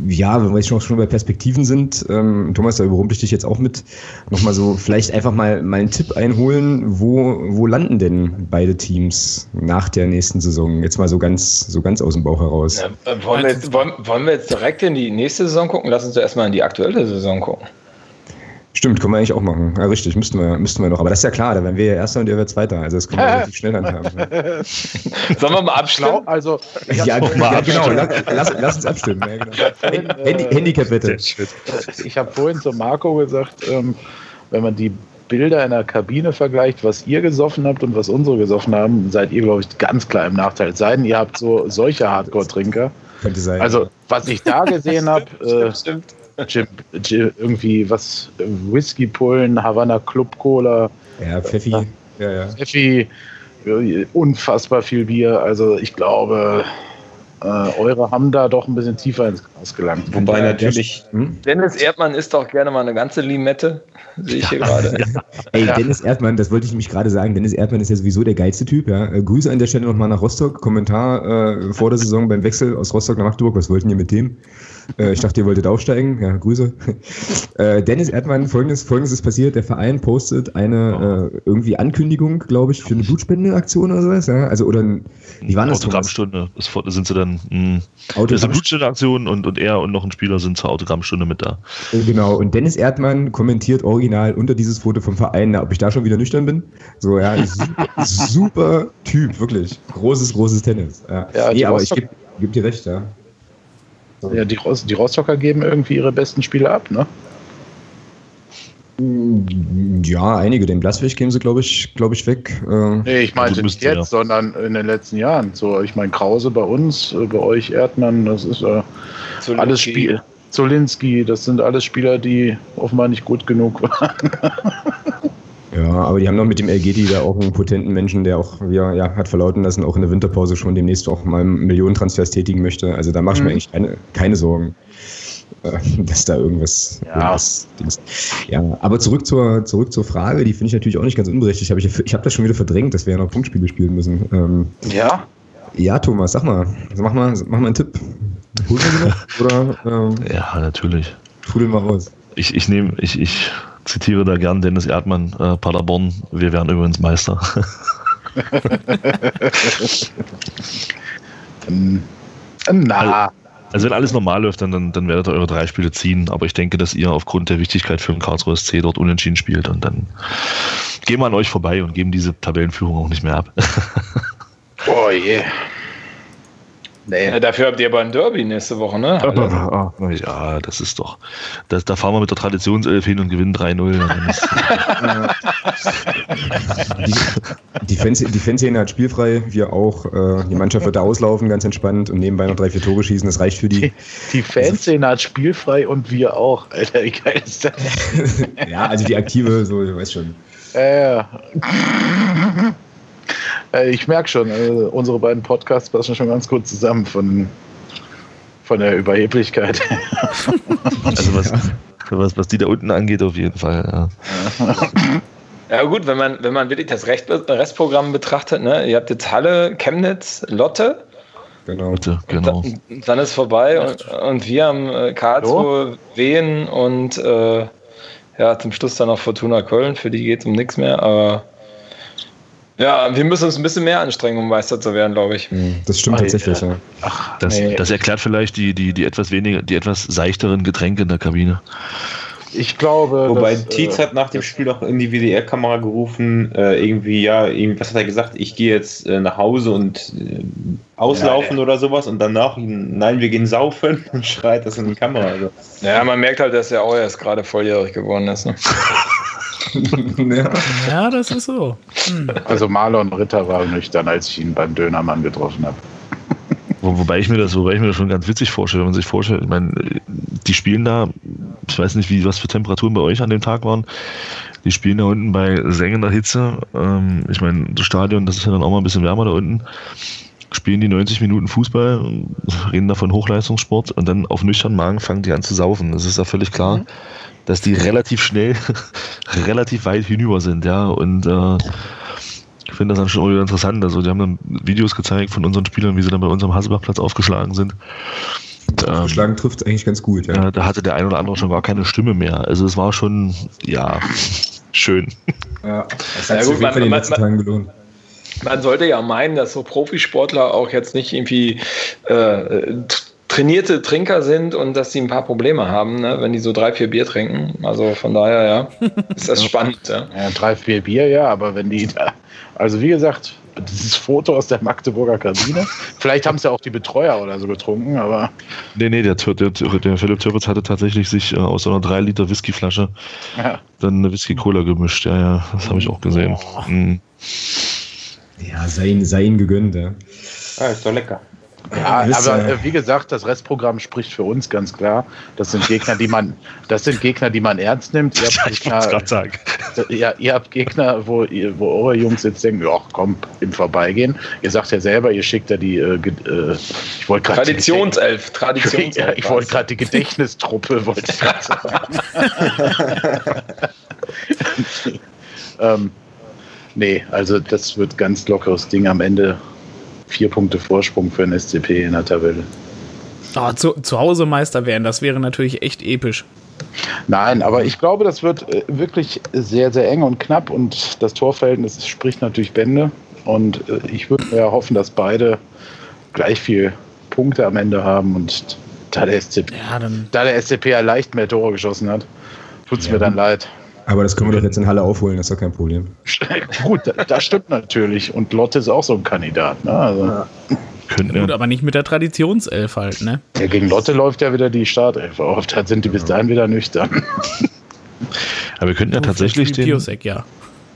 ja, wenn wir jetzt schon bei Perspektiven sind, ähm, Thomas, da überrumpel ich dich jetzt auch mit, nochmal so vielleicht einfach mal, mal einen Tipp einholen, wo, wo landen denn beide Teams nach der nächsten Saison? Jetzt mal so ganz, so ganz aus dem Bauch heraus. Ja,
wollen, wir jetzt, wollen, wollen wir jetzt direkt in die nächste Saison gucken? Lass uns erstmal in die aktuelle Saison gucken.
Stimmt, können wir eigentlich auch machen. Ja, richtig, müssten wir, müssten wir noch. Aber das ist ja klar, da wären wir ja Erster und ihr werdet Zweiter. Also das können wir relativ schnell handhaben.
Sollen wir mal abstimmen?
Also, ja, ja genau, lass, lass, uns abstimmen. Ja, genau. Handy, Handicap-Wette.
Ich habe vorhin zu Marco gesagt, ähm, wenn man die Bilder in der Kabine vergleicht, was ihr gesoffen habt und was unsere gesoffen haben, seid ihr, glaube ich, ganz klar im Nachteil. Es sei denn, ihr habt so solche Hardcore-Trinker.
Könnte sein.
Also, was ich da gesehen habe, äh, stimmt. Jim, Jim, irgendwie was, Whisky Pullen, Havana Club Cola.
Ja, Pfeffi.
Ja, ja. Pfeffi, unfassbar viel Bier. Also ich glaube, äh, eure haben da doch ein bisschen tiefer ins Gras gelangt.
Wobei natürlich. Hm? Dennis Erdmann isst doch gerne mal eine ganze Limette, sehe ich hier gerade.
Ja. Ey, Dennis Erdmann, das wollte ich nämlich gerade sagen. Dennis Erdmann ist ja sowieso der geilste Typ. Ja. Äh, Grüße an der Stelle nochmal nach Rostock. Kommentar äh, vor der Saison beim Wechsel aus Rostock nach Magdeburg. Was wollten ihr mit dem? Äh, ich dachte, ihr wolltet aufsteigen. Ja, Grüße. Äh, Dennis Erdmann, folgendes, folgendes ist passiert. Der Verein postet eine äh, irgendwie Ankündigung, glaube ich, für eine Blutspendeaktion oder sowas. Ja? Also, oder
wie war das? Autogrammstunde. Das sind sie dann. Mh, Autogramm das ist eine Blutspendeaktion und, und er und noch ein Spieler sind zur Autogrammstunde mit da.
Äh, genau. Und Dennis Erdmann kommentiert original unter dieses Foto vom Verein, ob ich da schon wieder nüchtern bin. So, ja, super, super Typ, wirklich. Großes, großes Tennis. Ja, ja nee, aber ich gebe geb dir recht, ja.
Ja, die, die Rostocker geben irgendwie ihre besten Spiele ab, ne?
Ja, einige. Den Blaswig geben sie, glaube ich, glaube ich, weg.
Äh, nee, ich meinte nicht jetzt, ja. sondern in den letzten Jahren. So, ich meine, Krause bei uns, äh, bei euch Erdmann, das ist äh, alles Spiel. Zolinski, das sind alles Spieler, die offenbar nicht gut genug waren.
Ja, aber die haben noch mit dem Elgeti da auch einen potenten Menschen, der auch, ja, ja, hat verlauten lassen, auch in der Winterpause schon demnächst auch mal Millionentransfers tätigen möchte. Also da mache ich mhm. mir eigentlich keine, keine Sorgen, äh, dass da irgendwas, ja. irgendwas Dings. Ja, aber zurück zur, zurück zur Frage, die finde ich natürlich auch nicht ganz unberechtigt. Hab ich ich habe das schon wieder verdrängt, dass wir ja noch Punktspiele spielen müssen. Ähm,
ja?
Ja, Thomas, sag mal. Also mach mal, mach mal einen Tipp.
Holen wir noch? Oder, ähm, ja, natürlich.
Fudeln wir raus.
Ich, ich nehme, ich, ich zitiere da gern Dennis Erdmann, äh, Paderborn, wir werden übrigens Meister. Na. Also wenn alles normal läuft, dann, dann, dann werdet ihr eure drei Spiele ziehen. Aber ich denke, dass ihr aufgrund der Wichtigkeit für den Karlsruhe SC dort unentschieden spielt. Und dann gehen wir an euch vorbei und geben diese Tabellenführung auch nicht mehr ab.
oh je. Yeah.
Nee. Ja, dafür habt ihr aber ein Derby nächste Woche, ne?
Ah, ja, das ist doch. Das, da fahren wir mit der Traditionself hin und gewinnen 3-0.
die, die, Fans, die Fanszene hat spielfrei, wir auch. Äh, die Mannschaft wird da auslaufen, ganz entspannt und nebenbei noch drei, vier Tore schießen. Das reicht für die.
Die, die Fanszene hat spielfrei und wir auch. Alter, wie geil ist das?
ja, also die aktive, so, du weißt schon.
Ja, ja. Äh, ich merke schon, äh, unsere beiden Podcasts passen schon ganz gut zusammen von, von der Überheblichkeit.
also was, was, was die da unten angeht, auf jeden Fall.
Ja. Ja gut, wenn man, wenn man wirklich das Restprogramm betrachtet, ne? ihr habt jetzt Halle, Chemnitz, Lotte.
Genau. Lotte, genau.
Dann, dann, ist vorbei und, und wir haben äh, Karlsruhe, Wien und äh, ja, zum Schluss dann noch Fortuna Köln. Für die geht es um nichts mehr, aber ja, wir müssen uns ein bisschen mehr anstrengen, um Meister zu werden, glaube ich.
Hm, das stimmt Ach, tatsächlich, ja.
Ach, das, nee. das, erklärt vielleicht die, die, die etwas weniger, die etwas seichteren Getränke in der Kabine.
Ich glaube.
Wobei dass, Tietz äh, hat nach dem Spiel noch in die WDR-Kamera gerufen, äh, irgendwie, ja, was hat er gesagt? Ich gehe jetzt äh, nach Hause und äh, auslaufen ja, oder sowas und danach, nein, wir gehen saufen und schreit das in die Kamera. Also. Ja, man merkt halt, dass er auch erst gerade volljährig geworden ist. Ne?
ja. ja, das ist so.
Hm. Also Marlon Ritter war nüchtern, als ich ihn beim Dönermann getroffen habe.
Wo, wobei ich mir das, wobei ich mir das schon ganz witzig vorstelle, wenn man sich vorstellt, ich meine, die spielen da, ich weiß nicht, wie, was für Temperaturen bei euch an dem Tag waren. Die spielen da unten bei sengender Hitze. Ähm, ich meine, das Stadion, das ist ja dann auch mal ein bisschen wärmer da unten. Spielen die 90 Minuten Fußball, reden da von Hochleistungssport und dann auf nüchternen Magen fangen die an zu saufen. Das ist ja völlig klar. Mhm dass die relativ schnell, relativ weit hinüber sind, ja. Und äh, ich finde das dann schon wieder interessant. Also, die haben dann Videos gezeigt von unseren Spielern, wie sie dann bei unserem Hasselbachplatz aufgeschlagen sind.
Aufgeschlagen ähm, trifft eigentlich ganz gut,
ja. Da hatte der ein oder andere schon gar keine Stimme mehr. Also, es war schon, ja, schön.
Ja, das hat ja, sich in den letzten Tagen gelohnt.
Man sollte ja meinen, dass so Profisportler auch jetzt nicht irgendwie äh, trainierte Trinker sind und dass sie ein paar Probleme haben, ne, wenn die so drei, vier Bier trinken. Also von daher, ja, ist das spannend. Ja.
ja, drei, vier Bier, ja, aber wenn die da, also wie gesagt, dieses Foto aus der Magdeburger Kabine. Vielleicht haben es ja auch die Betreuer oder so getrunken, aber.
Nee, nee, der, der, der Philipp Türpitz hatte tatsächlich sich äh, aus so einer 3 Liter Whiskyflasche ja. dann eine Whisky-Cola gemischt. Ja, ja, das habe ich auch gesehen. Oh. Mhm.
Ja, sei ihm, sei ihm gegönnt, ja.
Ja, ist doch lecker.
Ja, aber äh, wie gesagt, das Restprogramm spricht für uns ganz klar. Das sind Gegner, die man, das sind Gegner, die man ernst nimmt. Ihr habt Gegner, sagen. Ja, ihr habt Gegner, wo, ihr, wo eure Jungs jetzt denken, ja, komm, im Vorbeigehen. Ihr sagt ja selber, ihr schickt ja die, äh, äh
ich wollte gerade Traditionself, Traditionself.
Ja, ich wollte gerade die Gedächtnistruppe, wollte ich gerade sagen. ähm, nee, also das wird ganz lockeres Ding am Ende vier Punkte Vorsprung für den SCP in der Tabelle.
Oh, zu, zu Hause Meister werden, das wäre natürlich echt episch.
Nein, aber ich glaube, das wird äh, wirklich sehr, sehr eng und knapp und das Torverhältnis spricht natürlich Bände. Und äh, ich würde ja hoffen, dass beide gleich viel Punkte am Ende haben und da der SCP,
Ja,
da der SCP ja leicht mehr Tore geschossen hat, tut es mir dann leid.
Aber das können wir doch jetzt in Halle aufholen, das ist doch kein Problem.
Gut, da- das stimmt natürlich. Und Lotte ist auch so ein Kandidat. Ne? Also,
Könnten
Gut,
ja,
aber nicht mit der Traditionself halt, ne?
ja, gegen Lotte läuft ja wieder die Startelf auf. Da sind die bis dahin wieder nüchtern.
aber wir könnten ja tatsächlich
Wie
den,
Piosek, ja.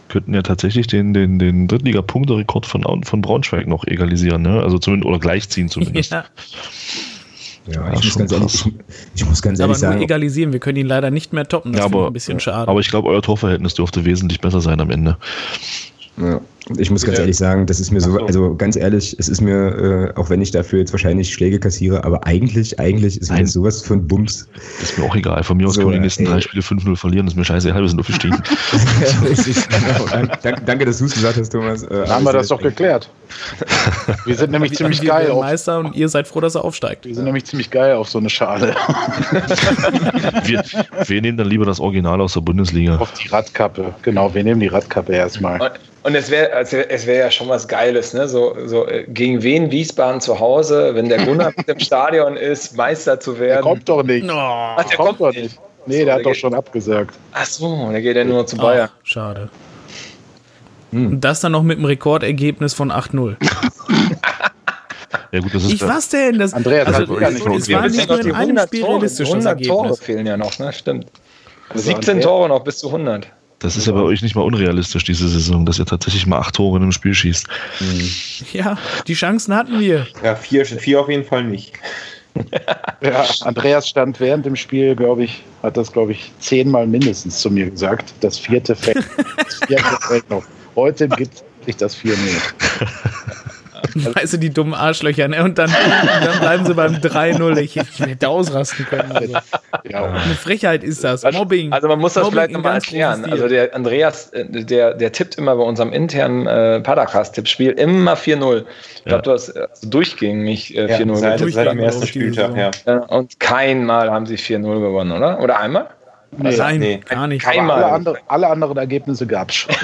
könnten ja tatsächlich den, den, den Drittliga-Punkterekord von, von Braunschweig noch egalisieren, ne? Also zumindest oder gleichziehen zumindest.
ja.
Ja, ich, muss ganz ehrlich, ich, ich muss ganz
Aber
ehrlich
nur
sagen,
egalisieren, wir können ihn leider nicht mehr toppen. Das
Ja, aber-
ein bisschen schade.
Aber ich glaube, euer Torverhältnis dürfte wesentlich besser sein am Ende.
Ja. Ich muss ganz ehrlich sagen, das ist mir so, also ganz ehrlich, es ist mir, äh, auch wenn ich dafür jetzt wahrscheinlich Schläge kassiere, aber eigentlich, eigentlich ist mir sowas von Bums.
Ist mir auch egal. Von mir aus
So,
können wir die nächsten
ey.
drei Spiele 5-0 verlieren. Das ist mir scheißegal, wir sind aufgestiegen.
Richtig, genau. Dank- Danke, dass du es gesagt hast, Thomas. Äh,
haben wir das doch geklärt. Wir sind nämlich ziemlich
wir
geil auf,
Meister und ihr seid froh, dass er aufsteigt.
wir sind nämlich ziemlich geil auf so eine Schale.
wir, wir nehmen dann lieber das Original aus der Bundesliga.
auf die Radkappe. Genau, wir nehmen die Radkappe erstmal.
Und, es wäre also es wär ja schon was Geiles, ne? So, so äh, gegen wen Wiesbaden zu Hause, wenn der Gunnar mit dem Stadion ist, Meister zu
Der
werden.
kommt doch nicht.
Oh,
Ach,
Der kommt doch nicht. Nee,
So,
der hat
der
doch
geht-
schon abgesagt.
Ach so, der geht ja nur noch zu Bayern.
Ach, schade. Und das dann noch mit einem Rekordergebnis von 8-0.
Ja gut, das ist
Ich
ja-
was denn? Das,
Andreas,
also,
das hat gar nicht
es
funktioniert.
war
Bis
nicht
noch
nur in einem
100
Spiel
Tore,
realistisch das
100 Tore fehlen ja noch, ne? Stimmt.
Also
17
Andreas-
Tore noch bis zu 100.
Das ist ja bei euch nicht mal unrealistisch, diese Saison, dass ihr tatsächlich mal acht Tore in einem Spiel schießt.
Ja, die Chancen hatten wir.
Ja, vier, vier auf jeden Fall nicht.
Ja, Andreas stand während dem Spiel, glaube ich, hat das, glaube ich, zehnmal mindestens zu mir gesagt. Das vierte fällt, das vierte fällt noch. Heute gibt sich das 4
Weißt du, die dummen Arschlöcher, ne? Und dann, und dann bleiben sie beim 3-0. Ich, ich hätte ausrasten können. Also,
Ja,
eine Frechheit ist das. Mobbing.
Also man muss das
Mobbing
vielleicht nochmal erklären. Also der Andreas, äh, der, der tippt immer bei unserem internen äh, Padercast-Tippspiel immer 4-0. Ich glaube,
Ja.
du hast äh, durchgängig äh,
Ja,
4-0
seit,
getippt.
seit dem ersten Spieltag, ja.
Und kein Mal haben sie 4-0 gewonnen, oder? Oder einmal?
Nee.
Nein,
nee.
gar nicht.
Kein-
Aber alle, andere, alle anderen Ergebnisse gab es schon.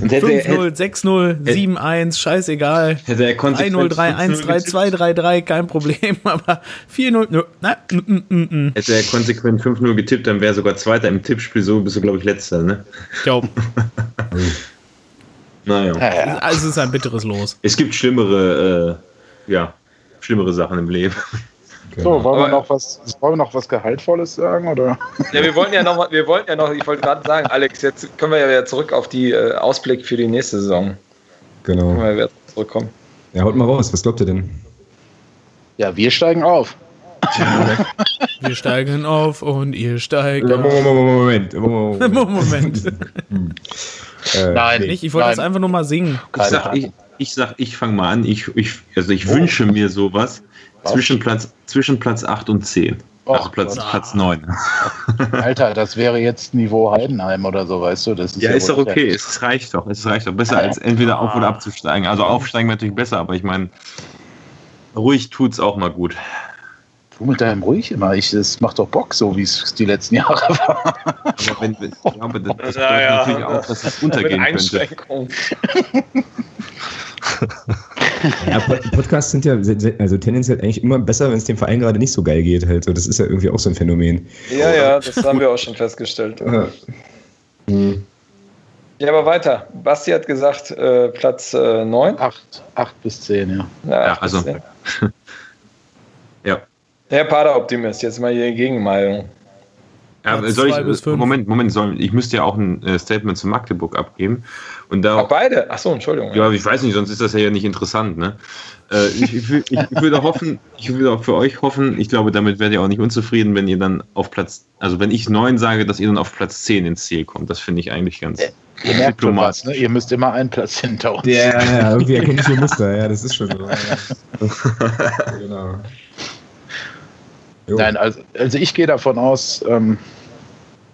Und hätte, hätte,
5-0, 6-0, 7-1, scheißegal.
hätte er
3-0,
konsequent
3-1,
5-0
3-2, 3-3, kein Problem. Aber 4-0, nö, na, mm, mm, mm.
Hätte er konsequent 5-0 getippt, dann wäre er sogar Zweiter im Tippspiel. So bist du, glaube ich, Letzter, ne?
Ich glaube,
Naja.
Ja, ja.
also es ist ein bitteres Los.
Es gibt schlimmere, äh, ja, schlimmere Sachen im Leben.
So, wollen wir,
Aber-
noch was, wollen wir noch was Gehaltvolles sagen? Oder?
Ja, wir wollen ja noch, mal- wir wollten ja noch, ich wollte gerade sagen, Alex, jetzt können wir ja wieder zurück auf die äh, Ausblick für die nächste Saison. Können
Genau.
wir wieder zurückkommen.
Ja, haut mal raus, was glaubt ihr denn?
Ja, wir steigen auf.
Wir steigen auf und ihr steigt auf.
Moment, Moment.
Moment.
Äh,
Nein,
Nicht, ich wollte
Nein.
das einfach nur mal singen.
Ich sag, ich, ich sag, ich fange mal an. Ich, ich, also ich wünsche mir sowas zwischen Platz, zwischen Platz 8 und 10. Also
Och
Platz,
Gott.
Platz 9.
Alter, das wäre jetzt Niveau Heidenheim oder so, weißt du? Das ist
Ja, ist doch okay. Es reicht doch. Es reicht doch. Besser als entweder auf- oder abzusteigen. Also aufsteigen wäre natürlich besser, aber ich meine, ruhig tut's auch mal gut.
Du mit deinem ruhig immer. Ich, das macht doch Bock, so wie es die letzten Jahre war.
Aber wenn, ja, aber das, das bedeutet
Naja,
natürlich auch, dass es untergehen könnte.
Ja, Pod- Podcasts sind ja also tendenziell eigentlich immer besser, wenn es dem Verein gerade nicht so geil geht. Halt. So, das ist ja irgendwie auch so ein Phänomen.
Ja, ja, das haben wir auch schon festgestellt.
Ja. Hm.
Ja, aber weiter. Basti hat gesagt, äh, Platz äh, 9.
Acht, acht bis zehn, ja.
Ja,
Ja, also-. Ja.
Herr Pader-Optimist, jetzt mal hier Gegenmeinung.
Ja, soll
zwei bis
ich,
fünf.
Moment, Moment, soll, ich müsste ja auch ein äh, Statement zu Magdeburg abgeben. Und da,
Ach, beide? Achso, Entschuldigung.
Ja, ich weiß nicht, sonst ist das ja nicht interessant. Ne? Äh, ich, ich, ich würde hoffen, ich würde auch für euch hoffen, ich glaube, damit werdet ihr auch nicht unzufrieden, wenn ihr dann auf Platz, also wenn ich neun sage, dass ihr dann auf Platz 10 ins Ziel kommt. Das finde ich eigentlich ganz
Ihr merkt schon
diplomatisch.
was, ne? Ihr müsst immer einen Platz hinter uns.
Ja, ja, irgendwie erkenne ich hier Muster. Ja, das ist schon so. Ja. genau. Jo.
Nein, also, also ich gehe davon aus, ähm,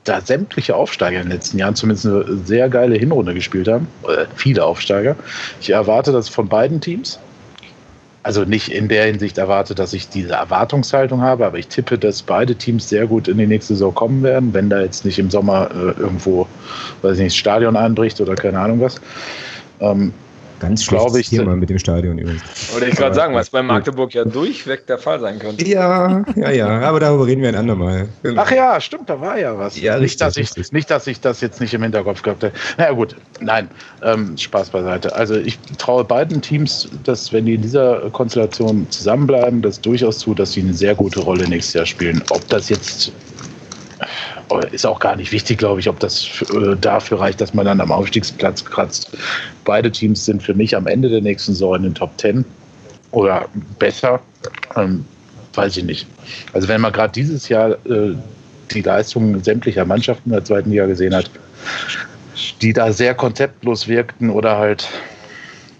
da sämtliche Aufsteiger in den letzten Jahren zumindest eine sehr geile Hinrunde gespielt haben, äh, viele Aufsteiger. Ich erwarte das von beiden Teams. also nicht in der Hinsicht erwarte, dass ich diese Erwartungshaltung habe, aber ich tippe, dass beide Teams sehr gut in die nächste Saison kommen werden, wenn da jetzt nicht im Sommer äh, irgendwo, weiß ich nicht, Stadion einbricht oder keine Ahnung was.
Ähm, Ganz schlechtes ich, Thema mit dem Stadion übrigens.
Wollte ich gerade sagen, was bei Magdeburg ja durchweg der Fall sein könnte.
Ja, ja, ja, aber darüber reden wir ein andermal.
Genau. Ach ja, stimmt, da war ja was. Ja, nicht, dass ich, nicht, dass ich das jetzt nicht im Hinterkopf gehabt hätte. Na gut, nein, ähm, Spaß beiseite. Also ich traue beiden Teams, dass wenn die in dieser Konstellation zusammenbleiben, das durchaus zu, dass sie eine sehr gute Rolle nächstes Jahr spielen. Ob das jetzt ist auch gar nicht wichtig, glaube ich, ob das äh, dafür reicht, dass man dann am Aufstiegsplatz kratzt. Beide Teams sind für mich am Ende der nächsten Saison in den Top Ten oder besser. Ähm, weiß ich nicht. Also wenn man gerade dieses Jahr äh, die Leistungen sämtlicher Mannschaften der zweiten Liga gesehen hat, die da sehr konzeptlos wirkten oder halt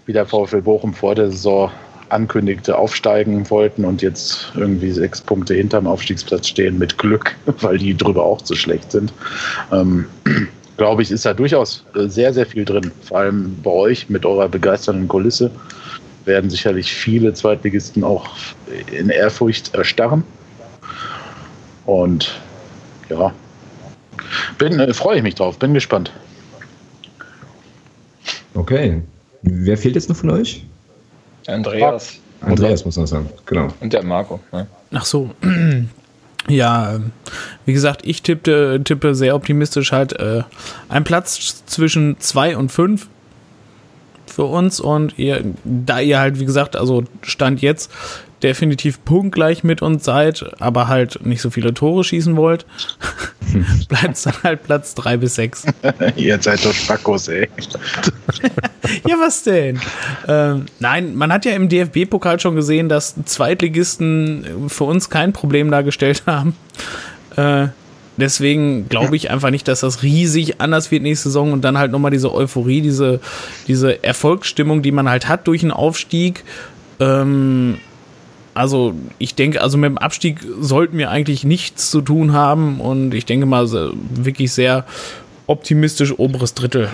wie der VfL Bochum vor der Saison ankündigte, aufsteigen wollten und jetzt irgendwie sechs Punkte hinterm Aufstiegsplatz stehen mit Glück, weil die drüber auch zu schlecht sind. Ähm, glaube ich, ist da durchaus äh, sehr, sehr viel drin. Vor allem bei euch mit eurer begeisternden Kulisse werden sicherlich viele Zweitligisten auch in Ehrfurcht erstarren. Und ja, bin, äh, freue ich mich drauf, bin gespannt.
Okay. Wer fehlt jetzt noch von euch?
Andreas.
Andreas muss man sagen, genau.
Und der Marco.
Ne? Ach so. Ja, ähm, wie gesagt, ich tippte, tippe sehr optimistisch halt äh, ein Platz zwischen zwei und fünf für uns und ihr, da ihr halt, wie gesagt, also Stand jetzt definitiv punktgleich mit uns seid, aber halt nicht so viele Tore schießen wollt, bleibt es dann halt Platz 3 bis 6.
Ihr seid doch Spackos, ey.
ja, was denn? Ähm, nein, man hat ja im DFB-Pokal schon gesehen, dass Zweitligisten für uns kein Problem dargestellt haben. Äh, deswegen glaube ich einfach nicht, dass das riesig anders wird nächste Saison und dann halt nochmal diese Euphorie, diese, diese Erfolgsstimmung, die man halt hat durch einen Aufstieg. Ähm, also ich denke, also mit dem Abstieg sollten wir eigentlich nichts zu tun haben und ich denke mal wirklich sehr optimistisch oberes Drittel.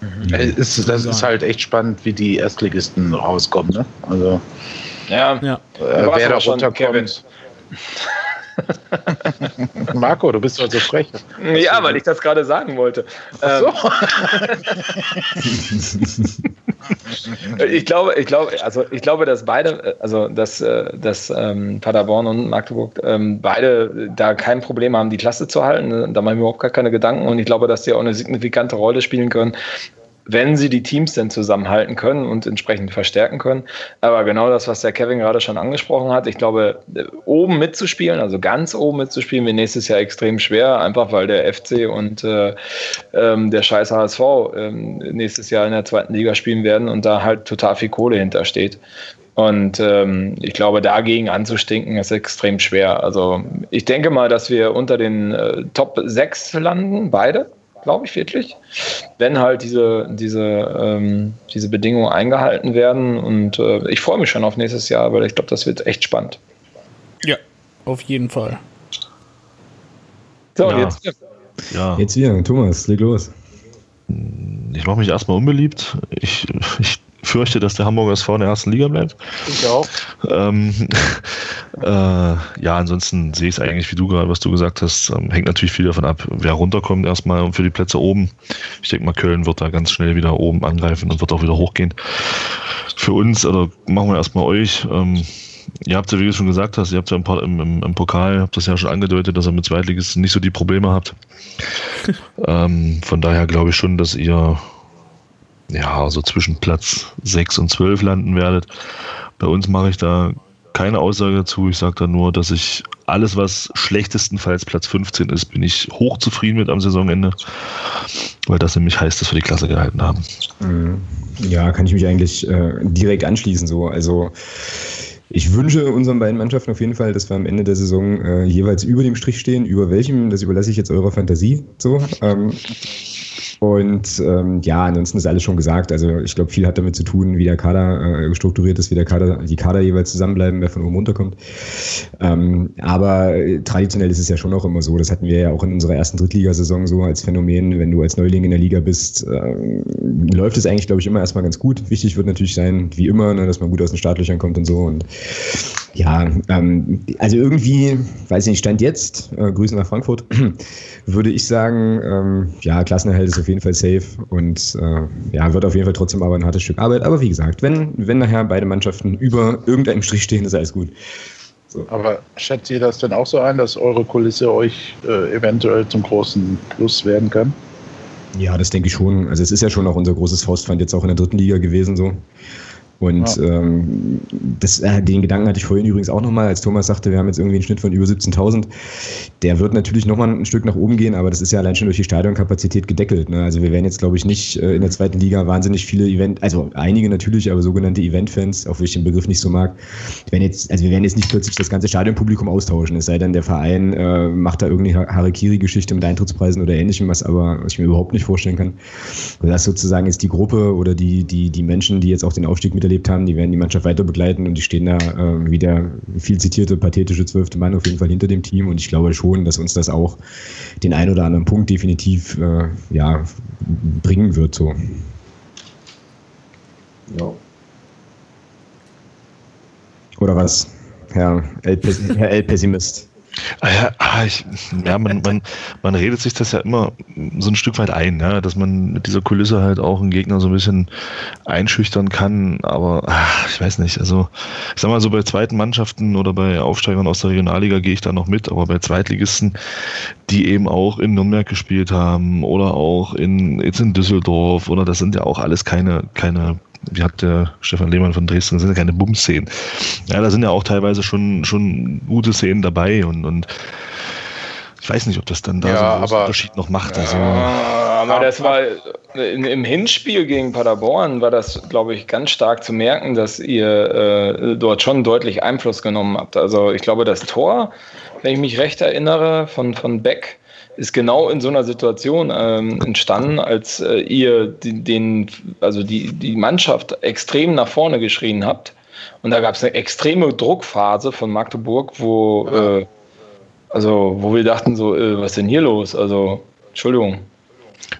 Mhm. Ist, das ist halt echt spannend, wie die Erstligisten rauskommen. Ne? Also
ja, ja. Äh,
wer da runterkommt. Marco, du bist halt so frech.
Ja, weil ich das gerade sagen wollte. Ach so. Ich glaube, ich glaube, also ich glaube, dass beide, also dass, äh, dass ähm, Paderborn und Magdeburg ähm, beide da kein Problem haben, die Klasse zu halten. Da machen wir überhaupt gar keine Gedanken und ich glaube, dass die auch eine signifikante Rolle spielen können wenn sie die Teams denn zusammenhalten können und entsprechend verstärken können. Aber genau das, was der Kevin gerade schon angesprochen hat, ich glaube, oben mitzuspielen, also ganz oben mitzuspielen, wird nächstes Jahr extrem schwer, einfach weil der FC und äh, ähm, der scheiß HSV ähm, nächstes Jahr in der zweiten Liga spielen werden und da halt total viel Kohle hintersteht. Und ähm, ich glaube, dagegen anzustinken ist extrem schwer. Also ich denke mal, dass wir unter den äh, Top 6 landen, beide glaube ich wirklich, wenn halt diese, diese, ähm, diese Bedingungen eingehalten werden. Und äh, ich freue mich schon auf nächstes Jahr, weil ich glaube, das wird echt spannend.
Ja, auf jeden Fall.
So, ja. jetzt wir. Ja. Jetzt wir, Thomas, leg los.
Ich mache mich erstmal unbeliebt. Ich, ich fürchte, dass der Hamburger SV in der ersten Liga bleibt.
Ich auch.
Ähm, äh, ja, ansonsten sehe ich es eigentlich, wie du gerade, was du gesagt hast, ähm, hängt natürlich viel davon ab, wer runterkommt erstmal für die Plätze oben. Ich denke mal, Köln wird da ganz schnell wieder oben angreifen und wird auch wieder hochgehen. Für uns, oder machen wir erstmal euch, ähm, ihr habt ja, wie du schon gesagt hast, ihr habt ja im, im, im, im Pokal, habt das ja schon angedeutet, dass ihr mit Zweitligisten nicht so die Probleme habt. ähm, von daher glaube ich schon, dass ihr ja, so zwischen Platz 6 und 12 landen werdet. Bei uns mache ich da keine Aussage dazu. Ich sage da nur, dass ich alles, was schlechtestenfalls Platz 15 ist, bin ich hochzufrieden mit am Saisonende, weil das nämlich heißt, dass wir die Klasse gehalten haben.
Mhm. Ja, kann ich mich eigentlich äh, direkt anschließen. So. Also ich wünsche unseren beiden Mannschaften auf jeden Fall, dass wir am Ende der Saison äh, jeweils über dem Strich stehen. Über welchem, das überlasse ich jetzt eurer Fantasie. So. Ähm, Und ähm, ja, ansonsten ist alles schon gesagt. Also ich glaube, viel hat damit zu tun, wie der Kader äh, strukturiert ist, wie der Kader, die Kader jeweils zusammenbleiben, wer von oben runterkommt. Ähm, aber traditionell ist es ja schon auch immer so, das hatten wir ja auch in unserer ersten Drittligasaison so als Phänomen, wenn du als Neuling in der Liga bist, äh, läuft es eigentlich, glaube ich, immer erstmal ganz gut. Wichtig wird natürlich sein, wie immer, ne, dass man gut aus den Startlöchern kommt und so. Und ja, ähm, also irgendwie, weiß ich nicht, Stand jetzt, äh, Grüße nach Frankfurt, würde ich sagen, ähm, ja, Klassenerhalt ist auf jeden Fall safe und äh, ja, wird auf jeden Fall trotzdem aber ein hartes Stück Arbeit. Aber wie gesagt, wenn, wenn nachher beide Mannschaften über irgendeinem Strich stehen, ist alles gut.
So. Aber schätzt ihr das denn auch so ein, dass eure Kulisse euch äh, eventuell zum großen Plus werden kann?
Ja, das denke ich schon. Also es ist ja schon auch unser großes Faustpfand jetzt auch in der dritten Liga gewesen so. Und ja. ähm, das, äh, den Gedanken hatte ich vorhin übrigens auch nochmal, als Thomas sagte, wir haben jetzt irgendwie einen Schnitt von über 17.000. Der wird natürlich nochmal ein Stück nach oben gehen, aber das ist ja allein schon durch die Stadionkapazität gedeckelt. Ne? Also wir werden jetzt, glaube ich, nicht äh, in der zweiten Liga wahnsinnig viele Event, also einige natürlich, aber sogenannte Event-Fans, auch wenn ich den Begriff nicht so mag, werden jetzt, also wir werden jetzt nicht plötzlich das ganze Stadionpublikum austauschen, es sei denn, der Verein äh, macht da irgendeine Harikiri-Geschichte mit Eintrittspreisen oder ähnlichem, was aber was ich mir überhaupt nicht vorstellen kann. Und das sozusagen ist die Gruppe oder die, die, die Menschen, die jetzt auch den Aufstieg miterleben, erlebt haben, die werden die Mannschaft weiter begleiten und die stehen da äh, wie der viel zitierte, pathetische zwölfte Mann auf jeden Fall hinter dem Team und ich glaube schon, dass uns das auch den ein oder anderen Punkt definitiv äh, ja, bringen wird. So. Ja. Oder was, Herr L-Pessimist?
Ah ja, ah, ich, ja man, man, man redet sich das ja immer so ein Stück weit ein, ja, dass man mit dieser Kulisse halt auch einen Gegner so ein bisschen einschüchtern kann. Aber ach, ich weiß nicht, also ich sag mal so bei zweiten Mannschaften oder bei Aufsteigern aus der Regionalliga gehe ich da noch mit, aber bei Zweitligisten, die eben auch in Nürnberg gespielt haben oder auch in, jetzt in Düsseldorf oder das sind ja auch alles keine, keine wie hat der Stefan Lehmann von Dresden, das sind ja keine Bums-Szenen. Ja, da sind ja auch teilweise schon, schon gute Szenen dabei und, und ich weiß nicht, ob das dann da ja, so einen aber, Unterschied noch macht. Also.
aber das war im Hinspiel gegen Paderborn war das, glaube ich, ganz stark zu merken, dass ihr äh, dort schon deutlich Einfluss genommen habt. Also ich glaube, das Tor, wenn ich mich recht erinnere, von, von Beck, ist genau in so einer Situation ähm, entstanden, als äh, ihr die, den, also die, die Mannschaft extrem nach vorne geschrien habt. Und da gab es eine extreme Druckphase von Magdeburg, wo, äh, also, wo wir dachten so, äh, was ist denn hier los? Also, Entschuldigung.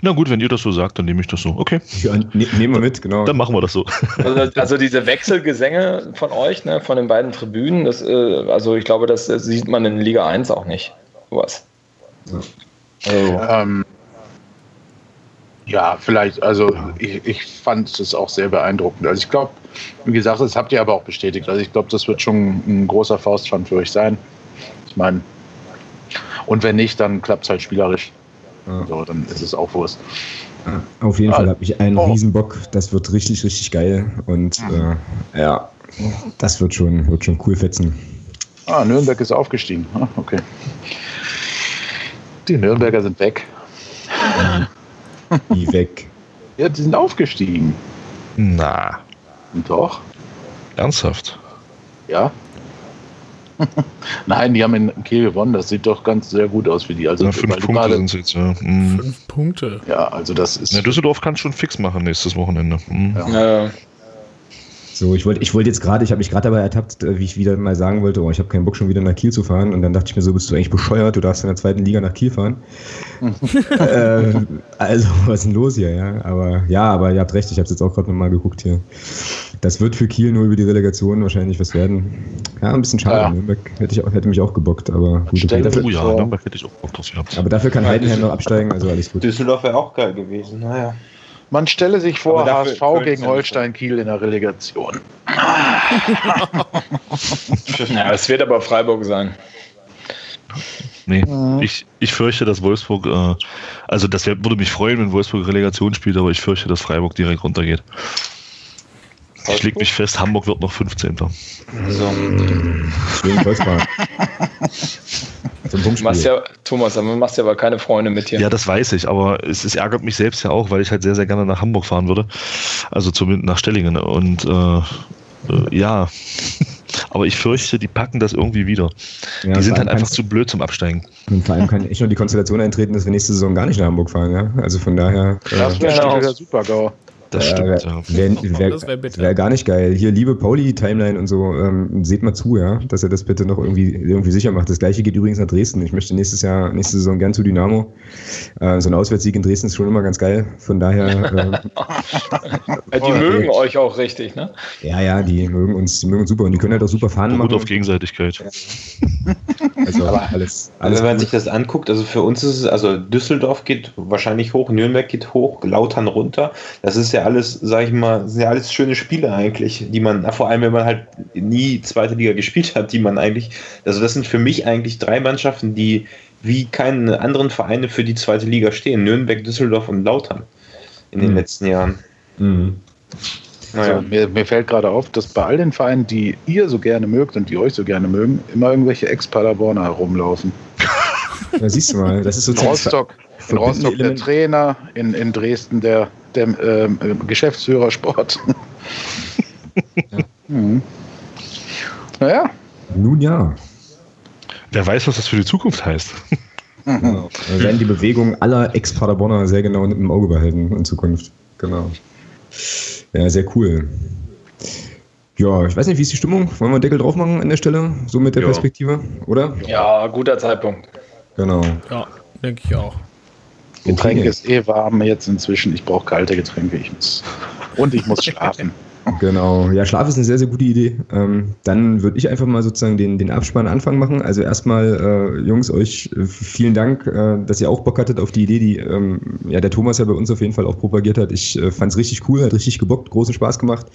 Na gut, wenn ihr das so sagt, dann nehme ich das so. Okay.
Ja, ne, nehmen wir mit, genau.
Dann machen wir das so.
Also, also diese Wechselgesänge von euch, ne, von den beiden Tribünen, das, äh, also ich glaube, das, das, sieht man in Liga 1 auch nicht. Was?
Ja. Also. Ähm, ja, vielleicht, also ich, ich fand es auch sehr beeindruckend. Also ich glaube, wie gesagt, das habt ihr aber auch bestätigt. Also ich glaube, das wird schon ein großer Faustpfand für euch sein. Ich meine, und wenn nicht, dann klappt es halt spielerisch. Ja. So, dann ist es auch Wurst.
Ja, auf jeden Fall habe ich einen oh. Riesenbock. Das wird richtig, richtig geil. Und mhm. äh, ja, das wird schon, wird schon cool fetzen.
Ah, Nürnberg ist aufgestiegen. Ah, okay. Die Nürnberger sind weg.
Wie weg?
Ja, die sind aufgestiegen.
Na.
Doch.
Ernsthaft?
Ja. Nein, die haben in Kiel gewonnen. Das sieht doch ganz sehr gut aus für die. Also,
ja, fünf Punkte sind es jetzt, ja.
Mhm. Fünf Punkte.
Ja, also das ist.
Ja, Düsseldorf kann schon fix machen nächstes Wochenende. Mhm. Ja.
ja. So, ich wollte ich wollt jetzt gerade, ich habe mich gerade dabei ertappt, äh, wie ich wieder mal sagen wollte, oh, ich habe keinen Bock schon wieder nach Kiel zu fahren. Und dann dachte ich mir so, bist du eigentlich bescheuert, du darfst in der zweiten Liga nach Kiel fahren. äh, also, was ist denn los hier, ja? Aber ja, aber ihr habt recht, ich habe es jetzt auch gerade nochmal geguckt hier. Das wird für Kiel nur über die Relegation wahrscheinlich was werden. Ja, ein bisschen schade. Ja. Nürnberg hätte, ich auch, hätte mich auch gebockt, aber gut. Okay, dafür, oh ja, Nürnberg hätte ich auch Bock drauf gehabt. Aber dafür kann Heidenheim noch absteigen, also alles gut.
Düsseldorf wäre auch geil gewesen, naja.
Man stelle sich vor, HSV gegen Holstein Kiel in der Relegation.
ja, es wird aber Freiburg sein.
Nee, mhm. ich, ich fürchte, dass Wolfsburg, äh, also das wär, würde mich freuen, wenn Wolfsburg Relegation spielt, aber ich fürchte, dass Freiburg direkt runtergeht. Ich leg mich fest, Hamburg wird noch 15. So. Schön Wolfsburg.
Du machst ja, Thomas, aber machst ja aber keine Freunde mit hier.
Ja, das weiß ich, aber es, es, ärgert mich selbst ja auch, weil ich halt sehr, sehr gerne nach Hamburg fahren würde. Also zumindest nach Stellingen. Und äh, äh, ja, aber ich fürchte, die packen das irgendwie wieder. Ja, die sind halt einfach zu blöd zum Absteigen.
Und vor allem kann echt noch die Konstellation eintreten, dass wir nächste Saison gar nicht nach Hamburg fahren. Ja? Also von daher.
Das wäre äh, ja, super, GAU.
Das stimmt, äh, ja. Wäre wär, wär gar nicht geil. Hier, liebe Pauli-Timeline und so, ähm, seht mal zu, ja, dass er das bitte noch irgendwie, irgendwie sicher macht. Das gleiche geht übrigens nach Dresden. Ich möchte nächstes Jahr, nächste Saison gern zu Dynamo. Äh, so ein Auswärtssieg in Dresden ist schon immer ganz geil. Von daher.
Äh, die mögen euch auch richtig, ne?
Ja, ja, die mögen uns, die mögen uns super und die können halt auch super fahren
machen. Gut auf Gegenseitigkeit.
also Aber alles, alles. Wenn man sich das anguckt, also für uns ist es, also Düsseldorf geht wahrscheinlich hoch, Nürnberg geht hoch, Lautern runter. Das ist ja alles, sag ich mal, sind ja alles schöne Spiele eigentlich, die man, vor allem wenn man halt nie zweite Liga gespielt hat, die man eigentlich, also das sind für mich eigentlich drei Mannschaften, die wie keine anderen Vereine für die zweite Liga stehen. Nürnberg, Düsseldorf und Lautern in den mhm. letzten Jahren. Mhm.
Naja. Also, mir, mir, fällt gerade auf, dass bei all den Vereinen, die ihr so gerne mögt und die euch so gerne mögen, immer irgendwelche Ex-Paderborner herumlaufen.
Da siehst du mal, das ist so
in Rostock, in Rostock der Trainer, in, in Dresden der der äh, Geschäftsführer Sport. ja. Mhm. Naja.
Nun ja.
Wer weiß, was das für die Zukunft heißt.
Genau. Wir werden die Bewegung aller Ex-Paderborner sehr genau im Auge behalten in Zukunft. Genau. Ja, sehr cool. Ja, ich weiß nicht, wie ist die Stimmung? Wollen wir einen Deckel drauf machen an der Stelle? So mit der ja. Perspektive, oder?
Ja, guter Zeitpunkt.
Genau.
Ja, denke ich auch.
Getränk okay. ist eh warm jetzt inzwischen. Ich brauche kalte Getränke. Ich muss, und ich muss schlafen.
Genau, ja, Schlaf ist eine sehr, sehr gute Idee. Ähm, dann würde ich einfach mal sozusagen den, den Abspann Anfang machen. Also erstmal, äh, Jungs, euch äh, vielen Dank, äh, dass ihr auch Bock hattet auf die Idee, die ähm, ja, der Thomas ja bei uns auf jeden Fall auch propagiert hat. Ich äh, fand es richtig cool, hat richtig gebockt, großen Spaß gemacht.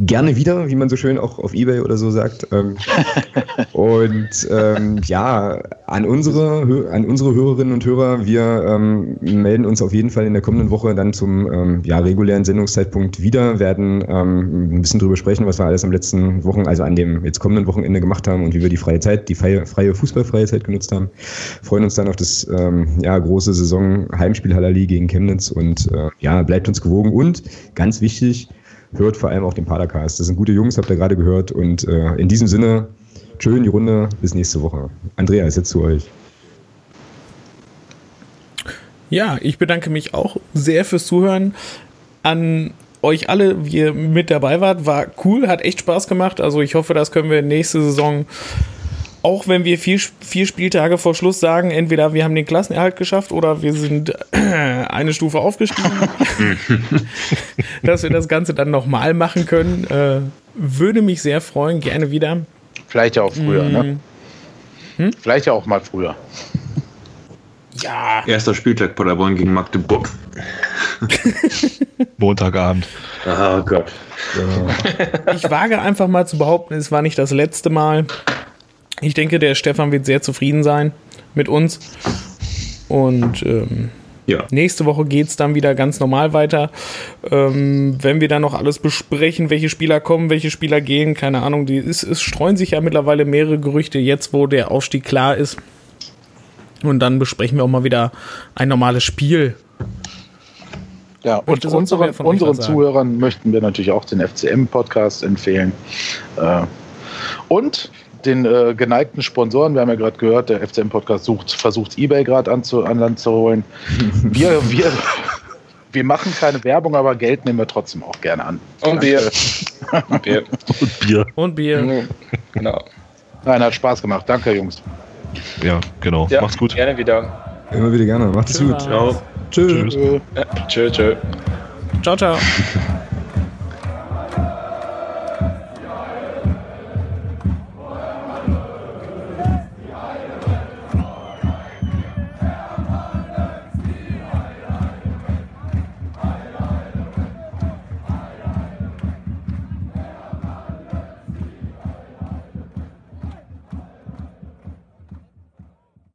Gerne wieder, wie man so schön auch auf Ebay oder so sagt. Ähm, und ähm, ja, an unsere, an unsere Hörerinnen und Hörer, wir ähm, melden uns auf jeden Fall in der kommenden Woche dann zum ähm, ja, regulären Sendungszeitpunkt wieder, werden ähm, ein bisschen drüber sprechen, was wir alles am letzten Wochen, also an dem jetzt kommenden Wochenende gemacht haben und wie wir die freie Zeit, die freie, freie Fußballfreie Zeit genutzt haben. Freuen uns dann auf das ähm, ja, große Saison Heimspiel Hallali gegen Chemnitz und äh, ja, bleibt uns gewogen und ganz wichtig, hört vor allem auch den Padercast. Das sind gute Jungs, habt ihr gerade gehört und äh, in diesem Sinne, schön die Runde, bis nächste Woche. Andreas, jetzt zu euch.
Ja, ich bedanke mich auch sehr fürs Zuhören. An euch alle, wie ihr mit dabei wart. War cool, hat echt Spaß gemacht. Also ich hoffe, das können wir nächste Saison, auch wenn wir vier, vier Spieltage vor Schluss sagen, entweder wir haben den Klassenerhalt geschafft oder wir sind eine Stufe aufgestiegen, dass wir das Ganze dann nochmal machen können. Äh, würde mich sehr freuen, gerne wieder.
Vielleicht ja auch früher, ne? mm. ne? Hm? Vielleicht ja auch mal früher.
Ja. Erster Spieltag Paderborn gegen Magdeburg.
Montagabend.
Oh Gott.
Ja. Ich wage einfach mal zu behaupten, es war nicht das letzte Mal. Ich denke, der Stefan wird sehr zufrieden sein mit uns. Und ähm, ja. nächste Woche geht es dann wieder ganz normal weiter. Ähm, wenn wir dann noch alles besprechen, welche Spieler kommen, welche Spieler gehen, keine Ahnung. Die, es, es streuen sich ja mittlerweile mehrere Gerüchte, jetzt wo der Aufstieg klar ist. Und dann besprechen wir auch mal wieder ein normales Spiel.
Ja, und unseren, unseren Zuhörern möchten wir natürlich auch den FCM-Podcast empfehlen. Äh, und den äh, geneigten Sponsoren, wir haben ja gerade gehört, der FCM-Podcast sucht, versucht Ebay gerade an, an Land zu holen. Wir, wir, wir machen keine Werbung, aber Geld nehmen wir trotzdem auch gerne an.
Und Bier.
und Bier. Und Bier.
Und Bier.
Genau. Nein, hat Spaß gemacht. Danke, Jungs.
Ja, genau. Ja, Macht's gut.
Gerne wieder.
Immer wieder gerne. Macht's gut.
Ciao.
Tschüss.
Tschüss. Tschö, tschö.
Ciao, ciao.